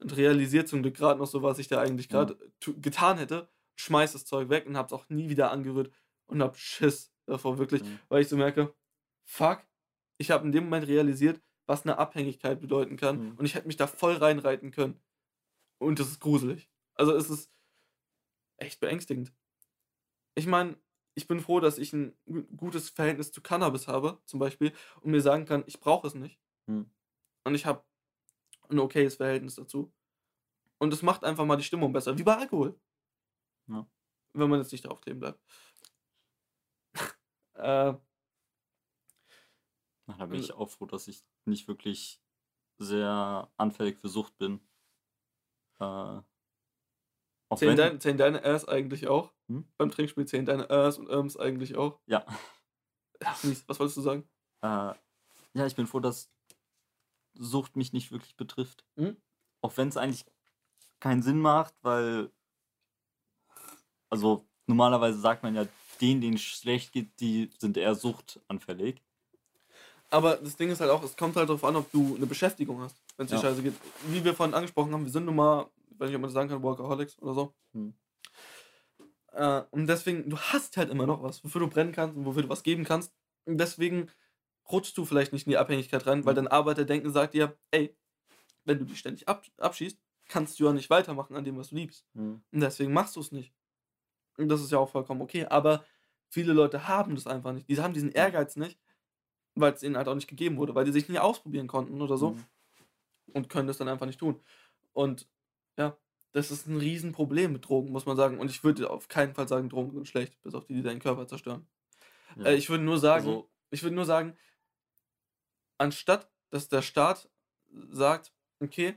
Und realisiert zum Glück gerade noch so, was ich da eigentlich Ja. gerade tu- getan hätte. Schmeiß das Zeug weg und hab's auch nie wieder angerührt und hab Schiss davor, wirklich, Mhm. weil ich so merke, fuck, ich habe in dem Moment realisiert, was eine Abhängigkeit bedeuten kann. Mhm. Und ich hätte mich da voll reinreiten können. Und das ist gruselig. Also es ist echt beängstigend. Ich meine, ich bin froh, dass ich ein gu- gutes Verhältnis zu Cannabis habe, zum Beispiel, und mir sagen kann, ich brauche es nicht. Hm. Und ich habe ein okayes Verhältnis dazu. Und es macht einfach mal die Stimmung besser, wie bei Alkohol. Ja. Wenn man jetzt nicht drauf kleben bleibt. äh, Na, da bin Also ich auch froh, dass ich nicht wirklich sehr anfällig für Sucht bin. Äh, zählen, dein, zählen deine Airs eigentlich auch? Hm? Beim Trinkspiel zählen deine Airs und Irms eigentlich auch? ja. Was wolltest du sagen? äh, ja, ich bin froh, dass Sucht mich nicht wirklich betrifft. Hm? Auch wenn es eigentlich keinen Sinn macht, weil also normalerweise sagt man ja, denen, denen es schlecht geht, die sind eher suchtanfällig. Aber das Ding ist halt auch, es kommt halt darauf an, ob du eine Beschäftigung hast, wenn es dir Ja. scheiße geht. Wie wir vorhin angesprochen haben, wir sind nun mal, ich weiß nicht, ob man das sagen kann, Workaholics oder so. Hm. Äh, und deswegen, du hast halt immer noch was, wofür du brennen kannst und wofür du was geben kannst. Und deswegen rutschst du vielleicht nicht in die Abhängigkeit rein, weil Mhm. dein Arbeiterdenken sagt dir, ey, wenn du dich ständig ab, abschießt, kannst du ja nicht weitermachen an dem, was du liebst. Mhm. Und deswegen machst du es nicht. Und das ist ja auch vollkommen okay. Aber viele Leute haben das einfach nicht. Die haben diesen Ehrgeiz nicht, weil es ihnen halt auch nicht gegeben wurde, weil die sich nie ausprobieren konnten oder so Mhm. und können das dann einfach nicht tun. Und ja, das ist ein Riesenproblem mit Drogen, muss man sagen. Und ich würde auf keinen Fall sagen, Drogen sind schlecht, bis auf die, die deinen Körper zerstören. Ja. Äh, ich würde nur sagen, Also, ich würde nur sagen, anstatt dass der Staat sagt, okay,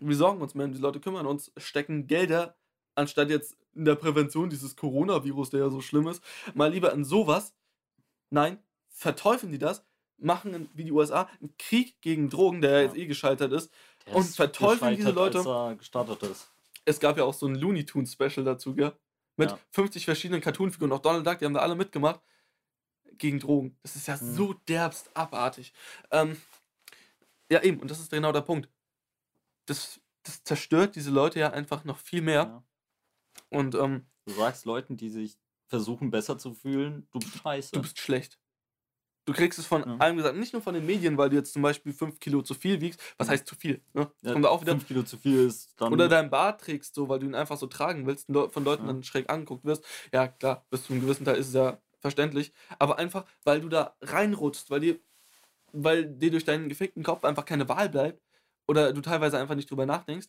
wir sorgen uns mehr die Leute, kümmern uns, stecken Gelder, anstatt jetzt in der Prävention dieses Coronavirus, der ja so schlimm ist, mal lieber in sowas. Nein, verteufeln die das, machen wie die USA einen Krieg gegen Drogen, der ja jetzt eh gescheitert ist. der und ist verteufeln diese Leute. Es gab ja auch so ein Looney Tunes Special dazu, gell? Mit Ja. 50 verschiedenen Cartoonfiguren, auch Donald Duck, die haben da alle mitgemacht. Gegen Drogen. Das ist ja Mhm. so derbst abartig. Ähm, ja, eben, und das ist genau der Punkt. Das, das zerstört diese Leute ja einfach noch viel mehr. Ja. Und ähm, Du sagst Leuten, die sich versuchen, besser zu fühlen, du bist scheiße. du bist schlecht. Du kriegst es von Ja. allem gesagt, nicht nur von den Medien, weil du jetzt zum Beispiel 5 Kilo zu viel wiegst. Was heißt zu viel? Ne? Ja, kommt da auch wieder. fünf Kilo zu viel ist dann. Oder dein Bart trägst, so, weil du ihn einfach so tragen willst und von Leuten Ja. dann schräg angeguckt wirst. Ja, klar, bis zu einem gewissen Teil ist es ja verständlich. Aber einfach, weil du da reinrutschst, weil dir, weil dir durch deinen gefickten Kopf einfach keine Wahl bleibt oder du teilweise einfach nicht drüber nachdenkst,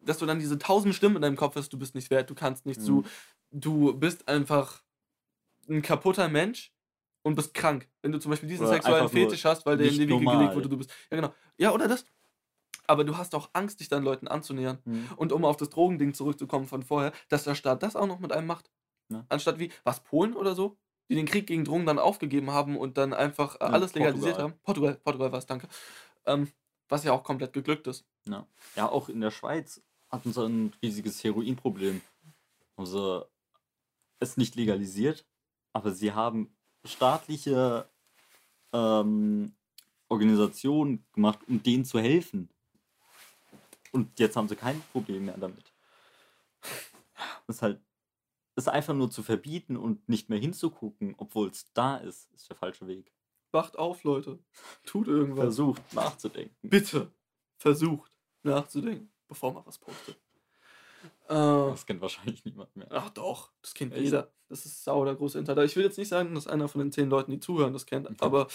dass du dann diese tausend Stimmen in deinem Kopf hast, du bist nicht wert, du kannst nichts, Mhm. du, du bist einfach ein kaputter Mensch und bist krank. Wenn du zum Beispiel diesen Oder sexuellen Fetisch hast, weil der in die Wiege gelegt wurde, du bist. Ja, genau. Ja, oder das. Aber du hast auch Angst, dich dann Leuten anzunähern. Mhm. Und um auf das Drogending zurückzukommen von vorher, dass der Staat das auch noch mit einem macht. Ja. Anstatt wie, was, Polen oder so? Die den Krieg gegen Drogen dann aufgegeben haben und dann einfach äh, alles legalisiert Portugal. haben. Portugal, Portugal war es, danke. Ähm, was ja auch komplett geglückt ist. Ja. ja, auch in der Schweiz hatten sie ein riesiges Heroinproblem. Also es nicht legalisiert, aber sie haben staatliche ähm, Organisationen gemacht, um denen zu helfen. Und jetzt haben sie kein Problem mehr damit. Das ist halt, es einfach nur zu verbieten und nicht mehr hinzugucken, obwohl es da ist, ist der falsche Weg. Wacht auf, Leute. Tut irgendwas. Versucht nachzudenken. Bitte versucht nachzudenken, bevor man was postet. Äh, Das kennt wahrscheinlich niemand mehr. ach doch, das kennt Echt? jeder. Das ist sauer der große Insider. Ich will jetzt nicht sagen, dass einer von den zehn Leuten, die zuhören, das kennt, Okay. aber.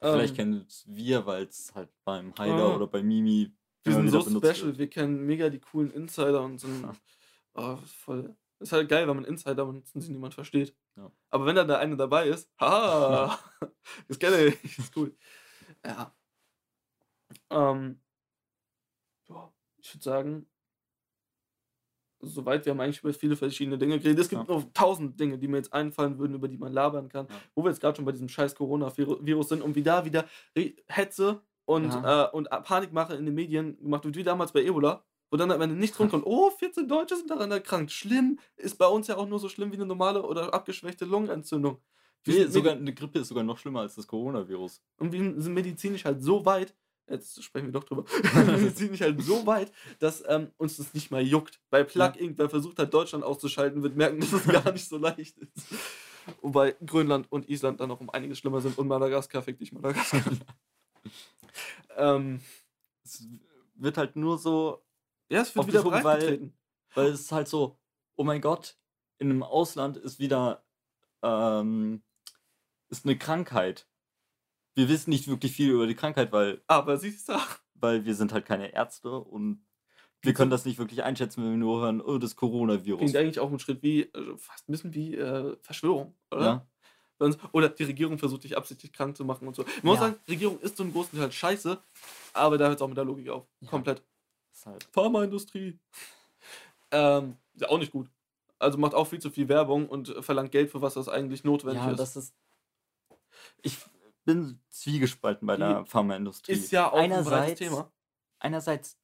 Vielleicht ähm, kennen es wir, weil es halt beim Heider Ah. oder bei Mimi Wir sind so special, wird. wir kennen mega die coolen Insider und sind. Oh, voll. Ist halt geil, wenn man Insider und sie niemand versteht. Ja. Aber wenn dann der eine dabei ist, haha, das kenne ich, ist cool. Ja. Ähm, ja, ich würde sagen, soweit, wir haben eigentlich über viele verschiedene Dinge geredet. Es gibt Ja. noch tausend Dinge, die mir jetzt einfallen würden, über die man labern kann. Ja. Wo wir jetzt gerade schon bei diesem scheiß Corona-Virus sind und wie da wieder Hetze und, Ja. äh, und Panikmache in den Medien gemacht wird, wie damals bei Ebola, wo dann am Ende nichts rumkommt. Oh, 14 Deutsche sind daran erkrankt. Schlimm. Ist bei uns ja auch nur so schlimm wie eine normale oder abgeschwächte Lungenentzündung. Wir Nee, sogar eine Grippe ist sogar noch schlimmer als das Coronavirus. und wir sind medizinisch halt so weit, jetzt sprechen wir doch drüber, medizinisch halt so weit, dass ähm, uns das nicht mal juckt. Bei Plug Ja. irgendwer versucht hat, Deutschland auszuschalten, wird merken, dass es gar nicht so leicht ist. Wobei Grönland und Island dann noch um einiges schlimmer sind und Madagaskar, fick dich Madagaskar. ähm, Es wird halt nur so, ja, es wird wieder breit weil- weil es ist halt so, oh mein Gott, in einem Ausland ist wieder ähm, ist eine Krankheit. Wir wissen nicht wirklich viel über die Krankheit, weil, Aber siehst du, weil wir sind halt keine Ärzte und wir können das nicht wirklich einschätzen, wenn wir nur hören, oh, das Coronavirus. klingt eigentlich auch ein Schritt wie, also fast ein bisschen wie äh, Verschwörung, oder? Ja, Oder die Regierung versucht dich absichtlich krank zu machen und so. Ich muss Ja. sagen, Regierung ist zum großen Teil scheiße, aber da hört es auch mit der Logik auf. Ja. Komplett. Ist halt, Pharmaindustrie. Ähm, ist ja auch nicht gut. Also macht auch viel zu viel Werbung und verlangt Geld für was, das eigentlich notwendig ja, ist. das ist. Ich bin zwiegespalten bei der Pharmaindustrie. ist ja auch ein breites einerseits, Thema. einerseits,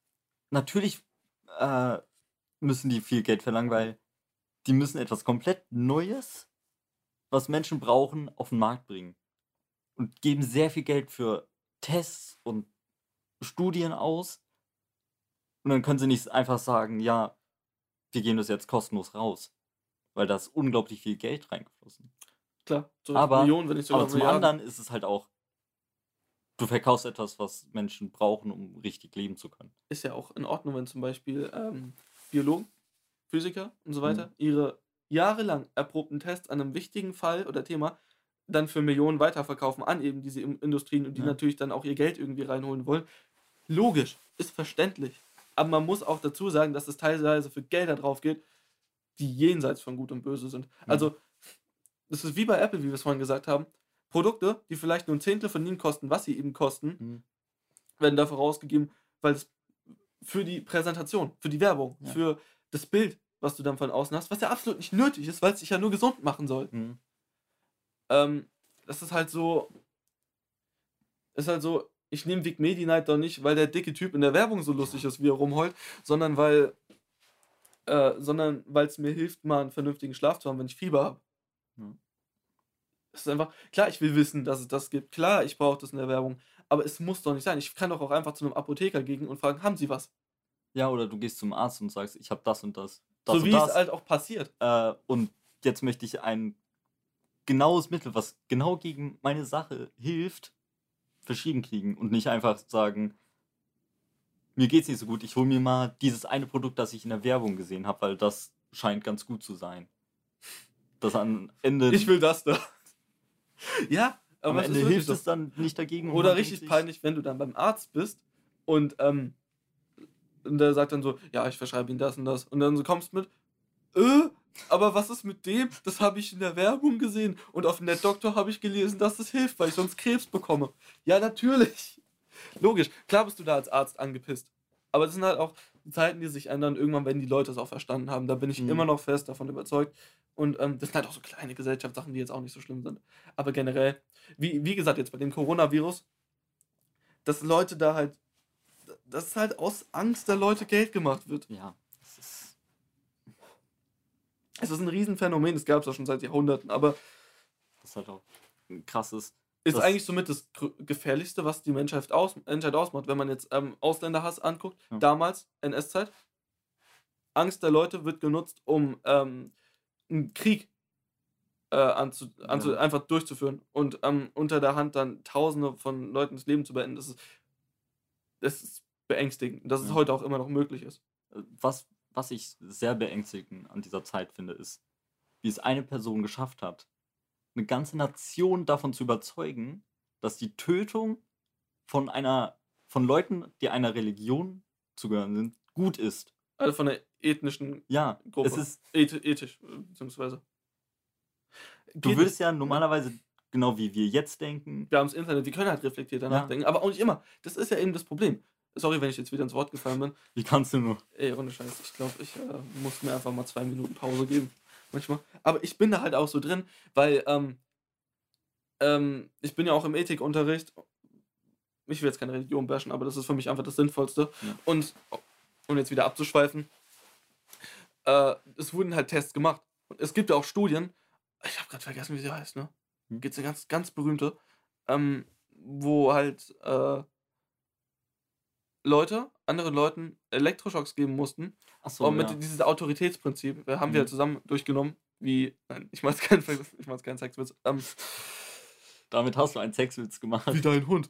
natürlich äh, müssen die viel Geld verlangen, weil die müssen etwas komplett Neues, was Menschen brauchen, auf den Markt bringen. Und geben sehr viel Geld für Tests und Studien aus. Und dann können sie nicht einfach sagen, ja, wir geben das jetzt kostenlos raus. Weil da ist unglaublich viel Geld reingeflossen. Klar, so Aber, Millionen, wenn nicht sogar aber zum Milliarden. anderen ist es halt auch, du verkaufst etwas, was Menschen brauchen, um richtig leben zu können. ist ja auch in Ordnung, wenn zum Beispiel ähm, Biologen, Physiker und so weiter Mhm. ihre jahrelang erprobten Tests an einem wichtigen Fall oder Thema dann für Millionen weiterverkaufen an eben diese In- Industrien und die Ja. natürlich dann auch ihr Geld irgendwie reinholen wollen. Logisch, ist verständlich. Aber man muss auch dazu sagen, dass es teilweise für Gelder drauf geht, die jenseits von Gut und Böse sind. Also, das ist wie bei Apple, wie wir es vorhin gesagt haben. Produkte, die vielleicht nur ein Zehntel von ihnen kosten, was sie eben kosten, Mhm. werden dafür rausgegeben, weil es für die Präsentation, für die Werbung, Ja. für das Bild, was du dann von außen hast, was ja absolut nicht nötig ist, weil es dich ja nur gesund machen soll. Mhm. Ähm, das ist halt so. Ist halt so, ich nehme Vic Medi Night doch nicht, weil der dicke Typ in der Werbung so lustig ist, wie er rumheult, sondern weil. Äh, sondern weil es mir hilft, mal einen vernünftigen Schlaf zu haben, wenn ich Fieber habe. Ja. Es ist einfach, klar, ich will wissen, dass es das gibt. Klar, ich brauche das in der Werbung. Aber es muss doch nicht sein. Ich kann doch auch einfach zu einem Apotheker gehen und fragen, haben Sie was? Ja, oder du gehst zum Arzt und sagst, ich habe das und das. das so und wie das, es halt auch passiert. äh, und jetzt möchte ich ein genaues Mittel, was genau gegen meine Sache hilft, verschrieben kriegen und nicht einfach sagen, mir geht's nicht so gut, ich hole mir mal dieses eine Produkt, das ich in der Werbung gesehen habe, weil das scheint ganz gut zu sein. Das am Ende, Ich will das da. ja, am aber ist Ende hilft so. es dann nicht dagegen. Oder richtig peinlich, wenn du dann beim Arzt bist und, ähm, und der sagt dann so, ja, ich verschreibe Ihnen das und das. Und dann so kommst mit, äh, aber was ist mit dem? Das habe ich in der Werbung gesehen. Und auf Net Doktor habe ich gelesen, dass das hilft, weil ich sonst Krebs bekomme. Ja, natürlich. Logisch. Klar bist du da als Arzt angepisst. Aber das sind halt auch Zeiten, die sich ändern. Irgendwann werden die Leute es auch verstanden haben. Da bin ich Mhm. immer noch fest davon überzeugt. Und ähm, das sind halt auch so kleine Gesellschaftssachen, die jetzt auch nicht so schlimm sind. Aber generell, wie, wie gesagt, jetzt bei dem Coronavirus, dass Leute da halt, dass halt aus Angst der Leute Geld gemacht wird. Ja, Es ist ein Riesenphänomen, das gab es auch schon seit Jahrhunderten, aber das ist halt auch ein krasses. ist eigentlich somit das gefährlichste, was die Menschheit, aus, Menschheit ausmacht. Wenn man jetzt ähm, Ausländerhass anguckt, Ja. damals, NS-Zeit, Angst der Leute wird genutzt, um ähm, einen Krieg äh, anzu, anzu, Ja. einfach durchzuführen und ähm, unter der Hand dann Tausende von Leuten das Leben zu beenden. Das ist, das ist beängstigend, dass es Ja. heute auch immer noch möglich ist. Äh, Was, was ich sehr beängstigend an dieser Zeit finde, ist, wie es eine Person geschafft hat, eine ganze Nation davon zu überzeugen, dass die Tötung von einer von Leuten, die einer Religion zugehören sind, gut ist. Also von der ethnischen Ja, Gruppe. es ist, Eth ethisch, äh, beziehungsweise. du würdest ja normalerweise, genau wie wir jetzt denken, wir haben das Internet, wir können halt reflektierter Ja. nachdenken, aber auch nicht immer. Das ist ja eben das Problem. Sorry, wenn ich jetzt wieder ins Wort gefallen bin. wie kannst du nur? Ey, ohne Scheiß, ich glaube, ich äh, muss mir einfach mal zwei Minuten Pause geben. Manchmal. Aber ich bin da halt auch so drin, weil ähm, ähm, ich bin ja auch im Ethikunterricht. Ich will jetzt keine Religion bashen, aber das ist für mich einfach das Sinnvollste. Ja. Und um jetzt wieder abzuschweifen, äh, es wurden halt Tests gemacht. Und es gibt ja auch Studien, ich habe gerade vergessen, wie sie heißt, ne? Hm. Gibt es eine ganz, ganz berühmte, ähm, wo halt äh, Leute, anderen Leuten Elektroschocks geben mussten, Achso, und mit ja. dieses Autoritätsprinzip äh, haben wir Mhm. halt zusammen durchgenommen, wie, nein, ich mach's keinen, ich mach's keinen Sexwitz, ähm, Damit hast du einen Sexwitz gemacht. wie dein Hund.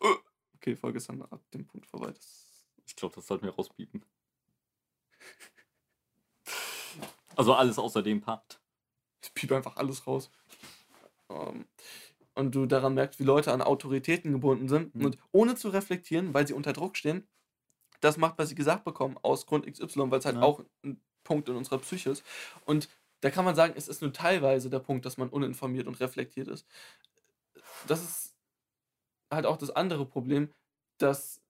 Okay, Folge ist dann ab dem Punkt vorbei. Das, Ich glaube, das sollten wir rauspiepen. Also alles außer dem Part. ich piep einfach alles raus. Ähm, und du daran merkst, wie Leute an Autoritäten gebunden sind Mhm. und ohne zu reflektieren, weil sie unter Druck stehen, das macht, was sie gesagt bekommen, aus Grund XY, weil es halt Ja. auch ein Punkt in unserer Psyche ist. Und da kann man sagen, es ist nur teilweise der Punkt, dass man uninformiert und reflektiert ist. Das ist halt auch das andere Problem, dass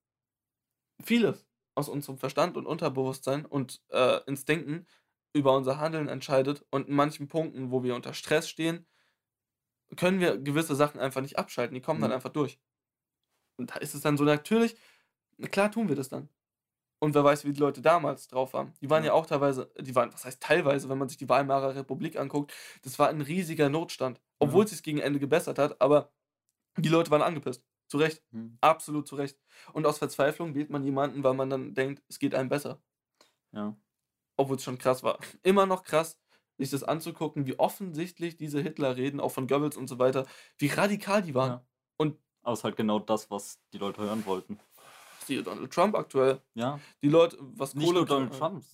vieles aus unserem Verstand und Unterbewusstsein und äh, Instinkten über unser Handeln entscheidet und in manchen Punkten, wo wir unter Stress stehen, können wir gewisse Sachen einfach nicht abschalten. Die kommen dann Mhm. einfach durch. Und da ist es dann so natürlich, na klar tun wir das dann. Und wer weiß, wie die Leute damals drauf waren. Die waren ja, Ja. auch teilweise, die waren, was heißt teilweise, wenn man sich die Weimarer Republik anguckt, das war ein riesiger Notstand. Obwohl es sich gegen Ende gebessert hat, aber die Leute waren angepisst. Zu Recht. Hm. Absolut zu Recht. Und aus Verzweiflung wählt man jemanden, weil man dann denkt, es geht einem besser. Ja. Obwohl es schon krass war. Immer noch krass, sich das anzugucken, wie offensichtlich diese Hitler-Reden, auch von Goebbels und so weiter, wie radikal die waren. Ja. Und Aber es ist halt genau das, was die Leute hören wollten. Siehe Donald Trump aktuell. Ja. Die Leute, was Nicht nur Donald Trump.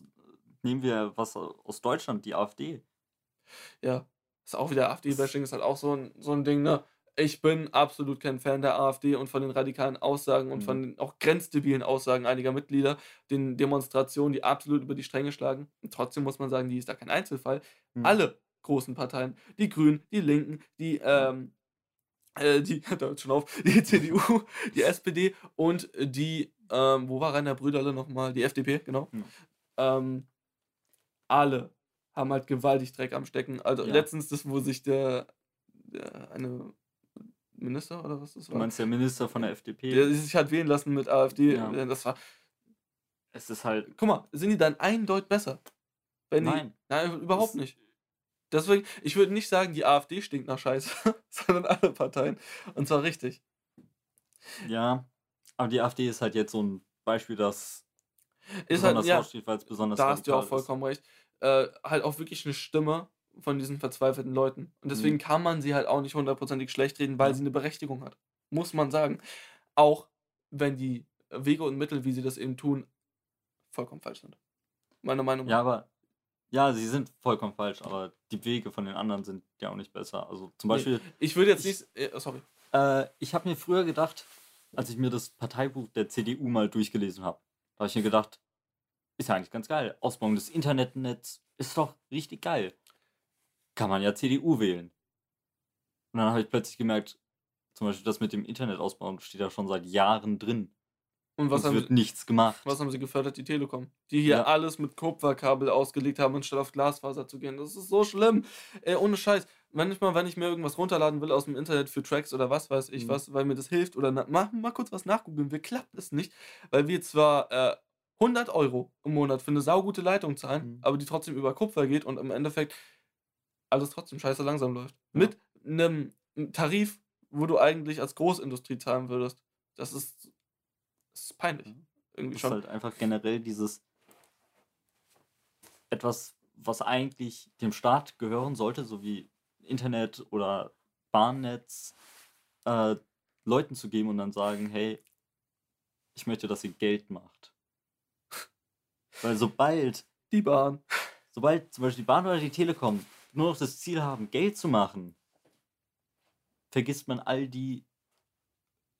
Nehmen wir was aus Deutschland, die AfD. Ja, ist auch wieder AfD-Bashing, ist halt auch so ein, so ein Ding, ne? Ich bin absolut kein Fan der AfD und von den radikalen Aussagen und Mhm. von den auch grenzdebilen Aussagen einiger Mitglieder, den Demonstrationen, die absolut über die Stränge schlagen. Und trotzdem muss man sagen, die ist da kein Einzelfall. Mhm. Alle großen Parteien, die Grünen, die Linken, die, ähm, äh, die, da hört schon auf, die CDU, die SPD und die, ähm, wo war Rainer Brüderle nochmal? Die FDP, genau. Ja. Ähm, alle haben halt gewaltig Dreck am Stecken. Also Ja. letztens das, wo sich der, der eine Minister oder was das Du war, meinst der Minister von der FDP? der sich hat wählen lassen mit AfD. Ja. äh, Das war, es ist halt. guck mal, sind die dann eindeutig besser? Wenn die, Nein. nein, überhaupt Das- nicht. Deswegen, ich würde nicht sagen, die AfD stinkt nach Scheiße, sondern alle Parteien. Und zwar richtig. Ja. Aber die AfD ist halt jetzt so ein Beispiel, das Ist halt, besonders ja, raussteht, weil es besonders da hast du auch radikal ist. vollkommen recht. Äh, halt auch wirklich eine Stimme von diesen verzweifelten Leuten. Und deswegen Mhm. kann man sie halt auch nicht hundertprozentig schlecht reden, weil Ja. sie eine Berechtigung hat. Muss man sagen. Auch wenn die Wege und Mittel, wie sie das eben tun, vollkommen falsch sind. Meiner Meinung Ja, nach. aber. Ja, sie sind vollkommen falsch, aber die Wege von den anderen sind ja auch nicht besser. Also zum Nee, Beispiel, Ich würde jetzt ich- nicht. äh, sorry. äh, ich habe mir früher gedacht, als ich mir das Parteibuch der CDU mal durchgelesen habe, da habe ich mir gedacht, ist ja eigentlich ganz geil. Ausbau des Internetnetz ist doch richtig geil. Kann man ja CDU wählen. Und dann habe ich plötzlich gemerkt, zum Beispiel das mit dem Internetausbau steht da schon seit Jahren drin. Und was es haben, wird sie, nichts gemacht. was haben sie gefördert? Die Telekom. Die hier Ja. alles mit Kupferkabel ausgelegt haben, anstatt auf Glasfaser zu gehen. Das ist so schlimm. Ey, ohne Scheiß. Manchmal, wenn ich mir irgendwas runterladen will aus dem Internet für Tracks oder was weiß ich Mhm. was, weil mir das hilft oder na, mal, kurz was nachgoogeln will, klappt es nicht, weil wir zwar äh, 100 Euro im Monat für eine saugute Leitung zahlen, Mhm. aber die trotzdem über Kupfer geht und im Endeffekt alles trotzdem scheiße langsam läuft. Ja. Mit einem Tarif, wo du eigentlich als Großindustrie zahlen würdest. Das ist, das ist peinlich. Irgendwie Das ist schon. halt einfach generell dieses etwas, was eigentlich dem Staat gehören sollte, so wie Internet oder Bahnnetz, äh, Leuten zu geben und dann sagen, hey, ich möchte, dass ihr Geld macht. Weil sobald, Die Bahn. sobald zum Beispiel die Bahn oder die Telekom nur noch das Ziel haben, Geld zu machen, vergisst man all die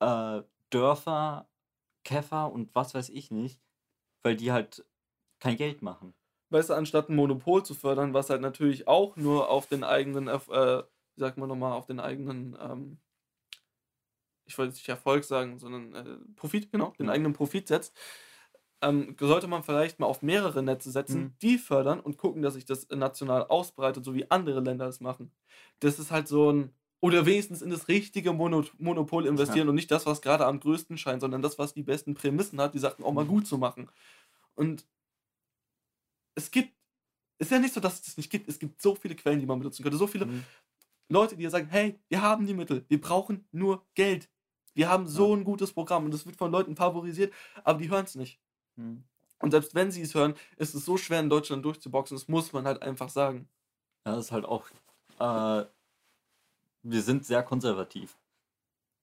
äh, Dörfer, Käfer und was weiß ich nicht, weil die halt kein Geld machen. weißt du, anstatt ein Monopol zu fördern, was halt natürlich auch nur auf den eigenen, äh, wie sagt man nochmal, auf den eigenen, ähm, ich wollte jetzt nicht Erfolg sagen, sondern äh, Profit, genau, den eigenen Profit setzt, ähm, sollte man vielleicht mal auf mehrere Netze setzen, Mhm. die fördern und gucken, dass sich das national ausbreitet, so wie andere Länder es machen. Das ist halt so ein, oder wenigstens in das richtige Mono Monopol investieren und nicht das, was gerade am größten scheint, sondern das, was die besten Prämissen hat, die Sachen auch mal Mhm. gut zu machen. Und es gibt, ist ja nicht so, dass es das nicht gibt. Es gibt so viele Quellen, die man benutzen könnte. So viele Mhm. Leute, die ja sagen, hey, wir haben die Mittel, wir brauchen nur Geld. Wir haben so ein gutes Programm und es wird von Leuten favorisiert, aber die hören es nicht. Mhm. Und selbst wenn sie es hören, ist es so schwer in Deutschland durchzuboxen. Das muss man halt einfach sagen. Ja, das ist halt auch, äh, wir sind sehr konservativ.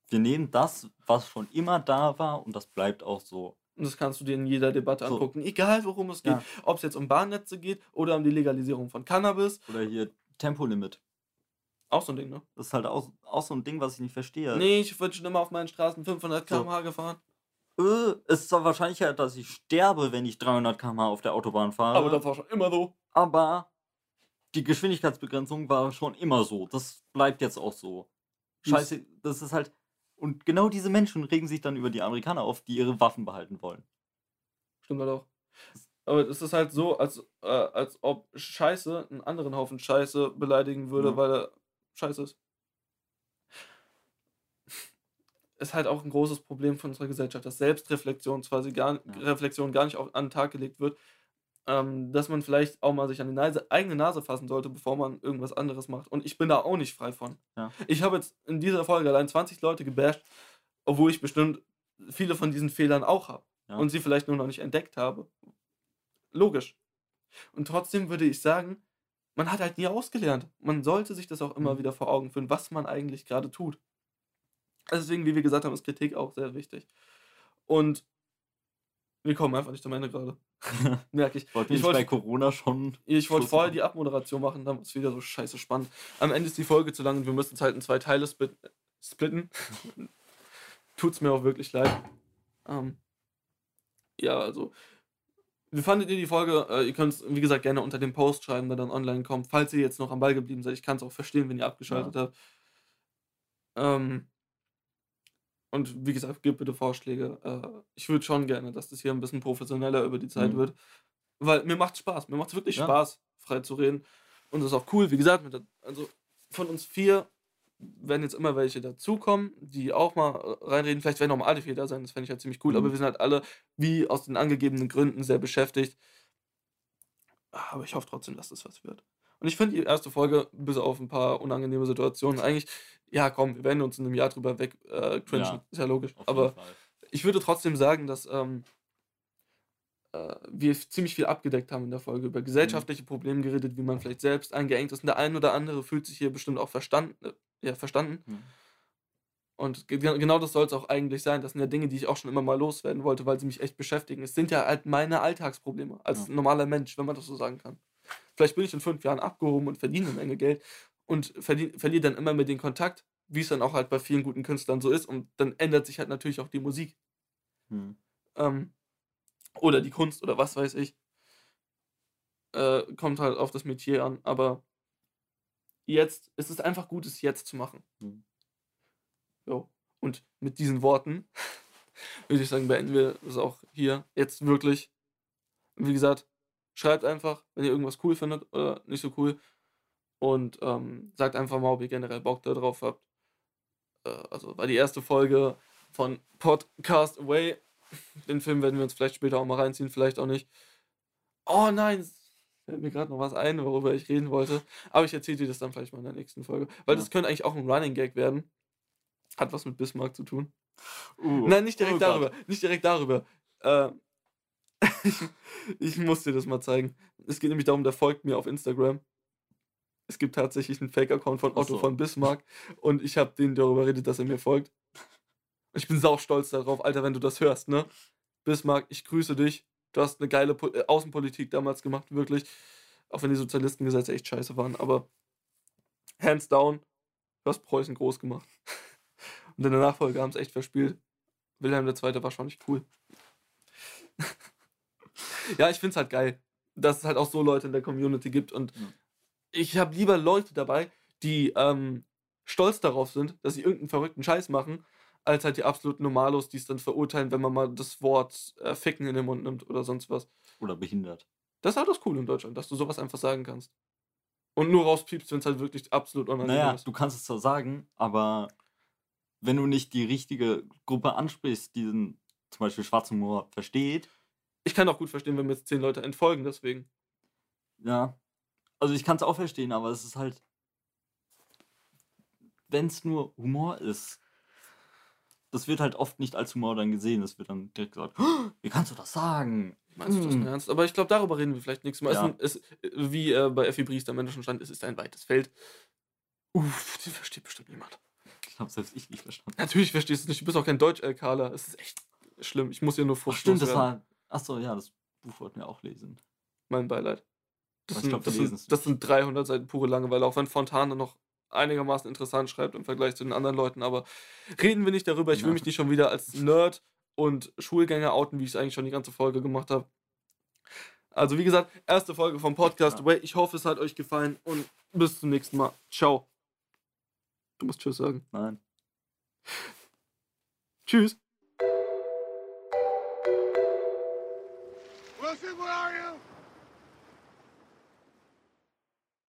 Wir nehmen das, was schon immer da war und das bleibt auch so. Und das kannst du dir in jeder Debatte So. angucken, egal worum es geht. Ja. Ob es jetzt um Bahnnetze geht oder um die Legalisierung von Cannabis. Oder hier Tempolimit. Auch so ein Ding, ne? Das ist halt auch, auch so ein Ding, was ich nicht verstehe. Nee, ich bin schon immer auf meinen Straßen 500 So. km/h gefahren. Äh, es ist zwar wahrscheinlicher, dass ich sterbe, wenn ich 300 km/h auf der Autobahn fahre, Aber das war schon immer so. aber die Geschwindigkeitsbegrenzung war schon immer so. Das bleibt jetzt auch so. Dies- Scheiße, das ist halt. Und genau diese Menschen regen sich dann über die Amerikaner auf, die ihre Waffen behalten wollen. Stimmt halt auch. Aber es ist halt so, als, äh, als ob Scheiße einen anderen Haufen Scheiße beleidigen würde, Ja. weil er Scheiße ist. Ist halt auch ein großes Problem von unserer Gesellschaft, dass Selbstreflexion quasi gar, Ja. Reflexion gar nicht auf, an den Tag gelegt wird. Ähm, dass man vielleicht auch mal sich an die Nase, eigene Nase fassen sollte, bevor man irgendwas anderes macht. Und ich bin da auch nicht frei von. Ja. Ich habe jetzt in dieser Folge allein 20 Leute gebasht, obwohl ich bestimmt viele von diesen Fehlern auch habe Ja. und sie vielleicht nur noch nicht entdeckt habe. Logisch. Und trotzdem würde ich sagen, man hat halt nie ausgelernt. Man sollte sich das auch immer Mhm. wieder vor Augen führen, was man eigentlich gerade tut. Also deswegen, wie wir gesagt haben, ist Kritik auch sehr wichtig. Und wir kommen einfach nicht am Ende gerade. Merke ich. Wollten Ich nicht wollte- bei Corona schon. Ich wollte vorher die Abmoderation machen, dann ist es wieder so scheiße spannend. Am Ende ist die Folge zu lang und wir müssen es halt in zwei Teile split splitten. Tut's mir auch wirklich leid. Ähm, ja, also. Wie fandet ihr die Folge? Äh, ihr könnt es, wie gesagt, gerne unter dem Post schreiben, der dann online kommt. Falls ihr jetzt noch am Ball geblieben seid, ich kann es auch verstehen, wenn ihr abgeschaltet habt. Ähm, und wie gesagt, gebt bitte Vorschläge. Äh, ich würde schon gerne, dass das hier ein bisschen professioneller über die Zeit Mhm. wird. Weil mir macht Spaß. Mir macht es wirklich Ja. Spaß, frei zu reden. Und das ist auch cool. Wie gesagt, der, also von uns vier werden jetzt immer welche dazukommen, die auch mal äh, reinreden. Vielleicht werden auch mal alle vier da sein. Das fände ich halt ziemlich cool. Mhm. Aber wir sind halt alle, wie aus den angegebenen Gründen, sehr beschäftigt. Aber ich hoffe trotzdem, dass das was wird. Und ich finde die erste Folge, bis auf ein paar unangenehme Situationen, eigentlich, ja komm, wir werden uns in einem Jahr drüber weg äh, cringen. Ja. Ist ja logisch. Aber Fall. ich würde trotzdem sagen, dass ähm, äh, wir ziemlich viel abgedeckt haben in der Folge, über gesellschaftliche Probleme geredet, wie man vielleicht selbst eingeengt ist. Und der ein oder andere fühlt sich hier bestimmt auch verstanden. Äh, ja, verstanden. Mhm. Und ge genau das soll es auch eigentlich sein. Das sind ja Dinge, die ich auch schon immer mal loswerden wollte, weil sie mich echt beschäftigen. Es sind ja halt meine Alltagsprobleme als Ja. normaler Mensch, wenn man das so sagen kann. Vielleicht bin ich in fünf Jahren abgehoben und verdiene eine Menge Geld und verdien- verliere dann immer mehr den Kontakt, wie es dann auch halt bei vielen guten Künstlern so ist. Und dann ändert sich halt natürlich auch die Musik Mhm. ähm, oder die Kunst oder was weiß ich. Äh, kommt halt auf das Metier an, aber jetzt ist es einfach gut, es jetzt zu machen. Mhm. Jo. Und mit diesen Worten würde ich sagen, beenden wir es auch hier jetzt wirklich. Wie gesagt, schreibt einfach, wenn ihr irgendwas cool findet oder nicht so cool. Und ähm, sagt einfach mal, ob ihr generell Bock da drauf habt. Äh, also war die erste Folge von Podcast Away. Den Film werden wir uns vielleicht später auch mal reinziehen, vielleicht auch nicht. Oh nein, fällt mir gerade noch was ein, worüber ich reden wollte. Aber ich erzähle dir das dann vielleicht mal in der nächsten Folge. Weil Ja. das könnte eigentlich auch ein Running Gag werden. Hat was mit Bismarck zu tun. Uh, Nein, nicht direkt oh Gott. darüber. Nicht direkt darüber. Äh, ich, ich muss dir das mal zeigen. Es geht nämlich darum, der folgt mir auf Instagram. Es gibt tatsächlich einen Fake-Account von Otto so. von Bismarck und ich habe den darüber redet, dass er mir folgt. Ich bin sau stolz darauf, Alter, wenn du das hörst, ne? Bismarck, ich grüße dich. Du hast eine geile Po- äh, Außenpolitik damals gemacht, wirklich. Auch wenn die Sozialistengesetze echt scheiße waren, aber hands down, du hast Preußen groß gemacht. Und in der Nachfolge haben es echt verspielt. Wilhelm II. war schon nicht cool. Ja, ich finde es halt geil, dass es halt auch so Leute in der Community gibt. Und Ja. ich habe lieber Leute dabei, die ähm, stolz darauf sind, dass sie irgendeinen verrückten Scheiß machen, als halt die absoluten Normalos, die es dann verurteilen, wenn man mal das Wort äh, Ficken in den Mund nimmt oder sonst was. Oder behindert. Das ist halt das Coole in Deutschland, dass du sowas einfach sagen kannst. Und nur rauspiepst, wenn es halt wirklich absolut unangenehm Naja, ist. du kannst es zwar sagen, aber wenn du nicht die richtige Gruppe ansprichst, die den, zum Beispiel schwarzen Humor versteht, Ich kann auch gut verstehen, wenn mir jetzt zehn Leute entfolgen, deswegen. ja. Also ich kann es auch verstehen, aber es ist halt, wenn es nur Humor ist, das wird halt oft nicht als Humor dann gesehen. Das wird dann direkt gesagt, "Oh, wie kannst du das sagen? Meinst du das Hm. im Ernst? Aber ich glaube, darüber reden wir vielleicht nächstes Mal. Ja. Es es, wie äh, bei Effi Briest am Ende schon stand, es ist ein weites Feld. Uff, die versteht bestimmt niemand. Ich habe selbst ich nicht verstanden. Natürlich verstehst du es nicht, du bist auch kein Deutsch-LKler. Es ist echt schlimm. Ich muss hier nur Frust stimmt, das war. Achso, ja, das Buch wollten wir auch lesen. Mein Beileid. Das, sind, glaub, das, sind, das sind 300 Seiten pure Langeweile, auch wenn Fontane noch einigermaßen interessant schreibt im Vergleich zu den anderen Leuten. Aber reden wir nicht darüber. Ich will Ja. mich nicht schon wieder als Nerd und Schulgänger outen, wie ich es eigentlich schon die ganze Folge gemacht habe. Also wie gesagt, erste Folge vom Podcast Ja. Away. Ich hoffe, es hat euch gefallen und bis zum nächsten Mal. Ciao. Du musst Tschüss sagen. Nein. Tschüss. Lancez-moi